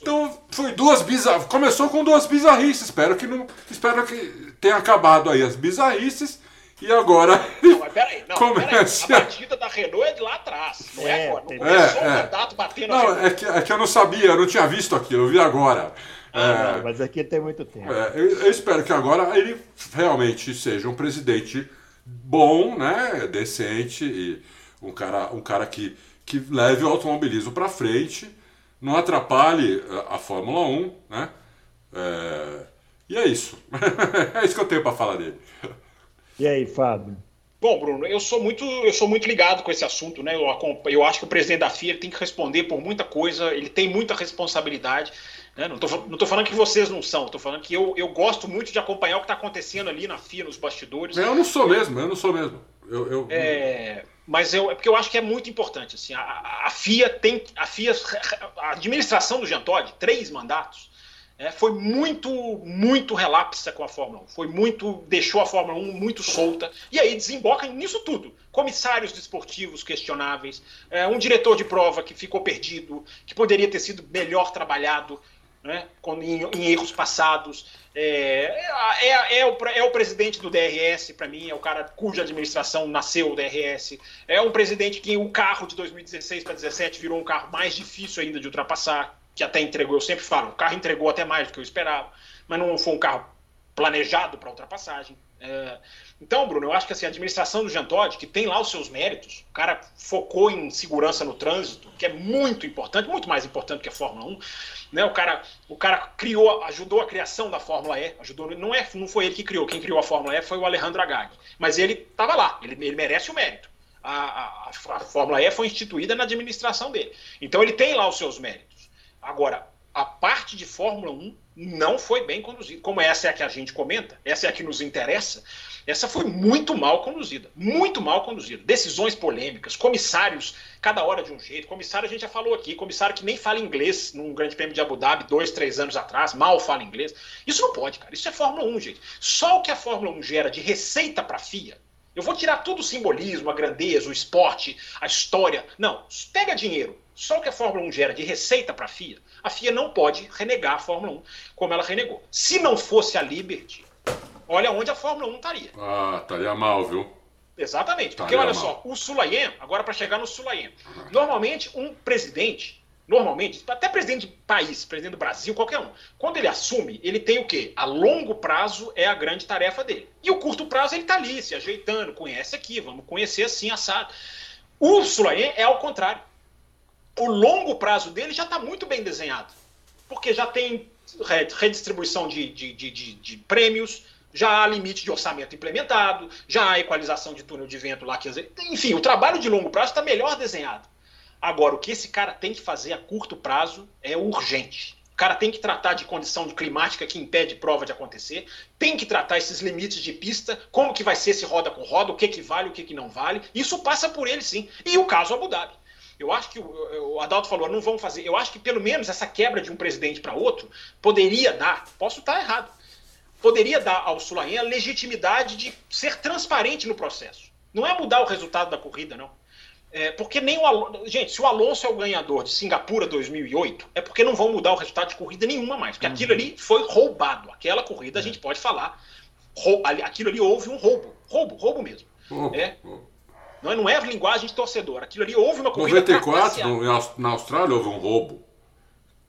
Então foi duas bizarrices. Começou com duas bizarrices. Espero que não. Espero que tenha acabado aí as bizarrices e agora. Não, mas peraí, não, começa... peraí. A batida da Renault é de lá atrás. Não é, é agora. Não começou é, o mandato batendo Não, é que, é que eu não sabia, eu não tinha visto aquilo, eu vi agora. Ah, é, não, mas aqui tem muito tempo. É, eu, eu, espero que agora ele realmente seja um presidente bom, né? Decente e um cara, um cara que, que leve o automobilismo para frente, não atrapalhe a, a Fórmula 1, né? É, e é isso. é isso que eu tenho para falar dele. E aí, Fábio? Bom, Bruno, eu sou muito, eu sou muito ligado com esse assunto, né? Eu, eu acho que o presidente da FIA tem que responder por muita coisa, ele tem muita responsabilidade. Né? Não estou falando que vocês não são, estou falando que eu, eu gosto muito de acompanhar o que está acontecendo ali na FIA, nos bastidores. Eu não sou mesmo, eu não sou mesmo. Eu, eu... É, mas eu, é porque eu acho que é muito importante. Assim, a, a FIA tem. A FIA, a administração do Jean Todt, três mandatos, é, foi muito, muito relapsa com a Fórmula 1. Foi muito, deixou a Fórmula 1 muito solta. E aí desemboca nisso tudo. Comissários desportivos questionáveis, é, um diretor de prova que ficou perdido, que poderia ter sido melhor trabalhado né, em, em erros passados. É, é, é, o, é o presidente do DRS, para mim, é o cara cuja administração nasceu o DRS. É um presidente que o carro de 2016 para 2017 virou um carro mais difícil ainda de ultrapassar que até entregou, eu sempre falo, o carro entregou até mais do que eu esperava, mas não foi um carro planejado para ultrapassagem. É, então, Bruno, eu acho que assim, a administração do Jean Todt, que tem lá os seus méritos, o cara focou em segurança no trânsito, que é muito importante, muito mais importante que a Fórmula 1. Né? O, cara, o cara criou, ajudou a criação da Fórmula E, ajudou, não, é, não foi ele que criou, quem criou a Fórmula E foi o Alejandro Agag, mas ele estava lá, ele, ele merece o mérito. A, a, a, Fórmula E foi instituída na administração dele. Então ele tem lá os seus méritos. Agora, a parte de Fórmula 1 não foi bem conduzida. Como essa é a que a gente comenta, essa é a que nos interessa, essa foi muito mal conduzida. Muito mal conduzida. Decisões polêmicas, comissários, cada hora de um jeito. Comissário, a gente já falou aqui, comissário que nem fala inglês num grande prêmio de Abu Dhabi, dois, três anos atrás, mal fala inglês. Isso não pode, cara. Isso é Fórmula 1, gente. Só o que a Fórmula 1 gera de receita para a FIA, eu vou tirar todo o simbolismo, a grandeza, o esporte, a história. Não, pega dinheiro, só o que a Fórmula 1 gera de receita para a FIA, a FIA não pode renegar a Fórmula 1 como ela renegou. Se não fosse a Liberty, olha onde a Fórmula 1 estaria. Ah, estaria mal, viu? Exatamente. Porque olha só, o Sulayen, agora para chegar no Sulayen, normalmente um presidente normalmente, até presidente de país, presidente do Brasil, qualquer um, quando ele assume, ele tem o quê? A longo prazo é a grande tarefa dele. E o curto prazo ele está ali, se ajeitando, conhece aqui, vamos conhecer assim, assado. O Sulayen é ao contrário. O longo prazo dele já está muito bem desenhado. Porque já tem redistribuição de, de, de, de, prêmios, já há limite de orçamento implementado, já há equalização de túnel de vento lá. Que, enfim, o trabalho de longo prazo está melhor desenhado. Agora, o que esse cara tem que fazer a curto prazo é urgente. O cara tem que tratar de condição climática que impede prova de acontecer, tem que tratar esses limites de pista, como que vai ser se roda com roda, o que, que vale, o que, que não vale. Isso passa por ele sim. E o caso Abu Dhabi. Eu acho que o, Adalto falou, não vão fazer. Eu acho que pelo menos essa quebra de um presidente para outro poderia dar, posso estar errado, poderia dar ao Sulaim a legitimidade de ser transparente no processo. Não é mudar o resultado da corrida, não. É, porque nem o Alonso. Gente, se o Alonso é o ganhador de Singapura 2008, é porque não vão mudar o resultado de corrida nenhuma mais. Porque uhum. aquilo ali foi roubado. Aquela corrida a gente pode falar. aquilo ali houve um roubo. Roubo, roubo mesmo. Uhum. É. Não, é, não é linguagem de torcedor. Aquilo ali houve uma corrida. 94, no, na Austrália, houve um roubo.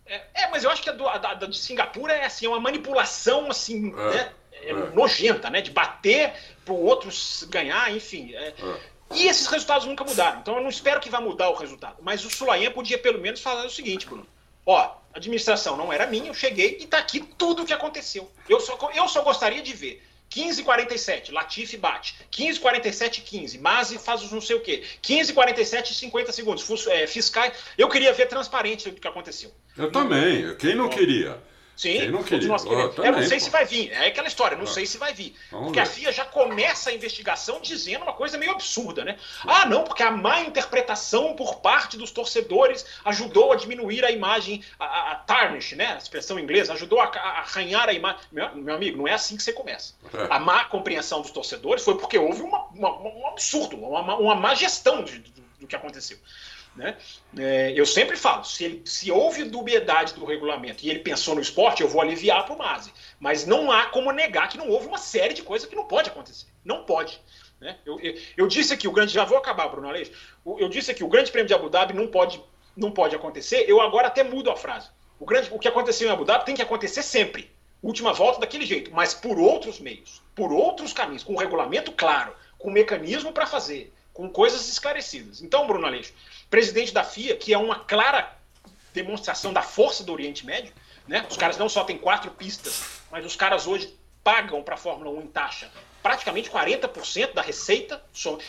É, é, mas eu acho que a, do, a, a de Singapura é assim, é uma manipulação assim, é, né? É, é. nojenta, né? De bater para o outro ganhar, enfim. É. E esses resultados nunca mudaram. Então eu não espero que vá mudar o resultado. Mas o Sulaim podia pelo menos falar o seguinte, Bruno. Ó, a administração não era minha, eu cheguei e está aqui tudo o que aconteceu. Eu só, eu só gostaria de ver 15,47, Latifi bate. 15,47, 15. Masi faz os não sei o quê. 15,47, 50 segundos. É, fiscais. Eu queria ver transparente o que aconteceu. Eu também. Quem não queria? Sim, não. Nós queremos. Oh, eu não sei pô. se vai vir. É aquela história, não ah. sei se vai vir. Porque ver. a FIA já começa a investigação dizendo uma coisa meio absurda, né? Ah, não, porque a má interpretação por parte dos torcedores ajudou a diminuir a imagem, a, a tarnish, né? A expressão inglesa, ajudou a, a arranhar a imagem. Meu, meu, amigo, não é assim que você começa. É. A má compreensão dos torcedores foi porque houve uma, uma, um absurdo, uma, uma má gestão de, do, do que aconteceu. Né? É, eu sempre falo, se, ele, se houve dubiedade do regulamento e ele pensou no esporte, eu vou aliviar para o Masi. Mas não há como negar que não houve uma série de coisas que não pode acontecer. Não pode. Né? Eu, eu, eu, disse aqui, o grande. Já vou acabar, Bruno Aleixo. Eu disse aqui, o grande prêmio de Abu Dhabi não pode, não pode acontecer. Eu agora até mudo a frase. O, grande, o que aconteceu em Abu Dhabi tem que acontecer sempre. Última volta daquele jeito, mas por outros meios, por outros caminhos, com um regulamento claro, com um mecanismo para fazer, com coisas esclarecidas. Então, Bruno Aleixo, presidente da FIA, que é uma clara demonstração da força do Oriente Médio, né? Os caras não só têm quatro pistas, mas os caras hoje pagam para a Fórmula 1 em taxa praticamente 40% da receita.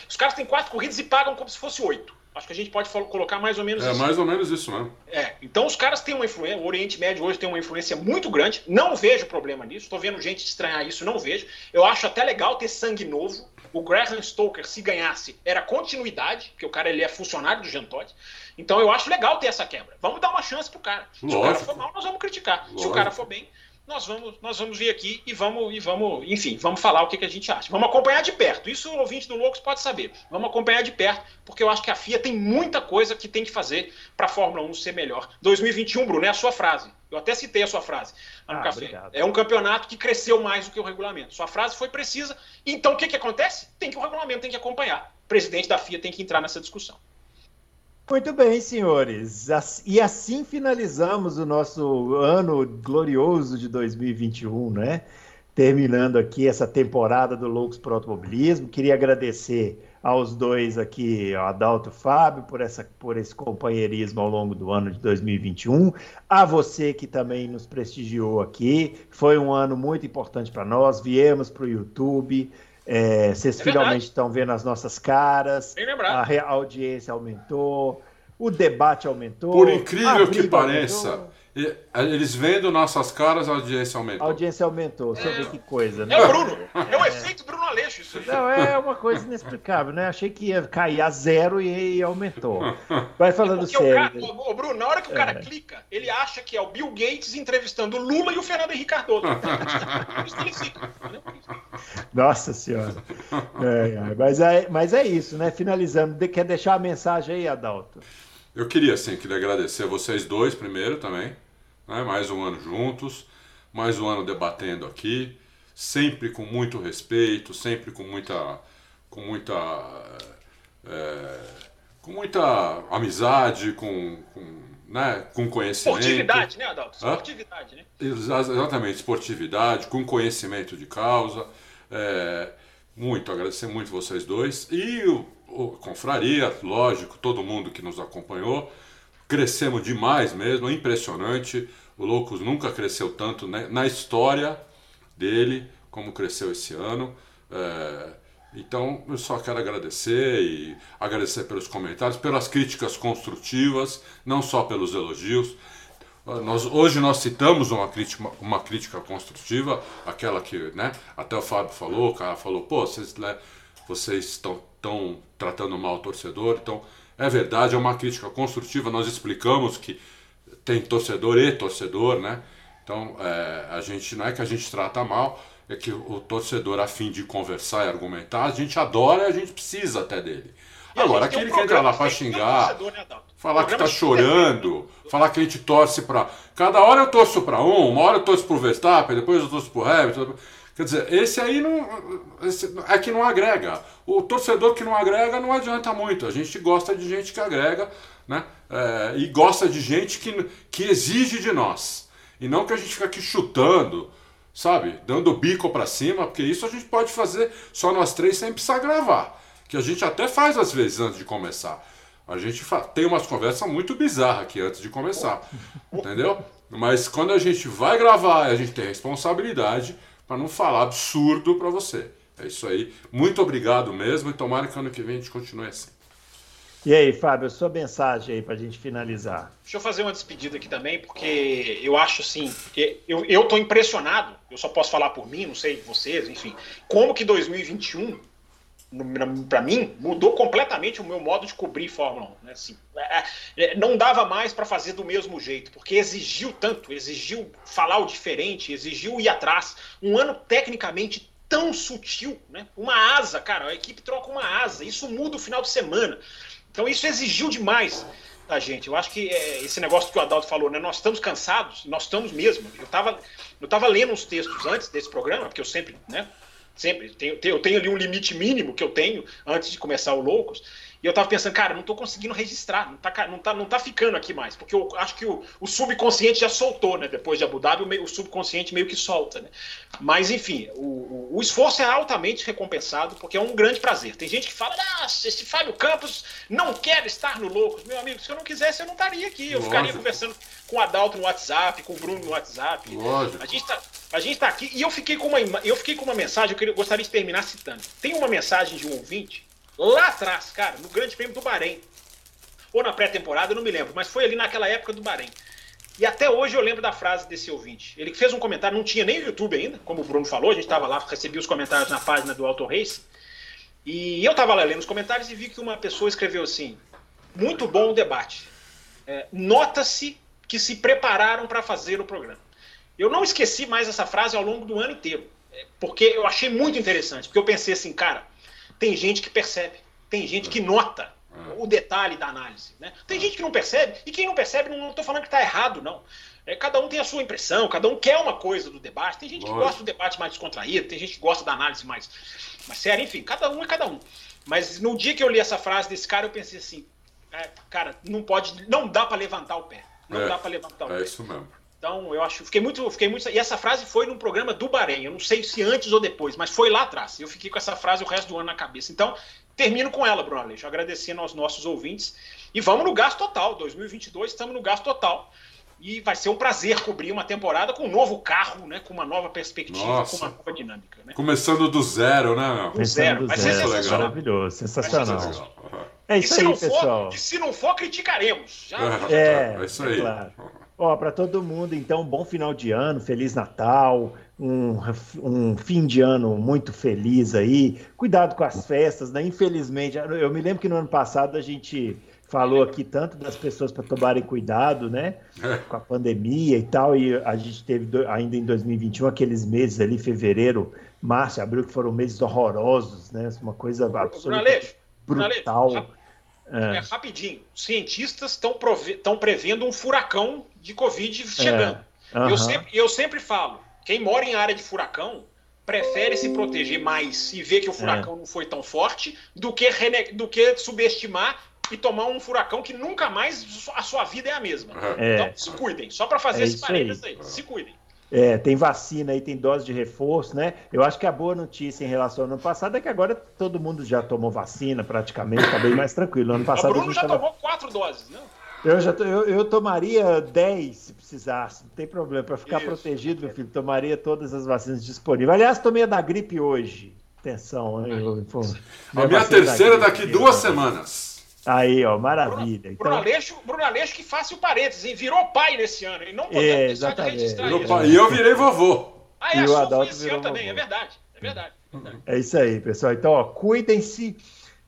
Os caras têm quatro corridas e pagam como se fosse oito. Acho que a gente pode colocar mais ou menos é, isso. É mais ou menos isso mesmo. É, então os caras têm uma influência, o Oriente Médio hoje tem uma influência muito grande. Não vejo problema nisso, estou vendo gente estranhar isso, não vejo. Eu acho até legal ter sangue novo. O Graham Stoker, se ganhasse, era continuidade, porque o cara ele é funcionário do Jean Todt. Então eu acho legal ter essa quebra. Vamos dar uma chance pro cara. Se Lógico. o cara for mal, nós vamos criticar. Lógico. Se o cara for bem, nós vamos, nós vamos vir aqui e vamos, e vamos, enfim, vamos falar o que, que a gente acha. Vamos acompanhar de perto. Isso o ouvinte do Loucos pode saber. Vamos acompanhar de perto, porque eu acho que a FIA tem muita coisa que tem que fazer para a Fórmula 1 ser melhor. 2021, Bruno, é a sua frase. Eu até citei a sua frase ah, É um campeonato que cresceu mais do que o regulamento. Sua frase foi precisa. Então o que, que acontece? Tem que o regulamento tem que acompanhar. O presidente da FIA tem que entrar nessa discussão. Muito bem, senhores. E assim finalizamos o nosso ano glorioso de 2021, né? Terminando aqui essa temporada do Loucos para o Automobilismo. Queria agradecer aos dois aqui, ao Adalto e Fábio, por, essa, por esse companheirismo ao longo do ano de 2021. A você que também nos prestigiou aqui. Foi um ano muito importante para nós. Viemos para o YouTube. É, vocês é finalmente estão vendo as nossas caras, a audiência aumentou, o debate aumentou. Por incrível que pareça, aumentou. Eles vendo nossas caras, a audiência aumentou. A audiência aumentou, você é, vê que coisa, né? É o Bruno, é o efeito Bruno Aleixo isso. Não, é uma coisa inexplicável, né? Achei que ia cair a zero e, aumentou. Vai falando é sério. O, cara, o, Bruno, na hora que o cara é. clica, ele acha que é o Bill Gates entrevistando o Lula e o Fernando Henrique Cardoso. Nossa senhora. É, mas, é, mas é isso, né? Finalizando, quer deixar a mensagem aí, Adalto? Eu queria, sim, queria agradecer a vocês dois primeiro também né? mais um ano juntos, mais um ano debatendo aqui, sempre com muito respeito, sempre com muita, com muita, é, com muita amizade, com, com né, com conhecimento. Esportividade, né, Adalto? Esportividade, né? Exatamente, esportividade, com conhecimento de causa. É, muito, agradecer muito vocês dois. E o, o Confraria, lógico, todo mundo que nos acompanhou. Crescemos demais mesmo, é impressionante. O Loucos nunca cresceu tanto né, na história dele como cresceu esse ano. É, então, eu só quero agradecer e agradecer pelos comentários, pelas críticas construtivas, não só pelos elogios. Nós, hoje nós citamos uma crítica, uma crítica construtiva, aquela que né, até o Fábio falou, o cara falou, pô, vocês, né, vocês estão, estão tratando mal o torcedor, então é verdade, é uma crítica construtiva, nós explicamos que tem torcedor e torcedor, né? Então é, a gente não é que a gente trata mal, é que o torcedor, a fim de conversar e argumentar, a gente adora e a gente precisa até dele. E Agora, aquele um que entra lá para xingar, né, falar que tá chorando, falar que a gente torce para. Cada hora eu torço para um, uma hora eu torço pro Verstappen, depois eu torço pro Hamilton. Quer dizer, esse aí não. Esse é que não agrega. O torcedor que não agrega não adianta muito. A gente gosta de gente que agrega, né? É, e gosta de gente que, que exige de nós. E não que a gente fica aqui chutando sabe? Dando bico para cima, porque isso a gente pode fazer só nós três sem precisar gravar. Que a gente até faz às vezes antes de começar. A gente tem umas conversas muito bizarras aqui antes de começar, entendeu? Mas quando a gente vai gravar, a gente tem responsabilidade para não falar absurdo para você. É isso aí. Muito obrigado mesmo e tomara que ano que vem a gente continue assim. E aí, Fábio, sua mensagem aí para a gente finalizar. Deixa eu fazer uma despedida aqui também, porque eu acho assim, eu, eu tô impressionado, eu só posso falar por mim, não sei vocês, enfim, como que 2021 para mim, mudou completamente o meu modo de cobrir Fórmula 1. Né? Assim, é, é, não dava mais para fazer do mesmo jeito, porque exigiu tanto, exigiu falar o diferente, exigiu ir atrás. Um ano tecnicamente tão sutil, né? Uma asa, cara, a equipe troca uma asa, isso muda o final de semana. Então isso exigiu demais da gente. Eu acho que é, esse negócio que o Adalto falou, né? Nós estamos cansados, nós estamos mesmo. Eu estava eu tava lendo uns textos antes desse programa, porque eu sempre, né? Sempre tenho, eu tenho ali um limite mínimo que eu tenho antes de começar o Loucos. E eu tava pensando, cara, não tô conseguindo registrar, não tá, não tá, não tá ficando aqui mais, porque eu acho que o, o subconsciente já soltou, né? Depois de Abu Dhabi, o, meio, o subconsciente meio que solta, né? Mas, enfim, o, o, esforço é altamente recompensado, porque é um grande prazer. Tem gente que fala, nossa, esse Fábio Campos não quer estar no Loucos. Meu amigo, se eu não quisesse, eu não estaria aqui. Eu Lógico. ficaria conversando com o Adalto no WhatsApp, com o Bruno no WhatsApp. Lógico. A gente tá. A gente está aqui e eu fiquei com uma, eu fiquei com uma mensagem, eu, queria, eu gostaria de terminar citando. Tem uma mensagem de um ouvinte lá atrás, cara, no Grande Prêmio do Bahrein. Ou na pré-temporada, não me lembro, mas foi ali naquela época do Bahrein. E até hoje eu lembro da frase desse ouvinte. Ele fez um comentário, não tinha nem YouTube ainda, como o Bruno falou, a gente estava lá, recebia os comentários na página do Auto Race. E eu estava lá lendo os comentários e vi que uma pessoa escreveu assim: muito bom o debate. É, Nota-se que se prepararam para fazer o programa. Eu não esqueci mais essa frase ao longo do ano inteiro, é, porque eu achei muito interessante, porque eu pensei assim, cara, tem gente que percebe, tem gente que nota é. o detalhe da análise. Né? Tem é. gente que não percebe, e quem não percebe, não estou falando que está errado, não. É, cada um tem a sua impressão, cada um quer uma coisa do debate. Tem gente que gosta do debate mais descontraído, tem gente que gosta da análise mais, mais séria, enfim, cada um é cada um. Mas no dia que eu li essa frase desse cara, eu pensei assim, é, cara, não pode, não dá para levantar o pé. Não é, dá para levantar o é pé. É isso mesmo. Então, eu acho, fiquei muito, fiquei muito. E essa frase foi num programa do Bahrein. Eu não sei se antes ou depois, mas foi lá atrás. Eu fiquei com essa frase o resto do ano na cabeça. Então, termino com ela, Bruno Aleixo, agradecendo aos nossos ouvintes. E vamos no gasto total. 2022, estamos no gasto total. E vai ser um prazer cobrir uma temporada com um novo carro, né? Com uma nova perspectiva, Nossa. com uma nova dinâmica. Né? Começando do zero, né, meu? Do zero. Vai ser sensacional. Maravilhoso, sensacional. É isso aí, pessoal. For, se não for, criticaremos. Já, é, é, é isso aí. Claro. Ó, para todo mundo, então, bom final de ano, Feliz Natal, um, um fim de ano muito feliz aí. Cuidado com as festas, né? Infelizmente, eu me lembro que no ano passado a gente falou aqui tanto das pessoas para tomarem cuidado, né? É. Com a pandemia e tal, e a gente teve ainda em 2021 aqueles meses ali, fevereiro, março, abril, que foram meses horrorosos, né? Uma coisa absolutamente brutal. É. é. rapidinho. Cientistas estão prevendo um furacão de Covid chegando. É. Uhum. Eu, sempre, eu sempre falo: quem mora em área de furacão prefere se proteger mais e ver que o furacão é. não foi tão forte do que, do que subestimar e tomar um furacão que nunca mais a sua vida é a mesma. É. Então, se cuidem. Só para fazer É esse parênteses aí. aí. Se cuidem. É, tem vacina aí, tem dose de reforço, né? Eu acho que a boa notícia em relação ao ano passado é que agora todo mundo já tomou vacina praticamente, tá bem mais tranquilo. Ano O passado a Bruno já tava... tomou quatro doses, né? eu, já eu, eu tomaria 10 se precisasse, não tem problema. Para ficar Isso. protegido, meu filho, tomaria todas as vacinas disponíveis. Aliás, tomei a da gripe hoje. Atenção, hein? eu- pô, A minha vacina da terceira gripe, daqui duas semanas. Aí, ó, Bruno, maravilha. Bruno, Então, Aleixo, Bruno Aleixo que faça o parênteses, hein? Virou pai nesse ano, e não podemos É, deixar exatamente. de registrar Virou isso. pa- E eu virei vovô. Ah, é, E a o Adalto virou ano também, vovô. é verdade. É verdade. é verdade. É isso aí, pessoal. Então, ó, cuidem-se,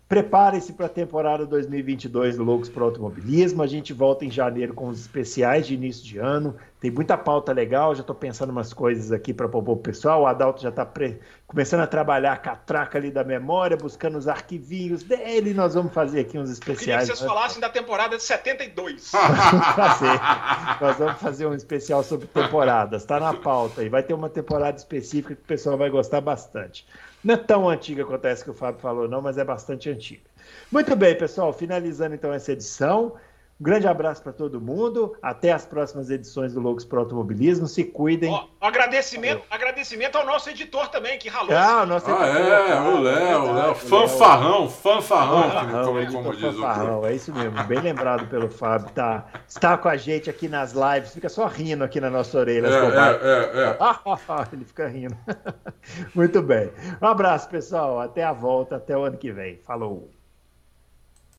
preparem-se para a temporada 2022 do Loucos para Automobilismo. A gente volta em janeiro com os especiais de início de ano. Tem muita pauta legal. Já estou pensando umas coisas aqui para propor pro pessoal. O Adalto já está começando a trabalhar a catraca ali da memória, buscando os arquivinhos dele. Nós vamos fazer aqui uns Eu queria que especiais. vocês falassem da temporada de 72. Vamos fazer. Nós vamos fazer um especial sobre temporadas. Está na pauta aí. Vai ter uma temporada específica que o pessoal vai gostar bastante. Não é tão antiga quanto essa que o Fábio falou, não, mas é bastante antiga. Muito bem, pessoal. Finalizando então essa edição. Um grande abraço para todo mundo. Até as próximas edições do Loucos para Automobilismo. Se cuidem. Ó, agradecimento, agradecimento ao nosso editor também, que ralou. Ah, o nosso Ah, editor, é, cara, o Léo, o Léo. Fanfarrão, fanfarrão, Fanfarrão, como, editor como diz fanfarrão, é isso mesmo, bem lembrado pelo Fábio, tá, está com a gente aqui nas lives, fica só rindo aqui na nossa orelha. É, é, é, é. Ele fica rindo. Muito bem. Um abraço, pessoal. Até a volta, até o ano que vem. Falou.